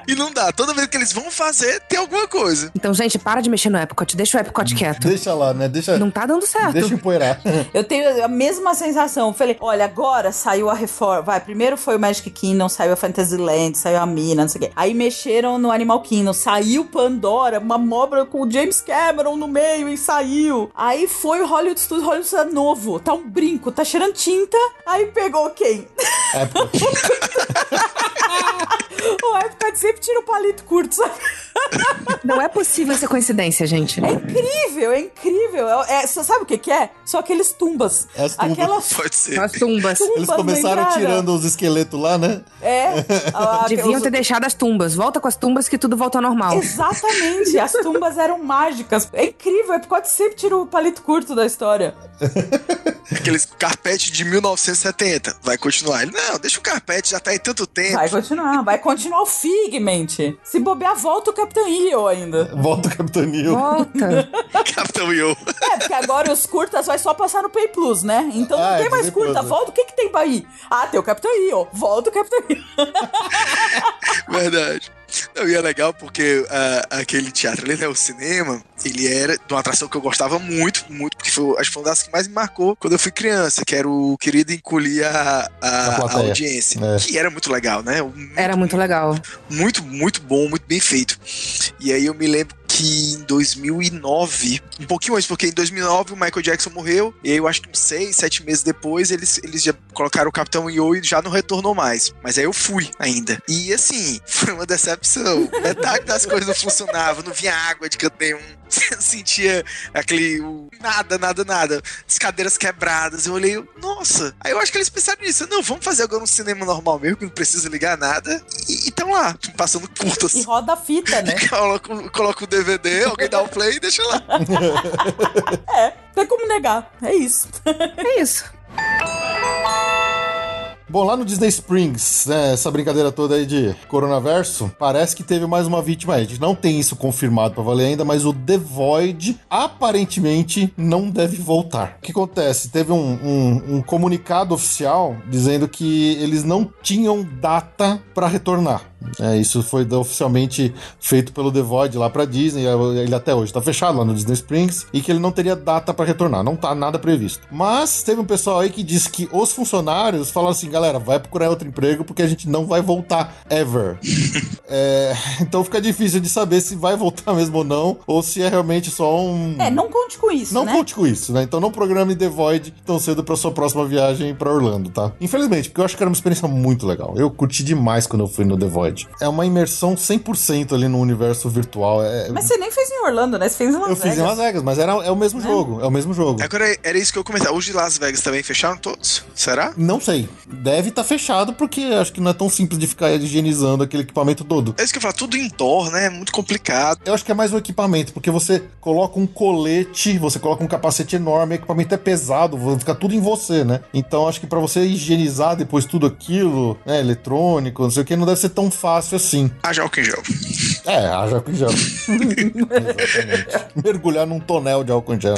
e não dá. Toda vez que eles vão fazer, tem alguma coisa. Então, gente, para de mexer no Epcot. Deixa o Epcot quieto. Deixa lá, né? Deixa, Não tá dando certo. deixa empoeirar. Eu tenho a mesma sensação. Falei, olha, agora saiu a reforma. Vai, primeiro foi o Magic Kingdom, saiu a Fantasyland, saiu a Mina, não sei o quê. Aí mexeram no Animal Kingdom, saiu Pandora, uma obra com o James Cameron no meio e saiu. Aí foi o Hollywood Studios, Hollywood Studios novo. Tá um brinco, tá cheirando tinta. Aí pegou quem? Epcot. O Epcot sempre tira o palito curto, sabe? Não é possível essa coincidência, gente. É incrível, é incrível. É, é- você sabe o que que é? São aqueles tumbas. As tumbas. Aquelas Pode ser. As tumbas. tumbas, Eles começaram lembraram? tirando os esqueletos lá, né? É. a- Deviam os- ter deixado as tumbas. Volta com as tumbas que tudo volta ao normal. Exatamente, as tumbas eram mágicas. É incrível, é porque sempre tira o palito curto da história. Aqueles carpete de 1970. Vai continuar. Ele, não, deixa o carpete, já tá aí tanto tempo. Vai continuar, vai continuar o Figment. Se bobear, volta o Capitão EO ainda. Volta o Capitão Neil. Volta. Capitão Yo. É, porque agora os curtas vai só passar no Pay Plus, né? Então Ah, não é, tem mais Disney curta. Plus, né? Volta, o que que tem pra ir? Ah, tem o Capitão EO. Volta o Capitão EO. Verdade. Não, e é legal porque ah, aquele teatro ali, né, o cinema, ele era de uma atração que eu gostava muito, muito, porque foi, acho que foi uma das que mais me marcou quando eu fui criança, que era o Querido Encolher a, a, A audiência, É. que era muito legal, né? Era muito legal. muito, muito bom, muito bem feito. E aí eu me lembro que em 2009, um pouquinho antes, porque em 2009 o Michael Jackson morreu, e aí eu acho que uns seis, sete meses depois eles, eles já colocaram o Capitão Yo e já não retornou mais. Mas aí eu fui ainda. E assim, foi uma decepção. Metade das coisas não funcionava, não vinha água de canto nenhum. Sentia aquele. Nada, nada, nada. As cadeiras quebradas. Eu olhei, nossa. Aí eu acho que eles pensaram nisso. Não, vamos fazer agora um cinema normal mesmo, que não precisa ligar nada. E estão lá, passando curto E roda a fita, né? Coloca, coloca o DVD, alguém dá o play e deixa lá. É, tem como negar. É isso. É isso. Bom, lá no Disney Springs, né, essa brincadeira toda aí de coronaverso, parece que teve mais uma vítima aí. A gente não tem isso confirmado pra valer ainda, mas o The Void aparentemente não deve voltar. O que acontece? Teve um, um- um comunicado oficial dizendo que eles não tinham data pra retornar. É, isso foi oficialmente feito pelo The Void lá pra Disney. Ele até hoje tá fechado lá no Disney Springs e que ele não teria data pra retornar. Não tá nada previsto. Mas teve um pessoal aí que disse que os funcionários falaram assim: galera, vai procurar outro emprego porque a gente não vai voltar ever. É, então fica difícil de saber se vai voltar mesmo ou não, ou se é realmente só um. É, não conte com isso, Não né? conte com isso, né? Então não programe The Void tão cedo pra sua próxima viagem pra Orlando, tá? Infelizmente, porque eu acho que era uma experiência muito legal. Eu curti demais quando eu fui no The Void. É uma imersão 100% ali no universo virtual. É- Mas você nem fez em Orlando, né? Você fez em Las eu Vegas. fiz em Las Vegas, mas era, é o mesmo jogo. É o mesmo jogo. Agora, era isso que eu comentava. Os de Las Vegas também fecharam todos? Será? Não sei. Deve estar fechado porque acho que não é tão simples de ficar higienizando aquele equipamento todo. É isso que eu falo, tudo indoor, né? É muito complicado. Eu acho que é mais o equipamento, porque você coloca um colete, você coloca um capacete enorme, o equipamento é pesado, vai ficar tudo em você, né? Então acho que pra você higienizar depois tudo aquilo, né, eletrônico, não sei o que, não deve ser tão fácil assim. Haja álcool em gel. É, haja álcool em gel. Exatamente. Mergulhar num tonel de álcool em gel.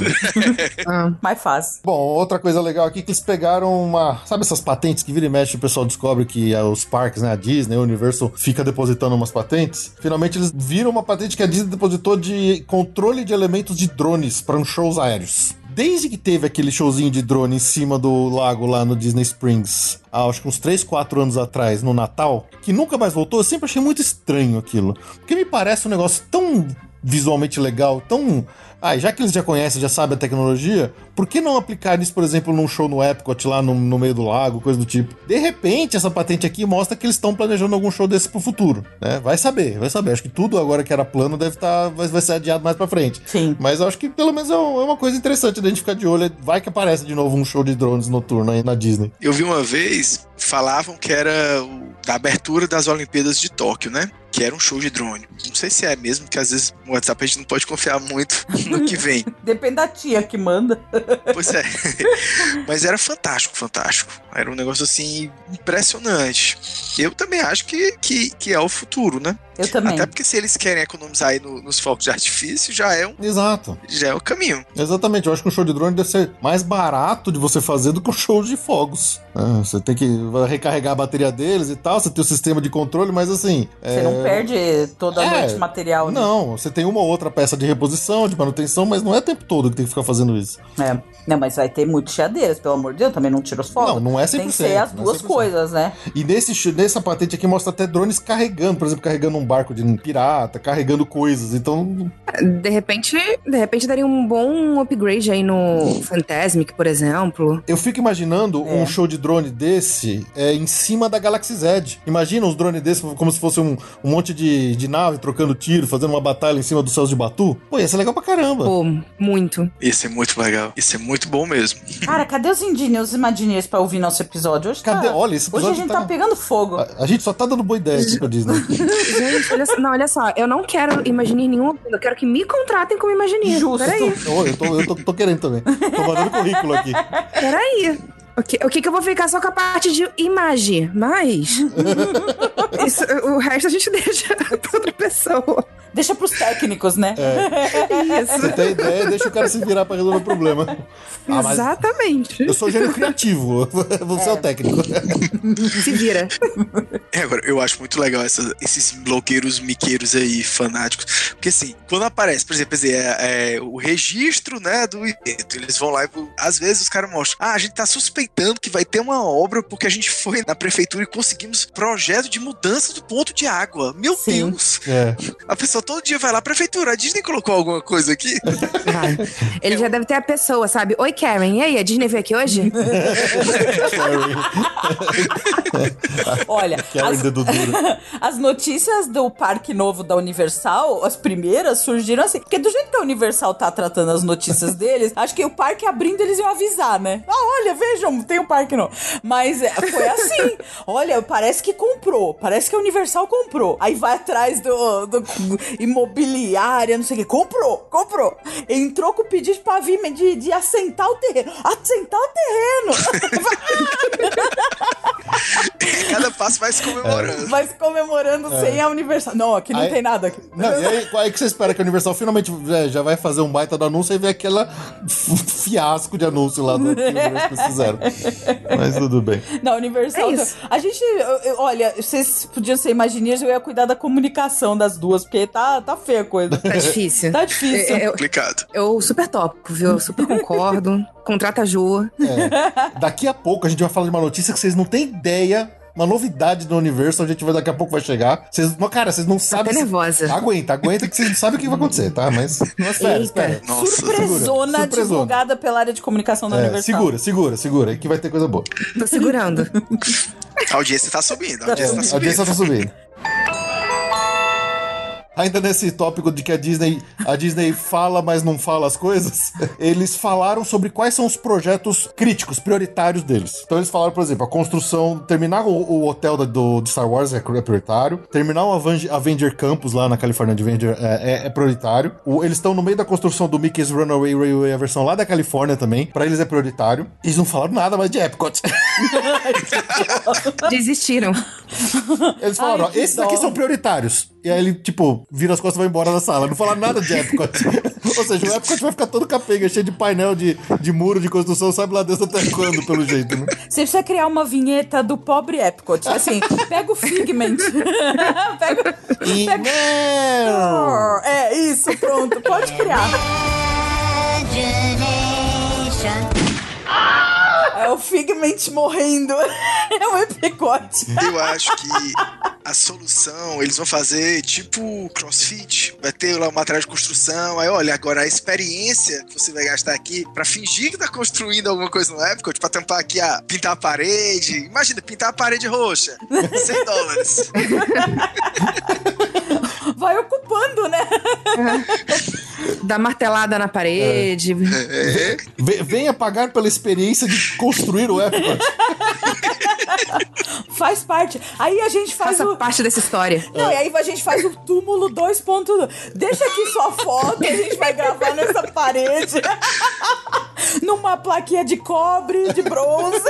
Ah, Mais fácil. Bom, outra coisa legal aqui é que eles pegaram uma. Sabe essas patentes que vira e mexe o pessoal descobre que é, os parques, né? A Disney, o Universal fica depositando umas patentes? Finalmente eles viram uma patente que a Disney depositou de controle de elementos de drones para uns shows aéreos. Desde que teve aquele showzinho de drone em cima do lago lá no Disney Springs, há acho que uns 3, 4 anos atrás, no Natal, que nunca mais voltou, eu sempre achei muito estranho aquilo. Porque me parece um negócio tão visualmente legal, tão. Ah, já que eles já conhecem, já sabem a tecnologia, por que não aplicar isso, por exemplo, num show no Epcot lá no, no meio do lago, coisa do tipo? De repente, essa patente aqui mostra que eles estão planejando algum show desse pro futuro, né? Vai saber, vai saber. Acho que tudo agora que era plano deve estar, vai, vai ser adiado mais pra frente. Sim. Mas eu acho que pelo menos é um- é uma coisa interessante da gente ficar de olho. Vai que aparece de novo um show de drones noturno aí na Disney. Eu vi uma vez, falavam que era o, da abertura das Olimpíadas de Tóquio, né? Que era um show de drone. Não sei se é mesmo, porque às vezes no WhatsApp a gente não pode confiar muito no que vem. Depende da tia que manda. Pois é. Mas era fantástico, fantástico. Era um negócio assim impressionante. Eu também acho que, que, que é o futuro, né? Eu também. Até porque se eles querem economizar aí no- nos focos de artifício, já é um, Exato. já é o caminho. Exatamente, eu acho que um show de drone deve ser mais barato de você fazer do que um show de fogos. né? você tem que recarregar a bateria deles e tal, você tem o sistema de controle, mas assim. Você não perde toda a É, noite material, né? Não, você tem uma ou outra peça de reposição, de manutenção, mas não é o tempo todo que tem que ficar fazendo isso. É. Não, mas vai ter muitas chiadeiras, pelo amor de Deus, também não tira os fogos. Não, não é 100%, Tem que ser as é duas 100%. coisas, né? E nesse, nessa patente aqui mostra até drones carregando, por exemplo, carregando um barco de pirata, carregando coisas. Então, de repente, de repente daria um bom upgrade aí no Fantasmic, por exemplo. eu fico imaginando É. um show de drone desse é, em cima da Galaxy Z. Imagina uns drones desses como se fosse um, um monte de, de nave trocando tiro, fazendo uma batalha em cima dos céus de Batu. Pô, ia ser legal pra caramba. Pô, muito. Isso é muito legal. Isso é muito bom mesmo. Cara, cadê os Engineers, os Imagineers pra ouvir nosso episódio? Hoje Cadê? Tá... Olha, esse Hoje a episódio gente tá- tá pegando fogo. A, a gente só tá dando boa ideia aqui pra Disney. Gente, olha, não, olha só, eu não quero Imagineer nenhum, eu quero que me contratem como Imagineer. Justo. Peraí, Ô, eu tô, eu tô, tô querendo também. Tô mandando currículo aqui. peraí. O que, o que que eu vou ficar só com a parte de imagem? Mas. isso- o resto a gente deixa pra outra pessoa. Deixa pros técnicos, né? Isso. Você tem ideia, deixa o cara se virar pra resolver o problema. Ah, Exatamente. eu sou gênio criativo, você é, o técnico. Se vira. É, agora, eu acho muito legal essa- esses blogueiros miqueiros aí, fanáticos. Porque assim, quando aparece, por exemplo, assim, é, é, o registro, né, do evento, eles vão lá e, às vezes, os caras mostram, ah, a gente tá suspeitando que vai ter uma obra porque a gente foi na prefeitura e conseguimos projeto de mudança do ponto de água. Meu Sim. Deus! É. A pessoa todo dia vai lá, prefeitura, a Disney colocou alguma coisa aqui? Vai. Ele já deve ter a pessoa, sabe? Oi, Karen. E aí, a Disney veio aqui hoje? Olha, as, as notícias do parque novo da Universal, as primeiras, surgiram assim. Porque do jeito que a Universal tá tratando as notícias deles, acho que o parque abrindo eles iam avisar, né? Ah, olha, vejam, tem um parque novo. Mas é, foi assim. olha, parece que comprou. Parece que a Universal comprou. Aí vai atrás do, do imobiliária, não sei o que. Comprou, comprou. Entrou com o pedido de pavimento, de, de assentar o terreno. Assentar o terreno. Cada passo vai se comemorando. Mas comemorando sem a Universal. Não, aqui não Aí- tem nada. Aqui. Não, e aí, aí que você espera que a Universal finalmente é, já vai fazer um baita do anúncio e vê aquela fiasco de anúncio lá do que eles fizeram. Mas tudo bem. Na Universal. É isso. A gente. olha, vocês podiam ser imaginários, eu ia cuidar da comunicação das duas, porque tá, tá feia a coisa. Tá difícil. Tá difícil. Eu, eu- Complicado. eu super topo, viu? Eu super concordo. Contrata a Jo. Daqui a pouco a gente vai falar de uma notícia que vocês não têm ideia. Uma novidade do Universal, a gente vai daqui a pouco vai chegar. Vocês, não, cara, vocês não sabem. até se- nervosa. Aguenta, aguenta que vocês não sabem o que vai acontecer, tá? Mas, mas espera, Eita. espera. Nossa. Surpresona surpresona. divulgada pela área de comunicação da É, Universal. segura, segura, segura, que vai ter coisa boa. Tô segurando. A audiência tá subindo, a audiência tá A subindo. audiência tá subindo. Ainda nesse tópico de que a Disney, a Disney fala, mas não fala as coisas, eles falaram sobre quais são os projetos críticos, prioritários deles. Então eles falaram, por exemplo, a construção, terminar o, o hotel da- do, de Star Wars é, prioritário, terminar o Aven- Avenger Campus lá na Califórnia Avenger é, é- é prioritário. O- eles estão no meio da construção do Mickey's Runaway Railway, a versão lá da Califórnia também, pra eles é prioritário. Eles não falaram nada mais de Epcot. Desistiram. Eles falaram, Ai, ó, esses daqui dó. são prioritários. E aí ele, tipo, vira as costas e vai embora da sala. Não fala nada de Epcot. Ou seja, o Epcot vai ficar todo capenga, cheio de painel, de, de muro, de construção, sabe lá Deus até quando, pelo jeito, né? Você precisa criar uma vinheta do pobre Epcot. Assim, pega o Figment. pega. E... pega- Não! É, isso, pronto. Pode criar. É o Figment morrendo. É um epicote. Eu acho que a solução, eles vão fazer tipo crossfit. Vai ter lá o material de construção. Aí, olha, agora a experiência que você vai gastar aqui pra fingir que tá construindo alguma coisa no Epcot, pra tampar aqui a pintar a parede. Imagina, pintar a parede roxa. 100 dólares. Vai ocupando, né? Dá martelada na parede. É. Ve- Venha pagar pela experiência de construir o Epcot. Faz parte. Aí a gente faz Faça o. parte dessa história. Não, e aí a gente faz o túmulo 2.2. Deixa aqui sua foto, a gente vai gravar nessa parede. Numa plaquinha de cobre, de bronze,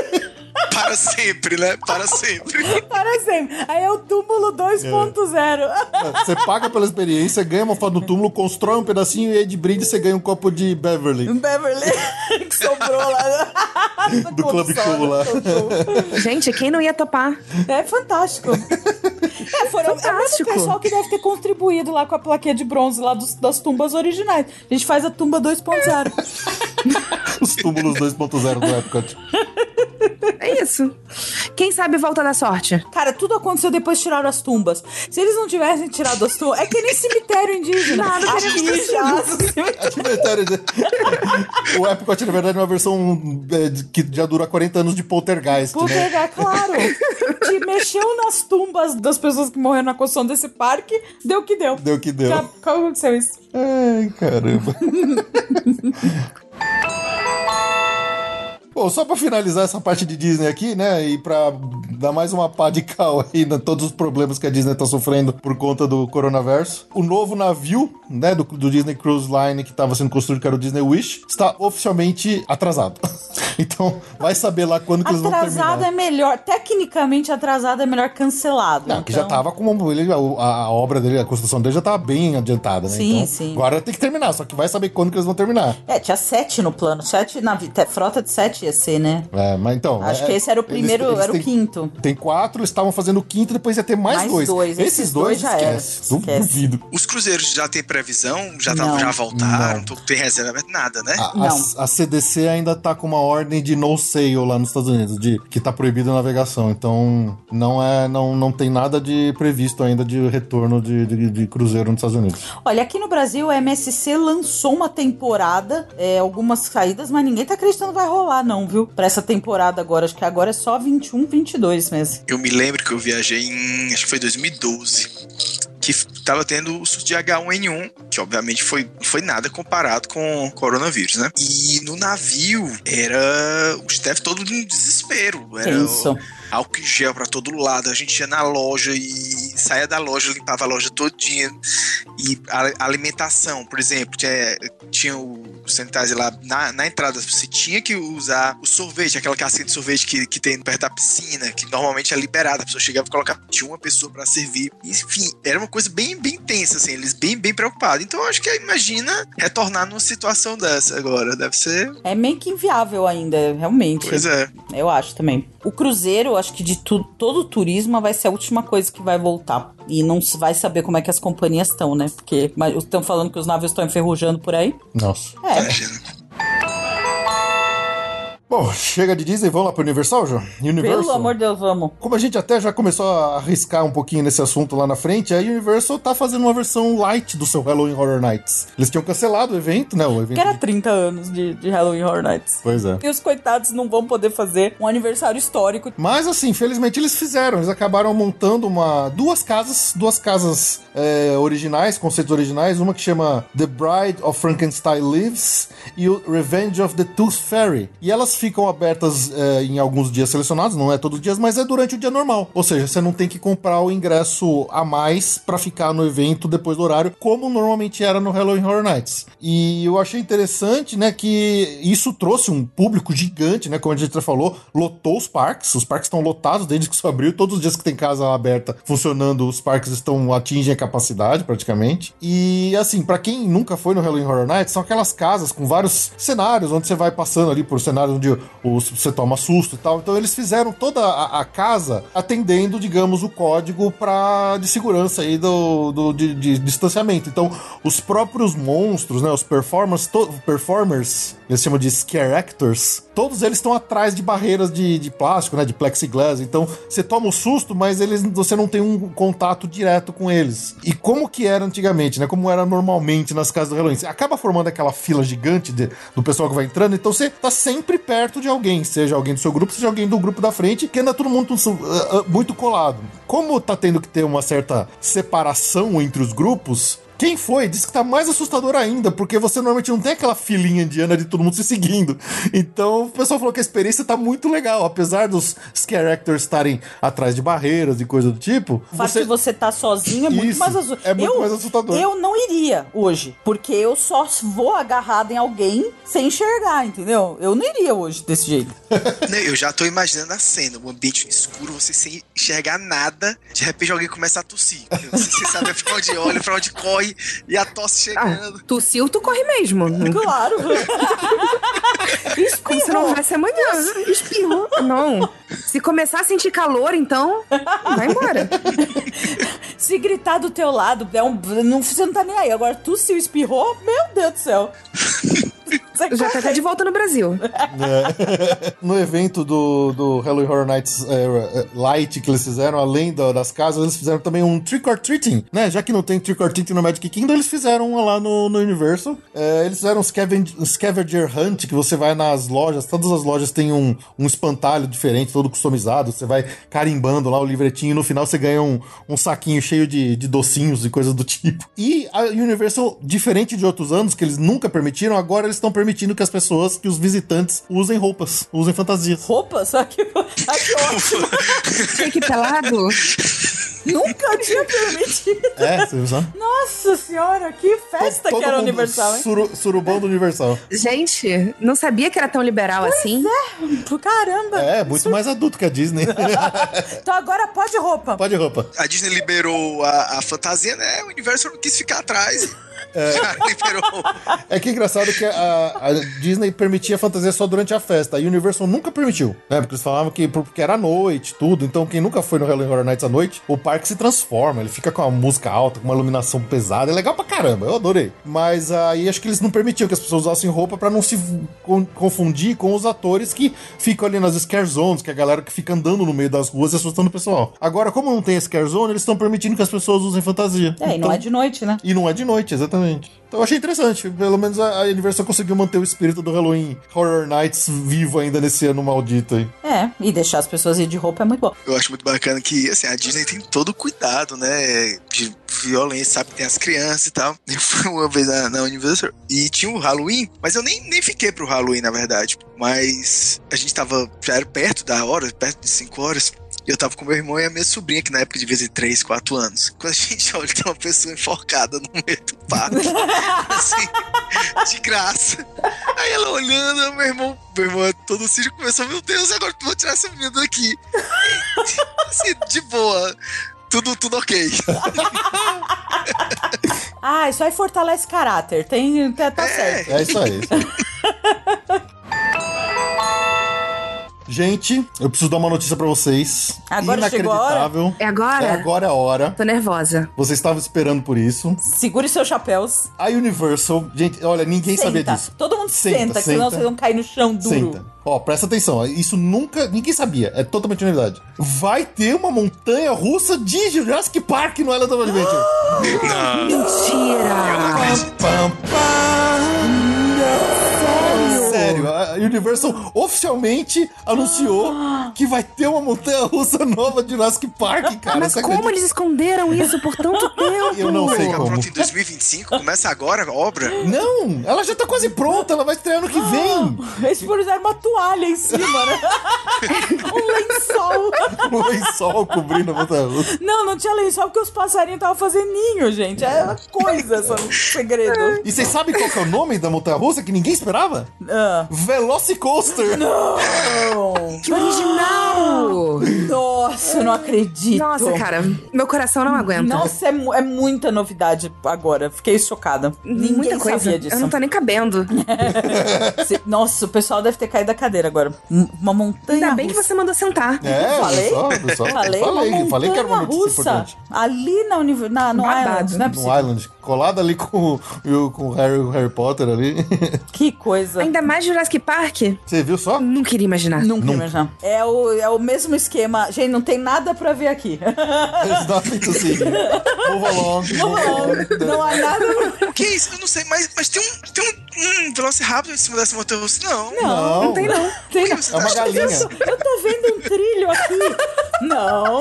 Para sempre, né? Para sempre. para sempre. Aí é o túmulo 2.0. Você paga pela experiência, ganha uma foto do túmulo, constrói um pedacinho e aí de brinde você ganha um copo de Beverly. Beverly, que sobrou lá Do Clube Cool lá. Gente, quem não ia topar? É fantástico. É, foram, é o mesmo Fantástico. pessoal que deve ter contribuído lá com a plaquinha de bronze lá dos- das tumbas originais. A gente faz a tumba 2.0. Os túmulos 2.0 do Epcot. É isso. Quem sabe volta da sorte. Cara, tudo aconteceu depois que tiraram as tumbas. Se eles não tivessem tirado as tumbas, é que nem cemitério indígena. Nada Aqui já. Cemitério de- o Epcot, na verdade, é uma versão é, de- que já dura 40 anos de poltergeist, Por né? pegar, claro. Te mexeu nas tumbas das pessoas que morreram na construção desse parque, deu que deu. Deu que deu. Já aconteceu isso. Ai, caramba. Bom, só pra finalizar essa parte de Disney aqui, né? E pra dar mais uma pá de cal aí em todos os problemas que a Disney tá sofrendo por conta do coronavírus. O novo navio, né, do, do Disney Cruise Line que tava sendo construído, que era o Disney Wish, está oficialmente atrasado. então, vai saber lá quando que eles vão Atrasado terminar. é melhor. Tecnicamente, atrasado é melhor cancelado. Não, que já então- tava com uma, ele, a, a obra dele, a construção dele já tava bem adiantada, né? Sim, então, sim. Agora tem que terminar, só que vai saber quando que eles vão terminar. É, tinha sete no plano. Sete na frota de sete ia ser, né? É, mas então. Acho é, que esse era o eles- primeiro, eles era o têm- quinto. Tem quatro, eles estavam fazendo o quinto, depois ia ter mais, Mais dois. dois, Esses, esses dois, dois já era. esquece. Esquece. Duvido. Os cruzeiros já tem previsão? Já, tá- já voltaram? Não. Tem reserva, nada, né? A, Não. a- a CDC ainda tá com uma ordem de no sail lá nos Estados Unidos, de que tá proibida a navegação. Então, não é, não, não tem nada de previsto ainda de retorno de, de, de cruzeiro nos Estados Unidos. Olha, aqui no Brasil, a MSC lançou uma temporada, é, algumas saídas, mas ninguém tá acreditando que vai rolar, não, viu? Pra essa temporada agora. Acho que agora é só 21, 22 mesmo. Eu me lembro que eu viajei em. Acho que foi 2012. Que tava tendo o surto de H1N1, que obviamente foi, não foi nada comparado com o coronavírus, né? E no navio era o staff todo em desespero. Era Tenso. o álcool em gel pra todo lado. A gente ia na loja e saía da loja, limpava a loja todinha. E a alimentação, por exemplo, tinha, tinha o sanitizer lá na, na entrada. Você tinha que usar o sorvete, aquela casquinha de sorvete que, que tem perto da piscina, que normalmente é liberada. A pessoa chegava e colocava, tinha uma pessoa pra servir. Enfim, era uma coisa bem, bem tensa, assim, eles bem, bem preocupados. Então eu acho que imagina retornar numa situação dessa agora. Deve ser. É meio que inviável ainda, realmente. Pois é. Eu acho também. O cruzeiro, acho que de tu, todo o turismo vai ser a última coisa que vai voltar. E não se vai saber como é que as companhias estão, né? Porque estão falando que os navios estão enferrujando por aí. Nossa. É. Bom, chega de Disney, vamos lá pro Universal, João? Universal. Pelo amor de Deus, vamos. Como a gente até já começou a arriscar um pouquinho nesse assunto lá na frente, a Universal tá fazendo uma versão light do seu Halloween Horror Nights. Eles tinham cancelado o evento, né? O evento. Que era 30 anos de, de Halloween Horror Nights. Pois é. E os coitados não vão poder fazer um aniversário histórico. Mas assim, felizmente eles fizeram. Eles acabaram montando uma duas casas, duas casas é, originais, conceitos originais. Uma que chama The Bride of Frankenstein Lives e o Revenge of the Tooth Fairy. E elas ficam abertas é, em alguns dias selecionados, não é todos os dias, mas é durante o dia normal. Ou seja, você não tem que comprar o ingresso a mais pra ficar no evento depois do horário, como normalmente era no Halloween Horror Nights. E eu achei interessante, né, que isso trouxe um público gigante, né, como a gente já falou, lotou os parques, os parques estão lotados desde que isso abriu, todos os dias que tem casa aberta funcionando, os parques estão atingem a capacidade praticamente. E assim, pra quem nunca foi no Halloween Horror Nights, são aquelas casas com vários cenários onde você vai passando ali por cenários onde o- você toma susto e tal. Então eles fizeram toda a, a casa atendendo, digamos, o código pra, de segurança aí do, do de, de distanciamento. Então os próprios monstros, né, os performers, to- performers, eles chamam de scare actors, todos eles estão atrás de barreiras de, de plástico, né, de plexiglass. Então você toma o susto, mas eles você não tem um contato direto com eles. E como que era antigamente, né, como era normalmente nas casas do Halloween, você acaba formando aquela fila gigante de- do pessoal que vai entrando, então você tá sempre perto de alguém, seja alguém do seu grupo, seja alguém do grupo da frente, que anda todo mundo uh, uh, muito colado. Como tá tendo que ter uma certa separação entre os grupos, quem foi diz que tá mais assustador ainda, porque você normalmente não tem aquela filinha indiana de todo mundo se seguindo. Então o pessoal falou que a experiência tá muito legal, apesar dos scare actors estarem atrás de barreiras e coisa do tipo. O fato de você tá sozinho é muito Isso, mais assustador. é muito mais assustador. Eu não iria hoje, porque eu só vou agarrado em alguém sem enxergar, entendeu? Eu não iria hoje desse jeito. Não, Eu já tô imaginando a cena, um ambiente escuro, você sem enxergar nada, de repente alguém começa a tossir. Você sabe pra onde olha, pra onde corre, e a tosse Ah, chegando. tossiu, tu corre mesmo. Claro. Como se não houvesse amanhã. Espirrou. Não. Se começar a sentir calor, então, vai embora. Se gritar do teu lado, é um, não, você não tá nem aí. Agora tu se espirrou, meu Deus do céu. Já tá até de volta no Brasil. No evento do, do Halloween Horror Nights é, é, Light que eles fizeram, além da- das casas, eles fizeram também um Trick or Treating, né? Já que não tem Trick or Treating no Magic Kingdom, eles fizeram lá no, no Universal. É, eles fizeram um scavenger, scavenger Hunt, que você vai nas lojas, todas as lojas têm um, um espantalho diferente, todo customizado. Você vai carimbando lá o livretinho e no final você ganha um, um saquinho cheio de, de docinhos e coisas do tipo. E a Universal, diferente de outros anos, que eles nunca permitiram, agora eles estão permitindo que as pessoas, que os visitantes usem roupas, usem fantasias. Roupa? Só que. Ah, que ótimo. Que pelado? Nunca tinha permitido. É, você viu só? Nossa senhora, que festa Todo que era mundo Universal, hein? suru- surubão do Universal. Gente, não sabia que era tão liberal assim. Caramba. É, muito mais adulto que a Disney. Então agora pode roupa. Pode roupa. A Disney liberou a, a fantasia, né? O universo não quis ficar atrás. É. Já liberou. É que é engraçado que a, a Disney permitia fantasia só durante a festa. A Universal nunca permitiu, né? Porque eles falavam que porque era à noite, tudo. Então, quem nunca foi no Halloween Horror Nights à noite, o parque se transforma. Ele fica com uma música alta, com uma iluminação pesada. É legal pra caramba, eu adorei. Mas aí acho que eles não permitiam que as pessoas usassem roupa pra não se con- confundir com os atores que ficam ali nas scare zones, que é a galera que fica andando no meio das ruas e assustando o pessoal. Agora, como não tem scare zone, eles estão permitindo que as pessoas usem fantasia. É, e não Então- é de noite, né? e não é de noite, exatamente. Então eu achei interessante. Pelo menos a, a Universal conseguiu manter o espírito do Halloween Horror Nights vivo ainda nesse ano maldito aí. É, e deixar as pessoas ir de roupa é muito bom. Eu acho muito bacana que, assim, a Disney tem todo o cuidado, né? De violência, sabe? Tem as crianças e tal. Eu fui uma vez na, na Universal e tinha o Halloween, mas eu nem, nem fiquei pro Halloween, na verdade. Mas a gente tava, já era perto da hora, perto de 5 horas. E eu tava com meu irmão e a minha sobrinha, que na época devia ter 3, 4 anos. Quando a gente olha, tem uma pessoa enforcada no meio do parque. assim, de graça. Aí ela olhando, meu irmão, meu irmão é todo sítio começou, meu Deus, agora eu vou tirar essa menina daqui. assim, de boa. Tudo, tudo ok. Ah, isso aí fortalece caráter. Tem, tá, tá certo. É isso aí. isso aí. Gente, eu preciso dar uma notícia pra vocês. Agora chegou a hora? Inacreditável. É agora? É agora a hora. Tô nervosa. Você estava esperando por isso. Segure seus chapéus. A Universal, gente, olha, ninguém sabia Senta. disso. Todo mundo senta, Senta, senão senta. vocês vão cair no chão duro. Senta. Ó, presta atenção. Isso nunca. Ninguém sabia. É totalmente novidade. Vai ter uma montanha russa de Jurassic Park no Island of Adventure. Mentira! Pam, pam. Sério, a Universal oficialmente anunciou que vai ter uma montanha russa nova de Jurassic Park, cara. Mas Você como acredita? eles esconderam isso por tanto tempo? Eu não sei Fica como. pronto em 2025, começa agora a obra. Não, ela já tá quase pronta, ela vai estrear ano que vem. Eles puseram uma toalha em cima, né? um lençol. O lençol cobrindo a montanha russa. Não, não tinha lençol porque os passarinhos estavam fazendo ninho, gente. É coisa, essa segredo. E vocês sabem qual que é o nome da montanha russa que ninguém esperava? Ah. Velocicoaster. Que original! Nossa, eu não acredito. Nossa, cara, meu coração não aguenta. Nossa, é, mu- é muita novidade agora. Fiquei chocada. Ninguém Muita coisa. sabia disso. Eu não tô nem cabendo. Nossa, o pessoal deve ter caído da cadeira agora. Um- Uma montanha Ainda bem que russa. você mandou sentar. É, Falei? pessoal, pessoal. Falei, falei, uma falei que era uma notícia russa. importante. Ali na, univ... na no Babado. Island, não é No. Island, colado ali com, o- com o Harry, o Harry Potter ali. Que coisa. Ainda mais Jurassic Park? Você viu só? Não queria imaginar. Nunca, imaginar. É o, é o mesmo esquema. Gente, não tem nada pra ver aqui. Dão feito assim. Move along. move along. não há nada. O que é isso? Eu não sei, mas, mas tem um, tem um, um Velociraptor em cima dessa russa. Não. Não, Não tem não. Tem que você É uma tá galinha. isso? Eu tô vendo um trilho aqui. Não.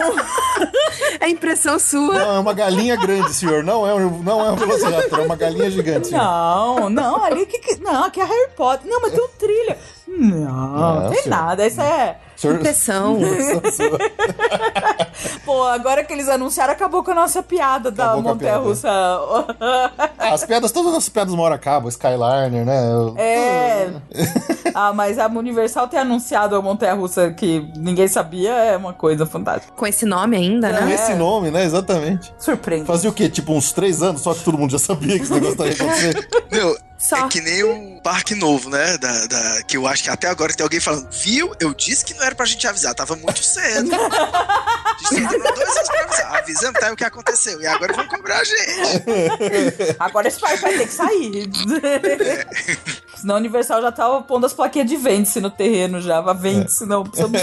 É impressão sua. Não, é uma galinha grande, senhor. Não é um, não é um Velociraptor, é uma galinha gigante. senhor. Não, não, ali que, que. Não, aqui é Harry Potter. Não, mas tem um trilho. Não, Não, tem nada. Isso é. Senhor- Impressão. Pô, agora que eles anunciaram, acabou com a nossa piada da Acabou com a Montanha. Russa. As piadas, todas as piadas uma hora acabam. Skyliner, né? É. Ah, mas a Universal ter anunciado a Montanha Russa que ninguém sabia é uma coisa fantástica. Com esse nome ainda, Com né? esse nome, né? Exatamente. Surpreende. Fazia o quê? Tipo uns três anos, só que todo mundo já sabia que esse negócio ia acontecer. Meu, Só. é que nem o parque novo, né? Da, da- que eu acho que até agora tem alguém falando, viu? Eu disse que não era pra gente avisar, tava muito cedo. A gente demorou dois anos pra avisar. Avisamos, tá aí o que aconteceu. E agora vão cobrar a gente. Agora esse parque vai ter que sair. Senão a Universal já tava pondo as plaquinhas de vende-se no terreno já. Vá vende-se, não precisamos.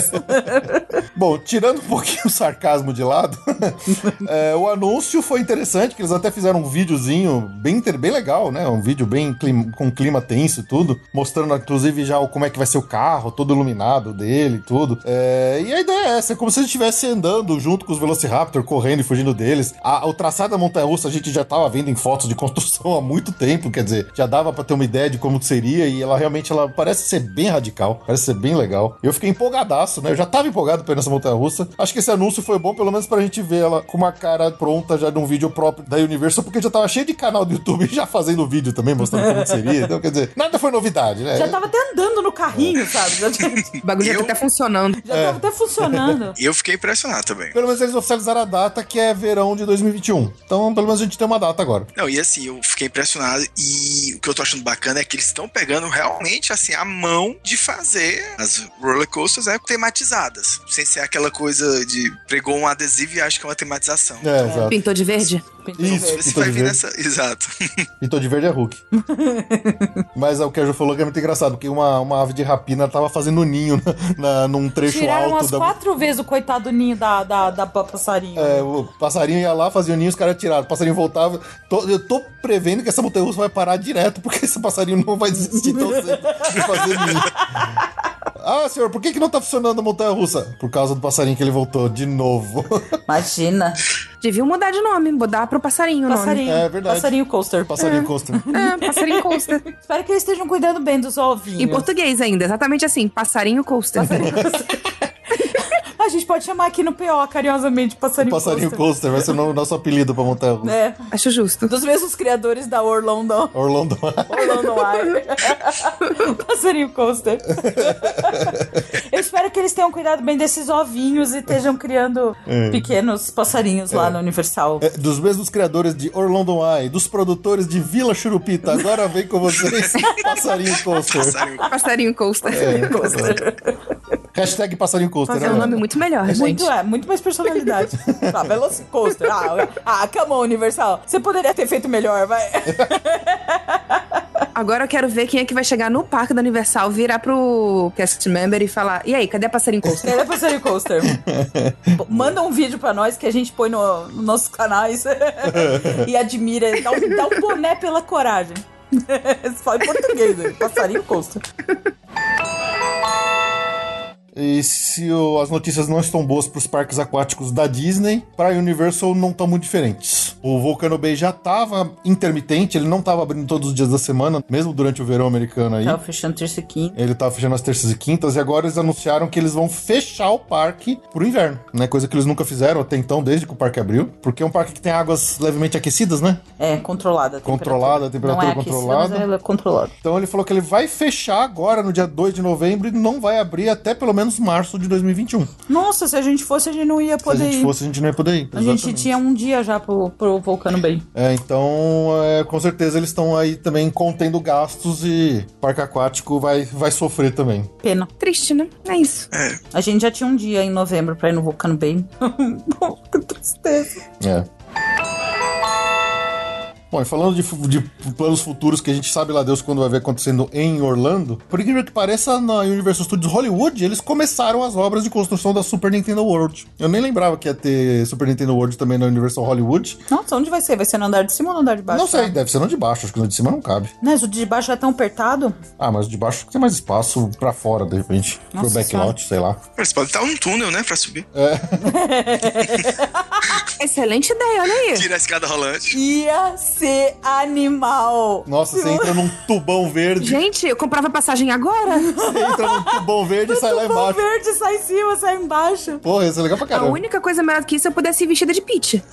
Bom, tirando um pouquinho o sarcasmo de lado, é, o anúncio foi interessante, que eles até fizeram um videozinho bem, bem legal, né? Um vídeo bem clim- com clima tenso e tudo, mostrando inclusive já como é que vai ser o carro, todo iluminado dele e tudo. É, e a ideia é essa, é como se a gente estivesse andando junto com os Velociraptor, correndo e fugindo deles. A- o traçado da montanha-russa a gente já tava vendo em fotos de construção há muito tempo, quer dizer, já dava pra ter uma ideia de como seria seria e ela realmente ela parece ser bem radical, parece ser bem legal. Eu fiquei empolgadaço, né? Eu já tava empolgado pra ir nessa montanha russa. Acho que esse anúncio foi bom, pelo menos pra gente ver ela com uma cara pronta já num vídeo próprio da Universal, porque já tava cheio de canal do YouTube já fazendo vídeo também, mostrando como que seria. Então, quer dizer, nada foi novidade, né? Já tava até andando no carrinho, sabe? Já, O bagulho já Eu- tá até funcionando. já tava até funcionando. E eu fiquei impressionado também. Pelo menos eles oficializaram a data, que é verão de 2021. Então, pelo menos a gente tem uma data agora. Não, e assim, eu fiquei impressionado e o que eu tô achando bacana é que eles estão pegando realmente, assim, a mão de fazer as roller coasters né, tematizadas. Sem ser aquela coisa de pregou um adesivo e acha que é uma tematização. É, exato. Pintou de verde? Isso. Vê se vai de vir verde. nessa. Exato. Pintou de verde é Hulk. Mas é o que a Ju falou que é muito engraçado, porque uma, uma ave de rapina tava fazendo ninho na, na- num trecho Tiraram alto umas da. quatro vezes o coitado ninho da, da, da passarinho. É, o passarinho ia lá, fazia o ninho, os caras tiraram. O passarinho voltava. Tô- eu tô prevendo que essa montanha russa vai parar direto, porque esse passarinho não vai desistir tão cedo de fazer ninho. Ah, senhor, por que, que não tá funcionando a montanha russa? Por causa do passarinho que ele voltou de novo. Imagina. Deviam mudar de nome, mudar pro passarinho o nome. Passarinho. É verdade. Passarinho coaster. passarinho coaster. É, passarinho coaster. Espero que eles estejam cuidando bem dos ovinhos. Em português ainda, exatamente assim, passarinho coaster. A gente pode chamar aqui no PO, carinhosamente, passarinho, passarinho coaster vai ser o no- nosso apelido pra montanha russa. É. Acho justo. Dos mesmos criadores da Orlando. Orlando. Orlando Eye. Passarinho Coaster. Eu espero que eles tenham cuidado bem desses ovinhos e estejam criando pequenos passarinhos lá no Universal. É, dos mesmos criadores de Orlando Eye, dos produtores de Vila Churupita. Agora vem com vocês, Passarinho Coaster. Passarinho. Passarinho coaster. Hashtag Passarinho Coaster, É um né? nome muito melhor, gente. Muito, é, muito mais personalidade. Ah, Velocicoaster. Ah, ah, come on, Universal. Você poderia ter feito melhor, vai. Agora eu quero ver quem é que vai chegar no parque da Universal, virar pro cast member e falar: E aí, cadê a passarinho coaster? Cadê Passarinho Coaster? Manda um vídeo pra nós que a gente põe no- nos nossos canais e admira. Dá um, dá um boné pela coragem. Você fala em português, né? Passarinho Coaster. E se o- as notícias não estão boas para os parques aquáticos da Disney, para a Universal não estão muito diferentes. O Volcano Bay já estava intermitente, ele não estava abrindo todos os dias da semana, mesmo durante o verão americano aí. Tava fechando terça e quinta. Ele tava fechando as terças e quintas e agora eles anunciaram que eles vão fechar o parque pro inverno, né? Coisa que eles nunca fizeram até então, desde que o parque abriu. Porque é um parque que tem águas levemente aquecidas, né? É, controlada. a Controlada, a temperatura Não é aquecida, controlada. Mas ela é controlada. Então ele falou que ele vai fechar agora no dia 2 de novembro e não vai abrir até pelo menos março de 2021. Nossa, se a gente fosse, a gente não ia Se a poder gente ir. fosse, a gente não ia poder ir. A gente Exatamente. tinha um dia já pro, pro Volcano Bay. É, então, é, com certeza eles estão aí também contendo gastos e o parque aquático vai, vai sofrer também. Pena. Triste, né? É isso. A gente já tinha um dia em novembro pra ir no Volcano Bay. que tristeza. É. Bom, e falando de, de planos futuros que a gente sabe lá Deus quando vai ver acontecendo em Orlando, por incrível que pareça, na Universal Studios Hollywood, eles começaram as obras de construção da Super Nintendo World. Eu nem lembrava que ia ter Super Nintendo World também na Universal Hollywood. Nossa, onde vai ser? Vai ser no andar de cima ou no andar de baixo? não sei, tá? deve ser no de baixo, acho que no de cima não cabe. Mas o de baixo é tão apertado? Ah, mas o de baixo tem mais espaço pra fora, de repente. Nossa pro backlot, sei lá. Eles podem estar num túnel, né? Pra subir. Excelente ideia, olha aí. Tira a escada rolante. Ia ser animal. Nossa, você entra num tubão verde, Gente, eu comprava passagem agora. você entra num tubão verde e sai lá Tubão embaixo. verde sai em cima, sai embaixo. Porra, isso é legal pra A caramba. única coisa melhor do que isso é eu pudesse ir vestida de Peach.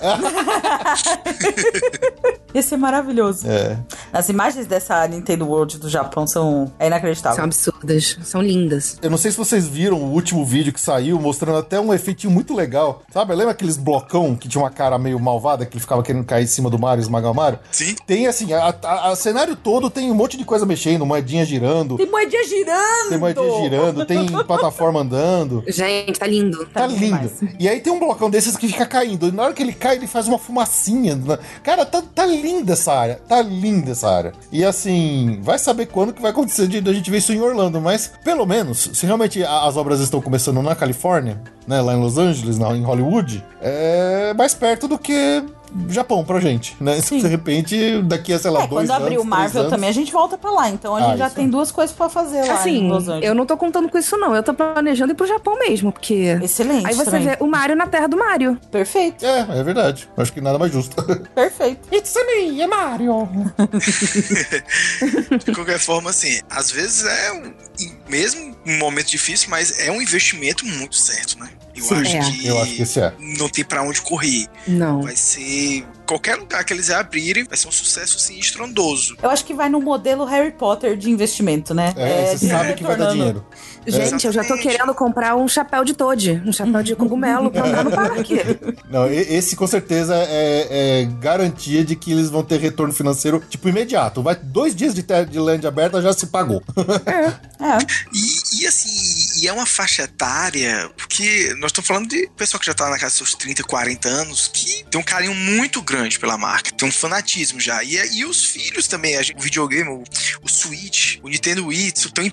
Ia ser maravilhoso. É. As imagens dessa Nintendo World do Japão são é inacreditável. São absurdas, são lindas. Eu não sei se vocês viram o último vídeo que saiu, mostrando até um efeitinho muito legal. Sabe? Lembra aqueles blocão que tinha uma cara meio malvada, que ele ficava querendo cair em cima do Mario e esmagar o Mario? Sim. Tem assim, a, a- a cenário todo tem um monte de coisa mexendo, moedinha girando, Tem moedinha girando. tem moedinha girando, tem plataforma andando. Gente, tá lindo. Tá lindo lindo. demais. E aí tem um blocão desses que fica caindo. E na hora que ele cai, ele faz uma fumacinha. Cara, tá, tá linda essa área. Tá linda essa área. E assim, vai saber quando que vai acontecer de, a gente ver isso em Orlando. Mas, pelo menos, se realmente a- as obras estão começando na Califórnia, né? Lá em Los Angeles, na, em Hollywood, é mais perto do que Japão pra gente, né? De repente, daqui a, sei lá, É, dois quando anos. abrir o Marvel anos, também, a gente volta pra lá. Então a Ah, gente já isso tem é. duas coisas pra fazer lá Assim, em Los Angeles. eu não tô contando com isso, não. Eu tô planejando ir pro Japão mesmo, porque. Excelente. Aí você também. vê o Mario na terra do Mario. Perfeito, É, é verdade. Acho que nada mais justo. perfeito. It's me, é Mario. De qualquer forma, assim, às vezes é um, mesmo um momento difícil, mas é um investimento muito certo, né? Eu Sim, acho é. que Eu acho que esse é. não tem pra onde correr. Não. Vai ser qualquer lugar que eles abrirem, vai ser um sucesso assim estrondoso. Eu acho que vai no modelo Harry Potter de investimento, né? É, você dinheiro sabe que vai dar dinheiro. Gente, eu já tô querendo comprar um chapéu de Toad, um chapéu de cogumelo pra andar no parque. Não, esse com certeza é, é garantia de que eles vão ter retorno financeiro, tipo, imediato. Vai dois dias de, land aberta, já se pagou. É. E, e, assim, e é uma faixa etária, porque nós estamos falando de pessoal que já tá na casa dos seus 30, 40 anos, que tem um carinho muito grande pela marca, tem um fanatismo já. E, e os filhos também, a gente- o videogame, o, o Switch, o Nintendo Wii, tão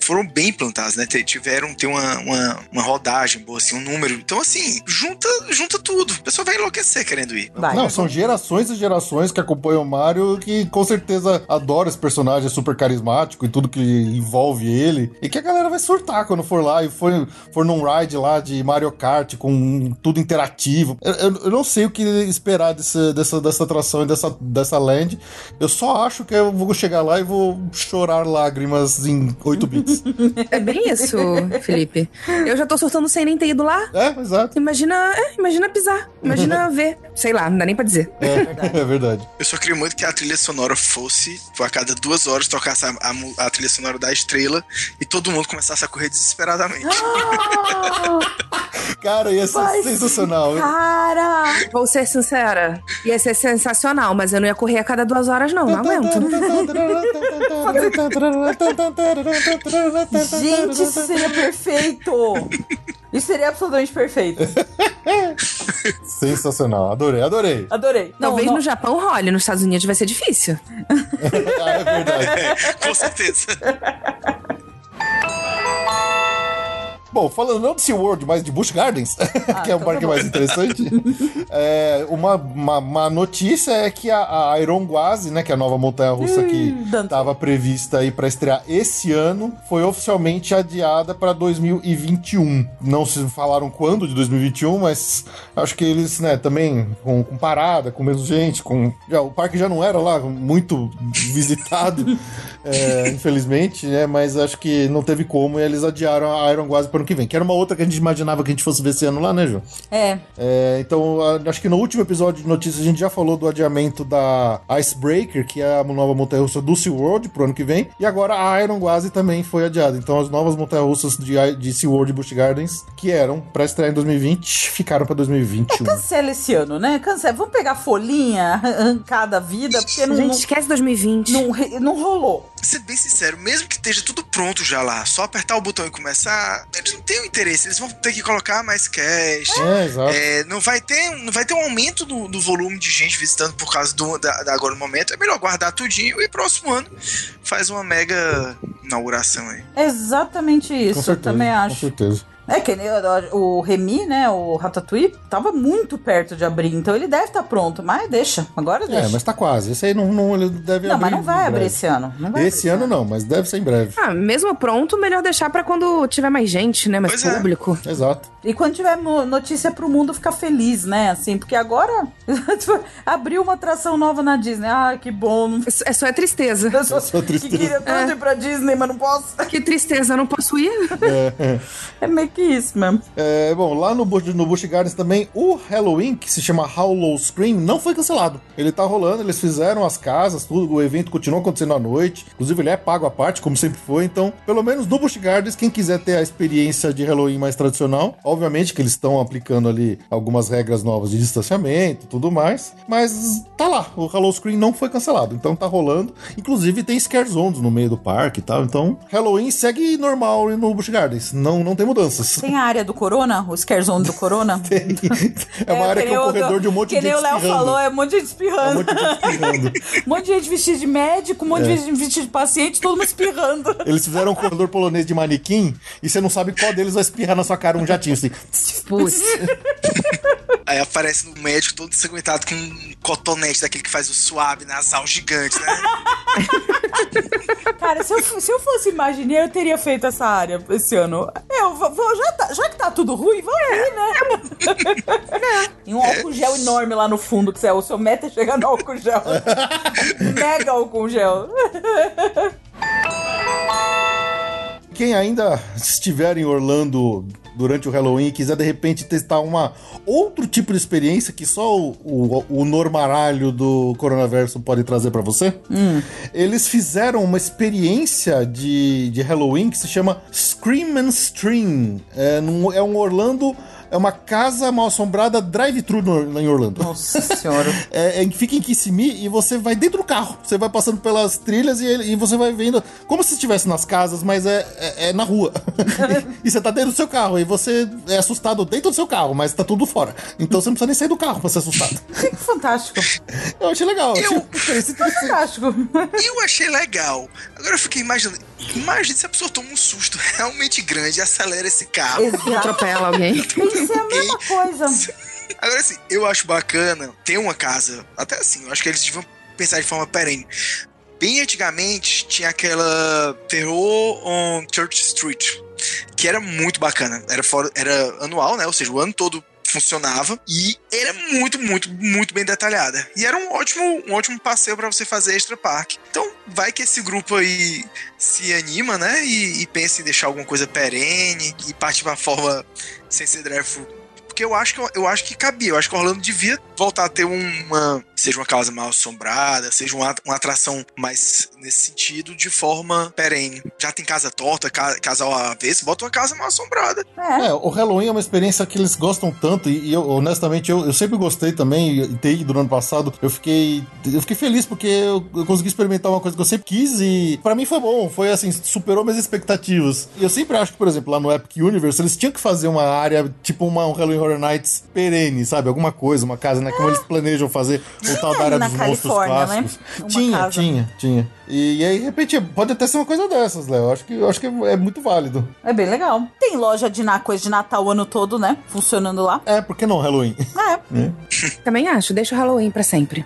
foram bem implantados, né? Tiveram, tem uma, uma, uma rodagem boa, assim, um número. Então, assim, junta, junta tudo. O pessoal vai enlouquecer querendo ir. Vai. Não, são gerações e gerações que acompanham o Mario que com certeza adoram esse personagem super carismático e tudo que envolve ele. E que a galera vai surtar quando for lá e for, for num ride lá de Mario Kart com tudo interativo. Eu, eu- eu não sei o que esperar desse- dessa, dessa atração e dessa, dessa land. Eu só acho que eu vou chegar lá e vou chorar lágrimas em 8 bits. É bem isso, Felipe. Eu já tô surtando sem nem ter ido lá. é, exato. Imagina, é, imagina pisar, imagina ver. Sei lá, não dá nem pra dizer. É, é verdade. Eu só queria muito que a trilha sonora fosse, tipo, a cada duas horas tocasse a, a a trilha sonora da estrela e todo mundo começasse a correr desesperadamente. Cara, ia ser Vai sensacional. Cara! Vou ser sincera, ia ser sensacional, mas eu não ia correr a cada duas horas, não, não aguento. Gente, isso seria perfeito! Isso seria absolutamente perfeito. Sensacional, adorei, adorei. Adorei. Não, Talvez não- no Japão role, nos Estados Unidos vai ser difícil. Ah, é verdade. Com certeza. Bom, falando não de SeaWorld, mas de Busch Gardens, que é o então parque tá bom. mais interessante, é, uma, uma, uma notícia é que a, a Ironguazi, né, que é a nova montanha-russa que Dante. estava prevista aí para estrear esse ano, foi oficialmente adiada para 2021. Não se falaram quando de 2021, mas acho que eles, né, também com, com parada, com menos gente, com já, o parque já não era lá muito visitado, é, infelizmente, né, mas acho que não teve como e eles adiaram a Ironguazi para ano que vem, que era uma outra que a gente imaginava que a gente fosse ver esse ano lá, né, Ju? É, É, então, acho que no último episódio de notícias a gente já falou do adiamento da Icebreaker, que é a nova montanha-russa do SeaWorld pro ano que vem, e agora a Iron Gwazi também foi adiada. Então, as novas montanhas-russas de, I- de SeaWorld e Busch Gardens, que eram pra estrear em 2020, ficaram pra 2021. cancela esse ano, né? Cancela. Vamos pegar folhinha, arrancar da vida, porque não, Gente, esquece 2020. não, não, não rolou. Ser bem sincero, mesmo que esteja tudo pronto já lá, só apertar o botão e começar, eles não têm o interesse, eles vão ter que colocar mais cash. É. É, não vai ter não vai ter um aumento do, do volume de gente visitando por causa do, da, da agora no momento. É melhor guardar tudinho e próximo ano faz uma mega inauguração aí. Exatamente isso, com eu certeza. também Com acho. certeza. É que nem o, Remy, né, o Ratatouille, tava muito perto de abrir, então ele deve estar pronto, mas deixa, agora deixa. É, mas tá quase. Esse aí não, não ele deve não, abrir. mas não vai abrir esse ano. Não vai Esse abrir ano não, mas deve ser em breve. Ah, mesmo pronto, melhor deixar pra quando tiver mais gente, né? Mais Pois é. público. Exato. E quando tiver notícia pro mundo ficar feliz, né? Assim, porque agora abriu uma atração nova na Disney. Ah, que bom. É só é tristeza. Eu sou, só tristeza. que queria tanto ir pra Disney, mas não posso. Que tristeza, eu não posso ir. É meio que isso mesmo. É, bom, lá no, no Busch Gardens também, o Halloween, que se chama Hollow Scream, não foi cancelado. Ele tá rolando, eles fizeram as casas, tudo, o evento continua acontecendo à noite. Inclusive, ele é pago à parte, como sempre foi. Então, pelo menos no Busch Gardens, quem quiser ter a experiência de Halloween mais tradicional, obviamente que eles estão aplicando ali algumas regras novas de distanciamento tudo mais. Mas tá lá, o Hollow Scream não foi cancelado, então tá rolando. Inclusive, tem scare zones no meio do parque e tal. Então, Halloween segue normal no Busch Gardens, não, não tem mudanças. Tem a área do Corona, o scare zone do Corona. É uma área que é um corredor de um monte de Que nem gente o Léo falou, é um monte de gente É um espirrando. monte de gente espirrando. Um monte de gente vestida de médico, um monte de gente vestida de paciente, todo mundo espirrando. Eles fizeram um corredor polonês de manequim e você não sabe qual deles vai espirrar na sua cara um jatinho assim. Putz. Aí aparece no médico todo ensanguentado com um cotonete daquele que faz o suave nasal gigante, né? Cara, se eu, se eu fosse imagineiro, eu teria feito essa área esse ano. Eu vou, já, tá- já que tá tudo ruim, vamos aí, né? E um álcool gel enorme lá no fundo, que você- o seu meta é chegar no álcool gel. Mega álcool gel. Quem ainda estiver em Orlando durante o Halloween e quiser de repente testar uma outro tipo de experiência que só o, o, o normaralho do coronaverso pode trazer pra você, eles fizeram uma experiência de, de Halloween que se chama Scream and Stream. É, num- é um Orlando. É uma casa mal assombrada drive-thru em Orlando. Nossa senhora. É, é, fica em Kissimmee e você vai dentro do carro. Você vai passando pelas trilhas e, e você vai vendo como se estivesse nas casas, mas é, é, é na rua. e você tá dentro do seu carro e você é assustado dentro do seu carro, mas tá tudo fora. Então você não precisa nem sair do carro pra ser assustado. Que fantástico. Eu achei legal. Eu- achei. Fantástico. Eu achei legal. Agora eu fiquei imaginando. Imagina se a pessoa toma um susto realmente grande e acelera esse carro. Exato. Atropela alguém. Isso é a mesma coisa. Agora, assim, eu acho bacana ter uma casa. Até assim, eu acho que eles deviam pensar de forma perene. Bem antigamente, tinha aquela Terror on Church Street, que era muito bacana. Era, fora, era anual, né? Ou seja, o ano todo funcionava e era muito, muito, muito bem detalhada. E era um ótimo, um ótimo passeio para você fazer extra parque. Então, vai que esse grupo aí se anima, né? E, e pensa em deixar alguma coisa perene e parte pra forma sem ser drive porque eu acho que eu acho que cabia. Eu acho que Orlando devia voltar a ter uma seja uma casa mal assombrada, seja uma, uma atração mais nesse sentido de forma perene. Já tem casa torta, ca- casa ao avesso, bota uma casa mal assombrada. É. É, o Halloween é uma experiência que eles gostam tanto e, e eu, honestamente, eu, eu sempre gostei também e ter ido no ano passado. Eu fiquei, eu fiquei feliz porque eu, eu consegui experimentar uma coisa que eu sempre quis e pra mim foi bom. Foi assim, superou minhas expectativas. E eu sempre acho que, por exemplo, lá no Epic Universe, eles tinham que fazer uma área, tipo uma, um Halloween Horror Nights perene, sabe? Alguma coisa, uma casa, né? Como eles planejam fazer o tal da área na dos monstros Califórnia, né? clássicos. Uma Tinha, casa. tinha, tinha. E, aí, de repente, pode até ser uma coisa dessas, Léo. Eu acho que, acho que é muito válido. É bem legal. Tem loja de na, coisa de Natal o ano todo, né? Funcionando lá. É, por que não Halloween? É. Também acho. Deixa o Halloween pra sempre.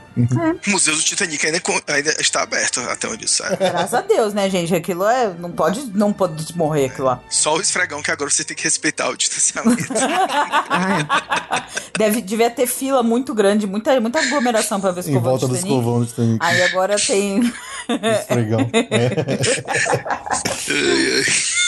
O Museu do Titanic ainda, ainda está aberto, até onde eu sabe. Graças a Deus, né, gente? Aquilo é. Não pode, não pode morrer aquilo lá. Só o esfregão que agora você tem que respeitar o distanciamento. Deve, devia ter fila muito grande, muita, muita aglomeração pra ver Em escovão volta de do escovão do Titanic. Aí agora tem. Esfregão. É.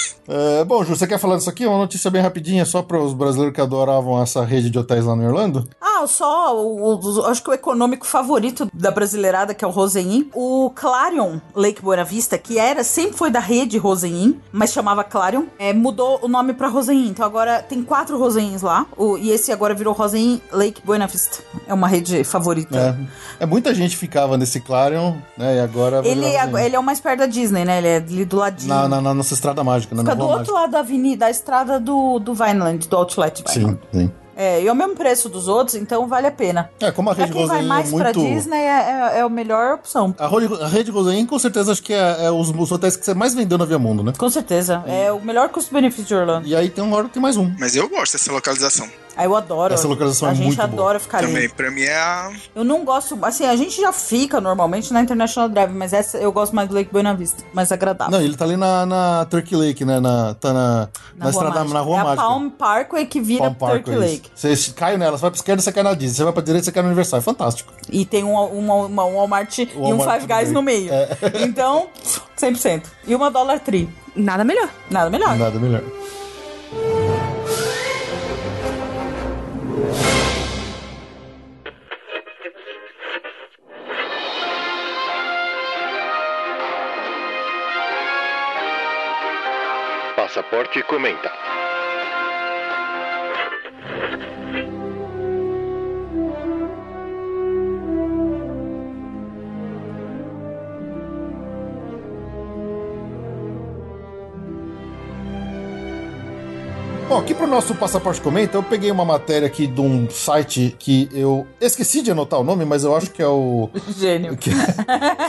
É, bom, Ju, você quer falar disso aqui? Uma notícia bem rapidinha, só para os brasileiros que adoravam essa rede de hotéis lá no Orlando? Ah, só o, o- acho que o econômico favorito da brasileirada, que é o Rosenin. O Clarion Lake Buena Vista, que era, sempre foi da rede Rosenin, mas chamava Clarion, é, mudou o nome pra Rosenin. Então agora tem quatro Rosenins lá. O, e esse agora virou Rosenin Lake Buena Vista. É uma rede favorita. É, é muita gente ficava nesse Clarion, né? E agora. Ele, é- ele é o mais perto da Disney, né? Ele é ali do ladinho. na, na, na nossa estrada mágica, né? na Fica do Rua outro lado da avenida, da estrada do, do Vineland, do Outlet Vineland. Sim, sim. É, e é o mesmo preço dos outros, então vale a pena. É, como a Pra rede quem vai é mais pra muito. Disney, é, é, é a melhor opção. A rede, a rede com certeza, acho que é, é os, os hotéis que você mais vendeu na Via Mundo, né? Com certeza. É o melhor custo-benefício de Orlando. E aí tem uma hora que tem mais um. Mas eu gosto dessa localização. Aí eu adoro. Essa localização A é gente muito boa. adora ficar Também, ali. pra mim é a. Eu não gosto. Assim, a gente já fica normalmente na International Drive, mas essa eu gosto mais do Lake Buena Vista. Mais agradável. Não, ele tá ali na, na Turkey Lake, né? Na, tá na, na, estrada, Mágica. na Rua é Mágica. a Palm Parkway que vira Palm Park, Turkey é. Lake. Você cai nela, você vai pra esquerda, você cai na Disney. Você vai pra direita, você cai no Universal. É fantástico. E tem um, um, uma- um Walmart e um Walmart Five Guys no meio. Então, 100%. E uma Dollar Tree. nada melhor. Nada melhor. Nada melhor. Passaporte comenta. Bom, aqui pro nosso Passaporte Comenta, eu peguei uma matéria aqui de um site que eu esqueci de anotar o nome, mas eu acho que é o. Gênio. Que,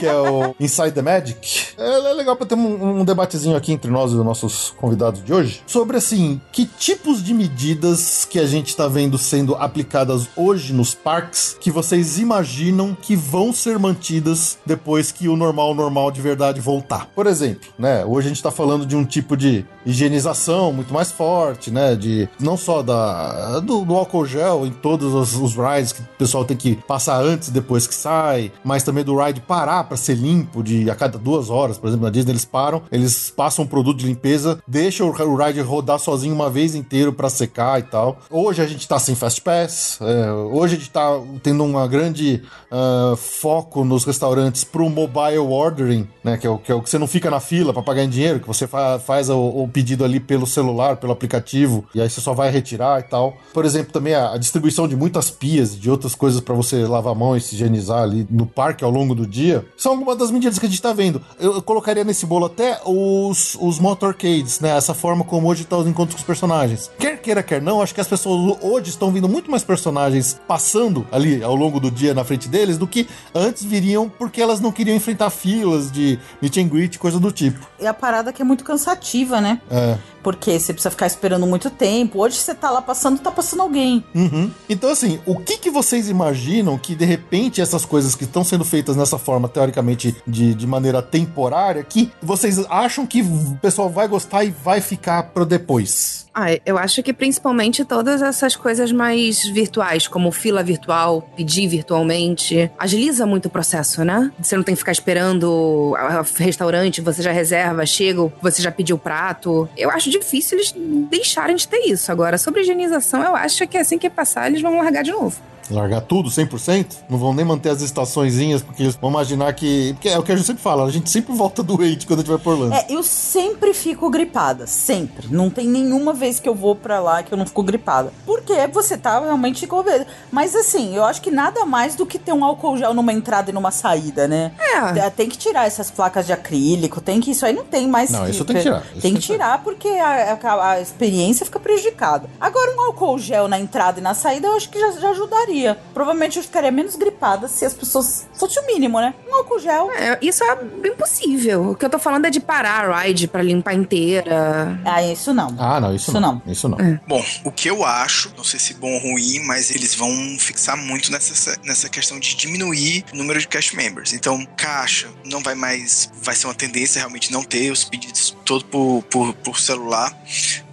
que é o Inside the Magic. É, é legal pra ter um, um debatezinho aqui entre nós e os nossos convidados de hoje sobre assim, que tipos de medidas que a gente tá vendo sendo aplicadas hoje nos parques que vocês imaginam que vão ser mantidas depois que o normal normal de verdade voltar. Por exemplo, né, hoje a gente tá falando de um tipo de higienização muito mais forte, né, de não só da do, do álcool gel em todos os, os rides que o pessoal tem que passar antes depois que sai, mas também do ride parar para ser limpo de a cada duas horas, por exemplo, na Disney eles param, eles passam um produto de limpeza, deixam o, o ride rodar sozinho uma vez inteiro para secar e tal. Hoje a gente tá sem fast pass, é, hoje a gente tá tendo uma grande uh, foco nos restaurantes pro mobile ordering, né, que é o que, é o que você não fica na fila para pagar em dinheiro, que você fa faz o, o pedido ali pelo celular, pelo aplicativo, e aí você só vai retirar e tal. Por exemplo, também a, a distribuição de muitas pias e de outras coisas para você lavar a mão e se higienizar ali no parque ao longo do dia, são algumas das medidas que a gente tá vendo. Eu, eu colocaria nesse bolo até os, os motorcades, né? Essa forma como hoje tá os encontros com os personagens. Quer queira, quer não, acho que as pessoas hoje estão vindo muito mais personagens passando ali ao longo do dia na frente deles do que antes viriam porque elas não queriam enfrentar filas de meet and greet, coisa do tipo. E a parada que é muito cansativa, né? É. Porque você precisa ficar esperando muito tempo. Hoje você tá lá passando, tá passando alguém. Uhum. Então, assim, o que, que vocês imaginam que de repente essas coisas que estão sendo feitas nessa forma, teoricamente, de, de maneira temporária, que vocês acham que o pessoal vai gostar e vai ficar pro depois? Ah, eu acho que principalmente todas essas coisas mais virtuais, como fila virtual, pedir virtualmente, agiliza muito o processo, né? Você não tem que ficar esperando a restaurante, você já reserva, chega, você já pediu o prato. Eu acho difícil eles deixarem de ter isso. Agora, sobre higienização, eu acho que assim que passar, eles vão largar de novo. Largar tudo 100%? Não vão nem manter as estaçõezinhas, porque eles vão imaginar que. Porque é o que a gente sempre fala, a gente sempre volta doente quando a gente vai por Orlando. É, eu sempre fico gripada. Sempre. Não tem nenhuma vez que eu vou pra lá que eu não fico gripada. Porque você tá realmente com medo. Mas assim, eu acho que nada mais do que ter um álcool gel numa entrada e numa saída, né? É. Tem que tirar essas placas de acrílico, tem que. Isso aí não tem mais. Não, isso tem que tirar, isso Tem que tirar porque a, a- a experiência fica prejudicada. Agora, um álcool gel na entrada e na saída, eu acho que já, já ajudaria. Provavelmente eu ficaria menos gripada se as pessoas. Fosse o mínimo, né? Um álcool gel. É, isso é impossível. O que eu tô falando é de parar a ride pra limpar inteira. Ah, isso não. Ah, não, isso, Isso não. não. Isso não. Bom, o que eu acho, não sei se bom ou ruim, mas eles vão fixar muito nessa, nessa questão de diminuir o número de cash members. Então, caixa não vai mais. Vai ser uma tendência realmente não ter os pedidos todo por, por, por celular,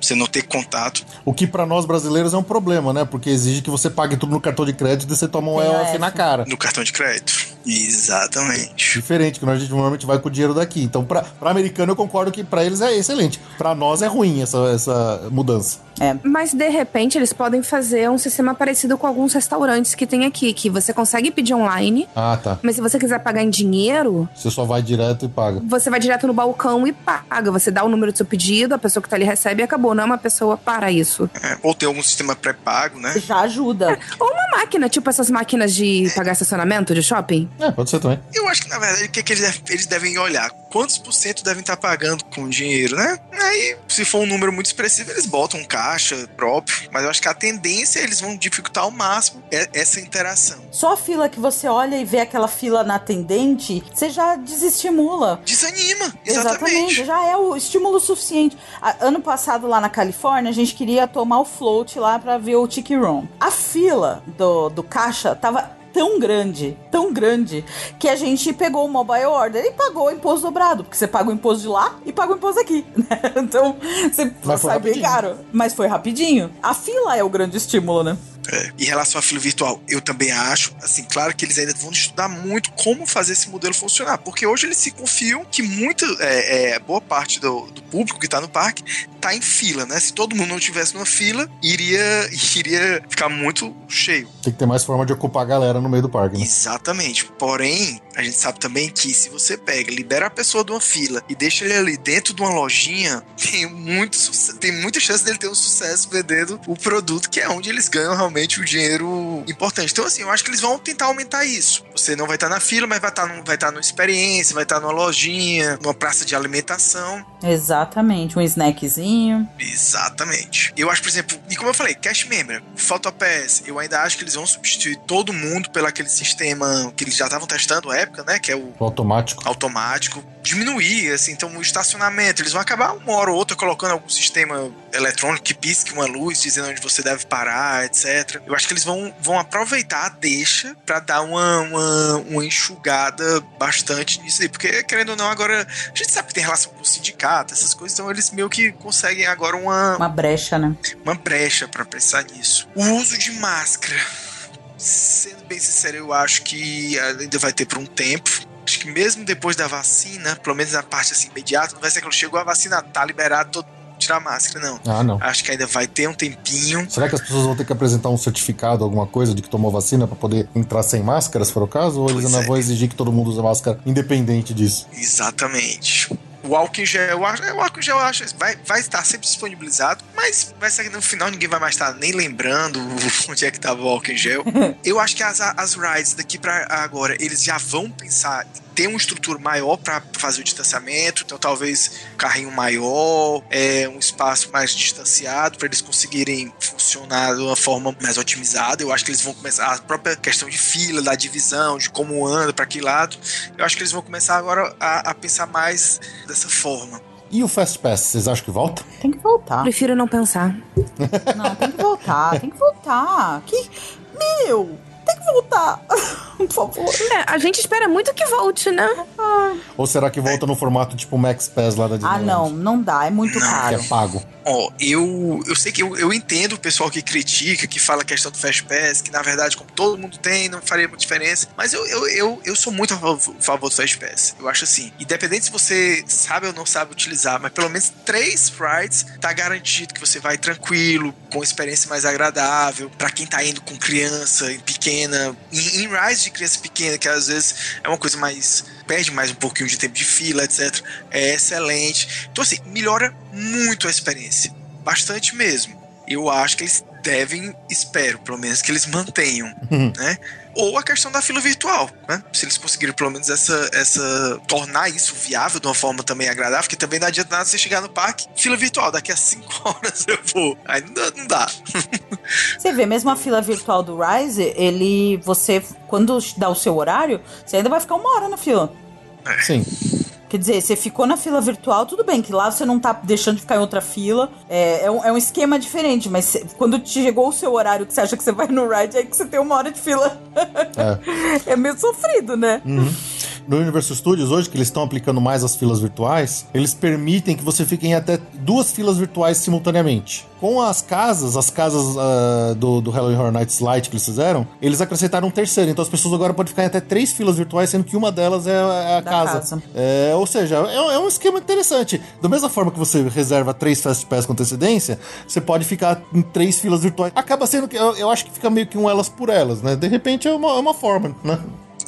você não ter contato. O que pra nós brasileiros é um problema, né? Porque exige que você pague tudo no cartão de crédito e você toma um EOF na cara. No cartão de crédito. Exatamente. Diferente, que nós, a gente normalmente vai com o dinheiro daqui. Então, pra, pra americano, eu concordo que pra eles é excelente. Pra nós é ruim essa, essa mudança. É. Mas de repente eles podem fazer um sistema parecido com alguns restaurantes que tem aqui, que você consegue pedir online, Ah, tá. mas se você quiser pagar em dinheiro, Você só vai direto e paga. você vai direto no balcão e paga. Você dá o número do seu pedido, a pessoa que tá ali recebe e acabou. Não é uma pessoa para isso. É, ou ter algum sistema pré-pago, né? Já ajuda. Ou uma máquina, tipo essas máquinas de pagar estacionamento de shopping. É, pode ser também. Eu acho que, na verdade, o que, é que eles, deve- eles devem olhar? Quantos por cento devem estar pagando com dinheiro, né? Aí, se for um número muito expressivo, eles botam um caixa próprio. Mas eu acho que a tendência é eles vão dificultar ao máximo é- essa interação. Só a fila que você olha e vê aquela fila na atendente, você já desestimula. Desanima, exatamente. já é o estímulo suficiente. A- ano passado, lá na Califórnia, a gente queria tomar o float lá pra ver o Tiki Room. A fila do, do caixa tava tão grande, tão grande, que a gente pegou o mobile order e pagou o imposto dobrado, porque você paga o imposto de lá e paga o imposto aqui, né? Então, você Mas sai bem caro. Mas foi rapidinho. A fila é o grande estímulo, né? É, Em relação à fila virtual, eu também acho, assim, claro que eles ainda vão estudar muito como fazer esse modelo funcionar, porque hoje eles se confiam que muita, é, é, boa parte do, do público que está no parque tá em fila, né? Se todo mundo não tivesse numa fila, iria, iria ficar muito cheio. Tem que ter mais forma de ocupar a galera no meio do parque, né? Exatamente. Porém, a gente sabe também que se você pega, libera a pessoa de uma fila e deixa ele ali dentro de uma lojinha, tem muito tem muita chance dele ter um sucesso vendendo o produto, que é onde eles ganham realmente realmente o dinheiro importante. Então, assim, eu acho que eles vão tentar aumentar isso. Você não vai estar na fila, mas vai estar, num, vai estar numa experiência, vai estar numa lojinha, numa praça de alimentação. Exatamente, um snackzinho. Exatamente. Eu acho, por exemplo, e como eu falei, Cash Member, PhotoPass, eu ainda acho que eles vão substituir todo mundo pelo aquele sistema que eles já estavam testando à época, né? Que é o O automático. automático. Diminuir, assim, então o estacionamento. Eles vão acabar uma hora ou outra colocando algum sistema eletrônico que pisque uma luz dizendo onde você deve parar, etc. Eu acho que eles vão, vão aproveitar a deixa pra dar uma, uma, uma enxugada bastante nisso aí. Porque, querendo ou não, agora a gente sabe que tem relação com o sindicato, essas coisas, então eles meio que conseguem agora uma, Uma brecha, né? uma brecha pra pensar nisso. O uso de máscara. Sendo bem sincero, eu acho que ainda vai ter por um tempo. Acho que mesmo depois da vacina, pelo menos na parte assim imediata, não vai ser que chegou a vacina, tá liberado todo tirar máscara, não. Ah, não. Acho que ainda vai ter um tempinho. Será que as pessoas vão ter que apresentar um certificado, alguma coisa de que tomou vacina pra poder entrar sem máscara, se for o caso? Ou eles ainda é. vão exigir que todo mundo use máscara independente disso? Exatamente. O álcool em gel, eu acho, é, o álcool em gel eu acho, vai, vai estar sempre disponibilizado, mas vai ser que no final ninguém vai mais estar nem lembrando onde é que estava o álcool em gel. eu acho que as, as rides daqui para agora, eles já vão pensar em ter uma estrutura maior para fazer o distanciamento, então talvez um carrinho maior, é, um espaço mais distanciado para eles conseguirem funcionar de uma forma mais otimizada. Eu acho que eles vão começar a própria questão de fila, da divisão, de como anda, para que lado. Eu acho que eles vão começar agora a, a pensar mais dessa forma. E o Fast Pass, vocês acham que volta? Tem que voltar. Prefiro não pensar. Não, tem que voltar, tem que voltar. Que. Meu! Tem que voltar. Por favor. É, a gente espera muito que volte, né? Ou será que volta no formato tipo Max Pass lá da Ah, Disneyland? não, não dá, é muito Que caro. é pago. Ó, eu, eu sei que eu, eu entendo o pessoal que critica, que fala a questão do Fast Pass, que na verdade, como todo mundo tem, não faria muita diferença. Mas eu, eu, eu, eu sou muito a favor, do Fast Pass. Eu acho assim, independente se você sabe ou não sabe utilizar, mas pelo menos três rides tá garantido que você vai tranquilo, com experiência mais agradável, pra quem tá indo com criança pequena, em, em rides de criança pequena, que às vezes é uma coisa mais perde mais um pouquinho de tempo de fila, etc. É excelente. Então, assim, melhora muito a experiência. Bastante mesmo. Eu acho que eles devem, espero, pelo menos, que eles mantenham, né? Ou a questão da fila virtual, né? Se eles conseguirem pelo menos essa, essa tornar isso viável de uma forma também agradável, que também não adianta nada você chegar no parque, fila virtual, daqui a 5 horas eu vou. Aí não dá. Não dá. Você vê, mesmo a fila virtual do Rise, ele. Você, quando dá o seu horário, você ainda vai ficar uma hora na fila. Sim. Quer dizer, você ficou na fila virtual, tudo bem, que lá você não tá deixando de ficar em outra fila. É, é, um, é um esquema diferente, mas cê- quando te chegou o seu horário que você acha que você vai no ride, é que você tem uma hora de fila. É, meio sofrido, né? No Universal Studios, hoje, que eles estão aplicando mais as filas virtuais, eles permitem que você fique em até duas filas virtuais simultaneamente. Com as casas, as casas ah, do, do Halloween Horror Nights Light que eles fizeram, eles acrescentaram um terceiro. Então as pessoas agora podem ficar em até três filas virtuais, sendo que uma delas é a, é a casa. casa. É, ou seja, é, é um esquema interessante. Da mesma forma que você reserva três Fast Pass com antecedência, você pode ficar em três filas virtuais. Acaba sendo que eu, eu acho que fica meio que um elas por elas, né? De repente é uma, é uma forma, né?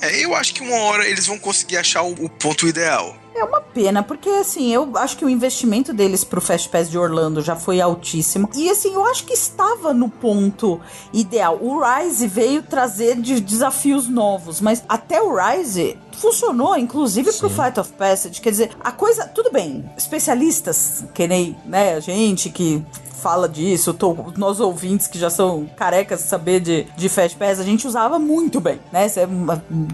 É, eu acho que uma hora eles vão conseguir achar o, o ponto ideal. É uma pena, porque assim, eu acho que o investimento deles pro Fast Pass de Orlando já foi altíssimo. E assim, eu acho que estava no ponto ideal. O Rise veio trazer de desafios novos, mas até o Rise funcionou, inclusive pro Flight of Passage. Quer dizer, a coisa. Tudo bem, especialistas, que nem, né, a gente que fala disso, tô- nós ouvintes que já são carecas de saber de, de Fast Pass, a gente usava muito bem, né? Cê é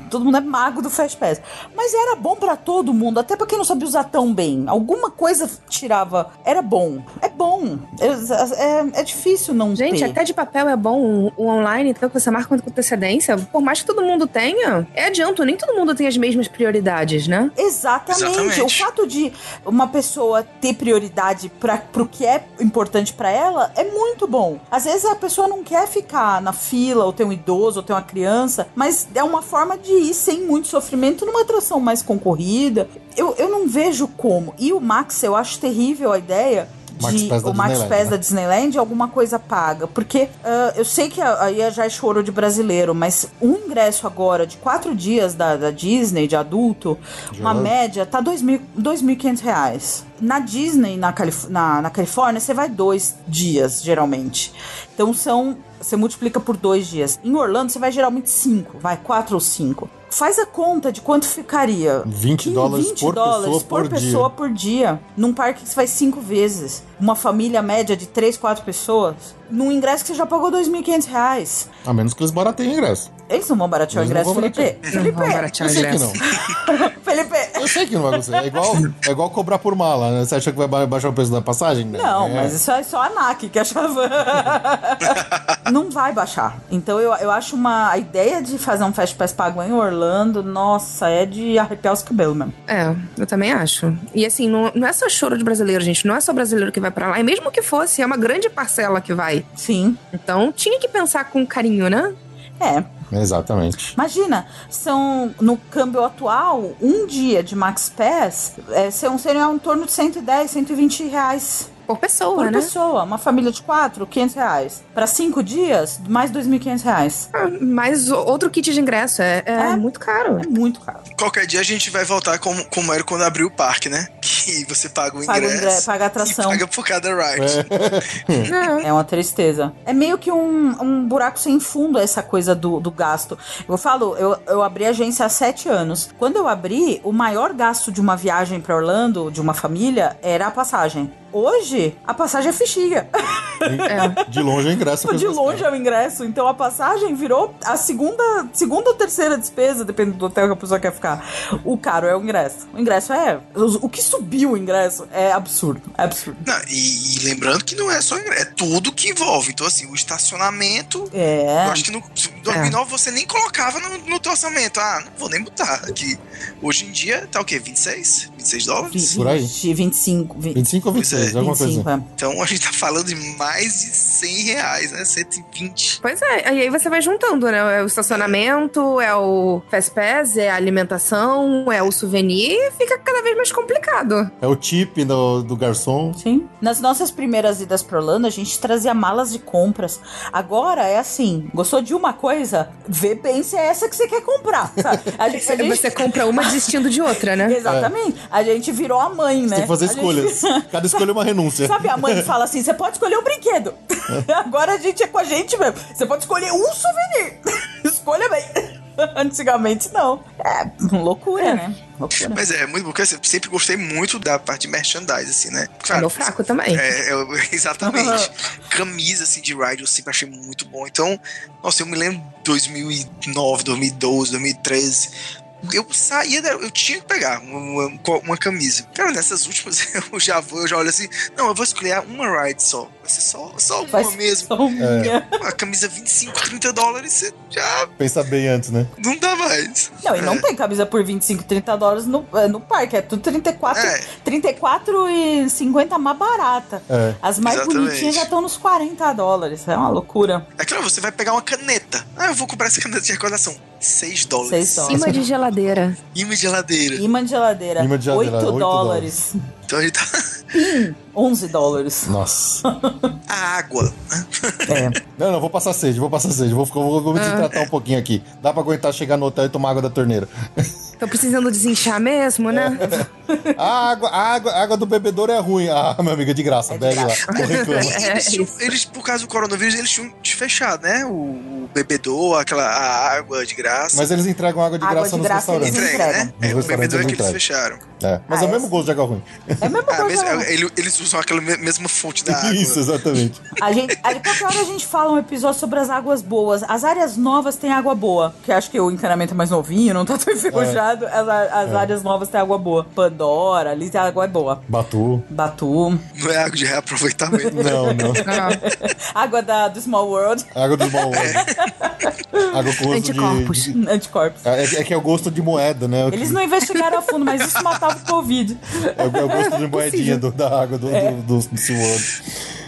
todo mundo é mago do Fast Pass. Mas era bom pra todo mundo, até pra quem não sabia usar tão bem. Alguma coisa tirava. Era bom. É bom. É, é- é difícil não Gente, ter. até de papel é bom o, o online, então que você marca com antecedência. Por mais que todo mundo tenha, é adianto, nem todo mundo tem as mesmas prioridades, né? Exatamente. Exatamente. O fato de uma pessoa ter prioridade para pro que é importante pra ela é muito bom. Às vezes a pessoa não quer ficar na fila, ou ter um idoso, ou ter uma criança, mas é uma forma de ir sem muito sofrimento numa atração mais concorrida. Eu, eu não vejo como. E o Max, eu acho terrível a ideia Max da o Max Pass né? da Disneyland, alguma coisa paga. Porque ah, eu sei que aí já é choro de brasileiro, mas um ingresso agora de quatro dias da, da Disney, de adulto, uma média, tá dois mil- 2.500 reais. Na Disney, na, Calif na, na Califórnia, você vai dois dias, geralmente. Então são. Você multiplica por dois dias. Em Orlando, você vai geralmente cinco, vai quatro ou cinco. Faz a conta de quanto ficaria. 20 Ih, dólares 20 por dólares pessoa por, por dia. pessoa por dia. Num parque que você vai cinco vezes. Uma família média de três, quatro pessoas. Num ingresso que você já pagou 2.500 reais. A menos que eles barateiem o ingresso. Eles não vão baratear o Eles não ingresso, Felipe. Não Felipe. vão baratear Eu o sei que ingresso. não. Felipe. Eu sei que não vai acontecer. É igual, é igual cobrar por mala, né? Você acha que vai ba- baixar o preço da passagem? Não, É. mas isso é só a NAC que achava. não vai baixar. Então eu, eu acho uma. A ideia de fazer um Fast Pass pago em Orlando, nossa, é de arrepiar os cabelos mesmo. É, eu também acho. E assim, não, não é só choro de brasileiro, gente. Não é só brasileiro que vai pra lá. E mesmo que fosse, é uma grande parcela que vai. Sim. Então tinha que pensar com carinho, né? É. Exatamente. Imagina, são no câmbio atual, um dia de Max Pass é, são, seriam em torno de 110, 120 reais Por pessoa, por né? pessoa. Uma família de quatro, 500 reais. Para cinco dias, mais 2.500 reais. Ah, Mas o- outro kit de ingresso é, é É. muito caro. É muito caro. Qualquer dia a gente vai voltar como, como era quando abriu o parque, né? Que você paga o Paga o ingresso. ingresso, paga a atração. E paga por cada ride. É. É uma tristeza. É meio que um, um buraco sem fundo essa coisa do, do gasto. Eu falo, eu, eu abri a agência há sete anos. Quando eu abri, o maior gasto de uma viagem pra Orlando, de uma família, era a passagem. Hoje, a passagem é fichinha. É. De longe é ingresso. De longe é o ingresso. Então a passagem virou a segunda, segunda ou terceira despesa, dependendo do hotel que a pessoa quer ficar. O caro é o ingresso. O ingresso é. O, que subiu o ingresso é absurdo. É absurdo. Não, e, e lembrando que não é só ingresso, é tudo que envolve. Então, assim, o estacionamento. É. Eu acho que no 2009 você nem colocava no, no teu orçamento. Ah, não vou nem botar aqui. Hoje em dia tá o quê? 26? 26 dólares? Por aí. 20, 25. 20, 25 ou 26, Pois é, alguma coisa 25, assim. é. Então a gente tá falando de mais de 100 reais, né? 120. Pois é, e aí você vai juntando, né? É o estacionamento, é o Fast Pass, é a alimentação, é o souvenir, fica cada vez mais complicado. É o tip do, do garçom. Sim. Nas nossas primeiras idas pra Orlando, a gente trazia malas de compras. Agora é assim: gostou de uma coisa? Vê bem se é essa que você quer comprar. sabe? A gente, a gente- Você compra uma desistindo de outra, né? Exatamente. A gente virou a mãe, né? Tem que fazer A gente- escolhas. Cada escolha é uma renúncia. Sabe, a mãe fala assim: você pode escolher um brinquedo. Agora a gente é com a gente mesmo. Você pode escolher um souvenir. Escolha bem. Antigamente não. É loucura, né? Loucura. Mas é muito bom, porque assim, eu sempre gostei muito da parte de merchandise, assim, né? É meu fraco também. É, eu- exatamente. Camisa, assim, de ride eu sempre achei muito bom. Então, nossa, eu me lembro 2009, 2012, 2013. Eu saía, da- eu tinha que pegar uma, uma- uma camisa. Cara, nessas últimas eu já vou, eu já olho assim, não, eu vou escolher uma ride só. Vai ser só, só uma Faz mesmo. só uma. Uma camisa 25, 30 dólares, você já Pensa bem antes, né? não dá mais. Não, e não É. tem camisa por 25, 30 dólares no, é, no parque. É tudo 34, É. 34 e 50 mais barata. É. As mais Exatamente. bonitinhas já estão nos 40 dólares. É uma loucura. É claro, você vai pegar uma caneta. Ah, eu vou comprar essa caneta de recordação. 6 dólares. Seis dólares. Cima de geladeira. Imã de geladeira. Imã de geladeira, Imã de geladeira, 8 oito dólares. Então a gente tá. 11 dólares. Nossa. A água. É. Não, não, vou passar sede, vou passar sede. Vou, ficar- vou, vou me desidratar um pouquinho aqui. Dá pra aguentar chegar no hotel e tomar água da torneira. Tô precisando desinchar mesmo, né? A água, a água, a água do bebedouro é ruim. Ah, meu amigo, é de graça. É de Bebe lá. graça. Reclama. É, eles, eles, por causa do coronavírus, eles tinham fechado, né? O, o bebedouro, aquela a água de graça. Mas eles entregam água de Água graça de nos graça eles restaurantes. Entrega, entregam. né? É, o bebedouro é que eles eles fecharam. É, mas Ah, é o é. mesmo gosto de água ruim. É a mesma Ah, mas não. ele- eles usam aquela me- mesma fonte da água. Isso, exatamente. A gente, a, qualquer hora a gente fala um episódio sobre as águas boas. As áreas novas têm água boa. Que acho que o encanamento é mais novinho, não tá tão enferrujado. As, a- as áreas novas têm água boa. Pandora, ali a água é boa. Batu. Batu. Não é água de reaproveitamento. Não, não. Ah, Água da, do Small World. Água dos bom Água com gosto Anticorpos. de... de- Anticorpos. É, é que é o gosto de moeda, né? Eles não investigaram a fundo, mas isso matava o Covid. É o, é o gosto de moedinha do- da água do, Eh. do, do, do SeaWorld.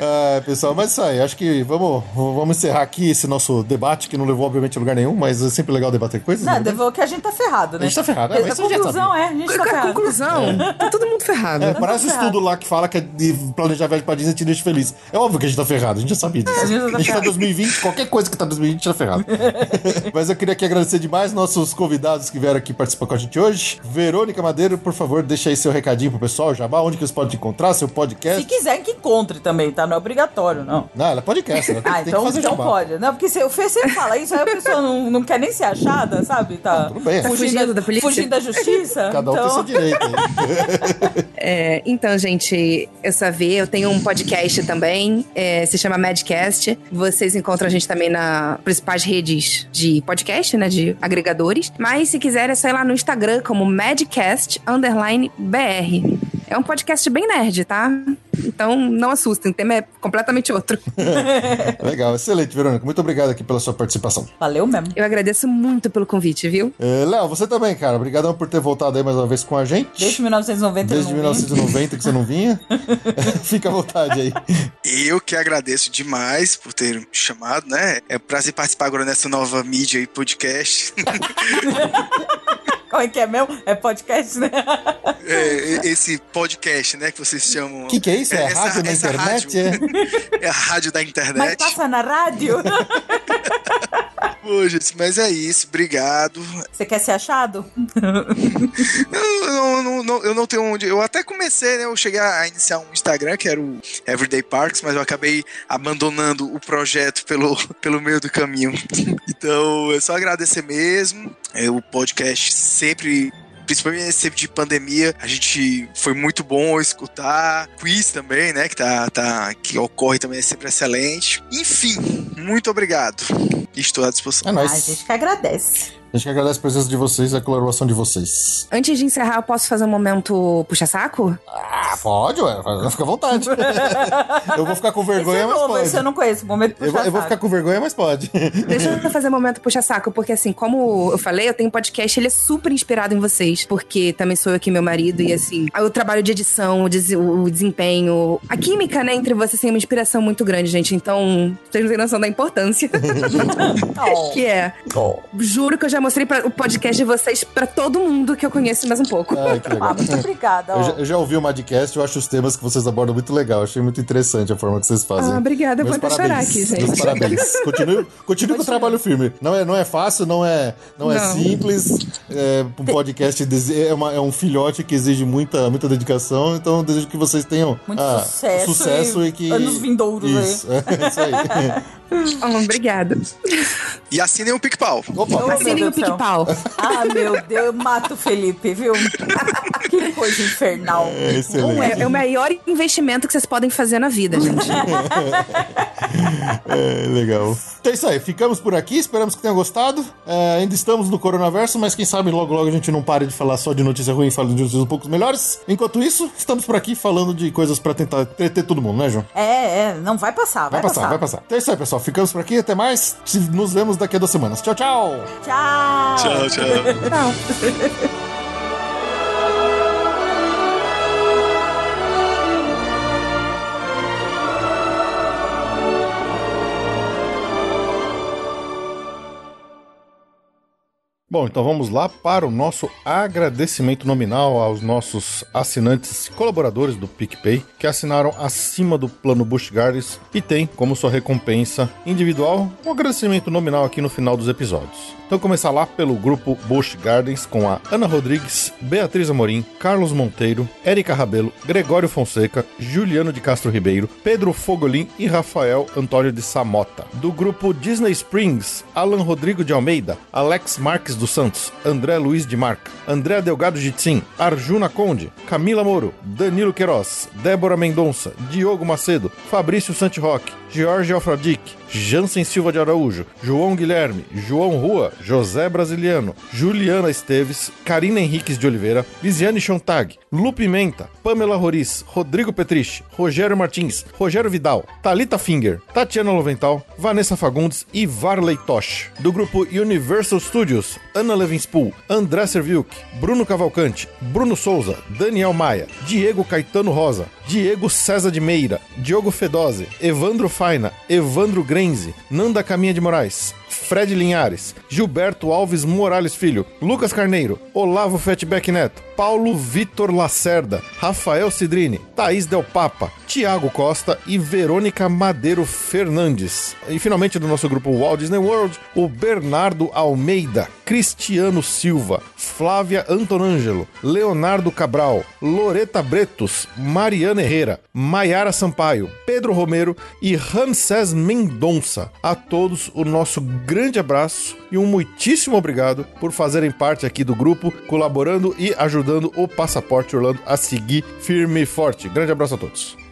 Ah, pessoal, mas isso aí, acho que vamos, vamos encerrar aqui esse nosso debate, que não levou, obviamente, a lugar nenhum, mas é sempre legal debater coisas. Não, né? devolve que a gente tá ferrado, né? A gente tá ferrado, é, mas a já conclusão é, a gente tá é ferrado. conclusão? Tá todo mundo ferrado. É, parece o ferrado. estudo lá que fala que é de planejar viagem pra Disney te deixa feliz. É óbvio que a gente tá ferrado, a gente já sabia disso. a gente tá a gente tá em ferrado. 2020, qualquer coisa que tá em 2020 tá ferrado. Mas eu queria aqui agradecer demais nossos convidados que vieram aqui participar com a gente hoje. Verônica Madeiro, por favor, deixa aí seu recadinho pro pessoal, Jabá, onde que eles podem te encontrar, seu Se podcast. quiser que encontre também, tá? Não é obrigatório, não. Não, ela é podcast, ela tem, Ah, tem então, que fazer então pode. Não, porque se o Fê sempre fala isso, aí a pessoa não, não quer nem ser achada, sabe? Tá, tudo bem. Tá fugindo da polícia? Fugindo da justiça. Cada um então... tem seu direito aí. É, então, gente, eu sou a V, eu tenho um podcast também, é, se chama Madcast. Vocês encontram a gente também nas principais redes de podcast, né, de agregadores. Mas se quiser é só ir lá no Instagram como Madcast underline BR. É um podcast bem nerd, tá? Então não assustem, o tema é completamente outro. Legal, excelente, Verônica. Muito obrigado aqui pela sua participação. Valeu mesmo. Eu agradeço muito pelo convite, viu? É, Léo, você também, cara. Obrigadão por ter voltado aí mais uma vez com a gente. Desde 1990 Desde eu não vim. 1990 que você não vinha. Fica à vontade aí. Eu que agradeço demais por ter me chamado, né? É um prazer participar agora nessa nova mídia aí, podcast. Como é que é mesmo? É podcast, né? É, esse podcast, né, que vocês chamam. O que, que é isso? É, essa- rádio essa internet? rádio. É? É a rádio da Mas internet. passa na rádio. Pô, gente, mas é isso, obrigado. Você quer ser achado? Eu não, não- não- eu não tenho onde. Eu até comecei, né? Eu cheguei a iniciar um Instagram, que era o Everyday Parks, mas eu acabei abandonando o projeto pelo, pelo meio do caminho. Então, é só agradecer mesmo. É, o podcast sempre. Principalmente nesse tempo de pandemia, a gente foi muito bom escutar. Quiz também, né? Que, tá, tá, que ocorre também é sempre excelente. Enfim, muito obrigado. Estou à disposição. É Ah, a nóis. gente que agradece. A gente que agradece a presença de vocês e a colaboração de vocês. Antes de encerrar, eu posso fazer um momento puxa-saco? Ah, pode, ué. Fica à vontade. eu vou ficar com vergonha, é mas novo, pode. esse eu não conheço. Momento Eu, vou- eu vou ficar com vergonha, mas pode. Deixa eu fazer um momento puxa-saco, porque assim, como eu falei, eu tenho um podcast, ele é super inspirado em vocês, porque também sou eu aqui, meu marido, e assim, o trabalho de edição, o, des- o desempenho, a química, né, entre vocês tem uma inspiração muito grande, gente. Então, vocês não têm noção da importância. Que é, juro que eu já mostrei pra- o podcast de vocês pra todo mundo que eu conheço mais um pouco. Ai, que legal. Ah, muito obrigada. Eu ó. já, eu já ouvi o Madcast, eu acho os temas que vocês abordam muito legal. Achei muito interessante a forma que vocês fazem. Ah, obrigada, eu vou até chorar parabéns. aqui, gente. Meus parabéns. Continue, continue com o trabalho firme. Não é, não é fácil, não é, não é Não. simples. É, um podcast é, uma- é um filhote que exige muita, muita dedicação. Então, eu desejo que vocês tenham Muito ah, sucesso sucesso e e, que. anos vindouros aí. Isso, é isso aí. Ah, obrigada. E assinem o PicPau. Opa, Eu- Assinem o pique-pau. Ah, meu Deus, eu mato o Felipe, viu? que coisa infernal. é excelente. Um é, é o maior investimento que vocês podem fazer na vida, gente. É, legal. Então é isso aí, ficamos por aqui, esperamos que tenham gostado. É, ainda estamos no coronaverso, mas quem sabe logo logo a gente não pare de falar só de notícia ruim e fala de notícias um pouco melhores. Enquanto isso, estamos por aqui falando de coisas pra tentar entreter todo mundo, né, João? É, é, não vai passar, vai, Vai passar, vai passar. Então é isso aí, pessoal. Ficamos por aqui, até mais. Nos vemos daqui a duas semanas. Tchau, tchau! Tchau. Tchau, tchau. Tchau. Bom, então vamos lá para o nosso agradecimento nominal aos nossos assinantes colaboradores do PicPay que assinaram acima do plano Bush Gardens e tem como sua recompensa individual um agradecimento nominal aqui no final dos episódios. Então começar lá pelo grupo Bush Gardens com a Ana Rodrigues, Beatriz Amorim, Carlos Monteiro, Érica Rabelo, Gregório Fonseca, Juliano de Castro Ribeiro, Pedro Fogolin e Rafael Antônio de Samota. Do grupo Disney Springs, Alan Rodrigo de Almeida, Alex Marques dos Santos, André Luiz de Marca, André Delgado Jitsin, Arjuna Conde, Camila Moro, Danilo Queiroz, Débora Mendonça, Diogo Macedo, Fabrício Santiroque, Jorge Alfradic, Jansen Silva de Araújo, João Guilherme, João Rua, José Brasiliano, Juliana Esteves, Karina Henriques de Oliveira, Lisiane Chontag, Lu Pimenta, Pamela Roriz, Rodrigo Petrich, Rogério Martins, Rogério Vidal, Talita Finger, Tatiana Lovental, Vanessa Fagundes e Varley Tosh. Do grupo Universal Studios, Ana Levinspool, André Serviuk, Bruno Cavalcante, Bruno Souza, Daniel Maia, Diego Caetano Rosa, Diego César de Meira, Diogo Fedose, Evandro Faina, Evandro Grenze, Nanda Caminha de Moraes, Fred Linhares, Gilberto Alves Morales Filho, Lucas Carneiro, Olavo Fatback Neto, Paulo Vitor Lacerda, Rafael Cidrini, Thaís Del Papa, Tiago Costa e Verônica Madeiro Fernandes. E finalmente do nosso grupo Walt Disney World, o Bernardo Almeida, Cristiano Silva, Flávia Antonângelo, Leonardo Cabral, Loreta Bretos, Mariana Herrera, Maiara Sampaio, Pedro Romero e Ramsés Mendonça. A todos o nosso grande abraço e um muitíssimo obrigado por fazerem parte aqui do grupo, colaborando e ajudando o Passaporte Orlando a seguir firme e forte. Grande abraço a todos.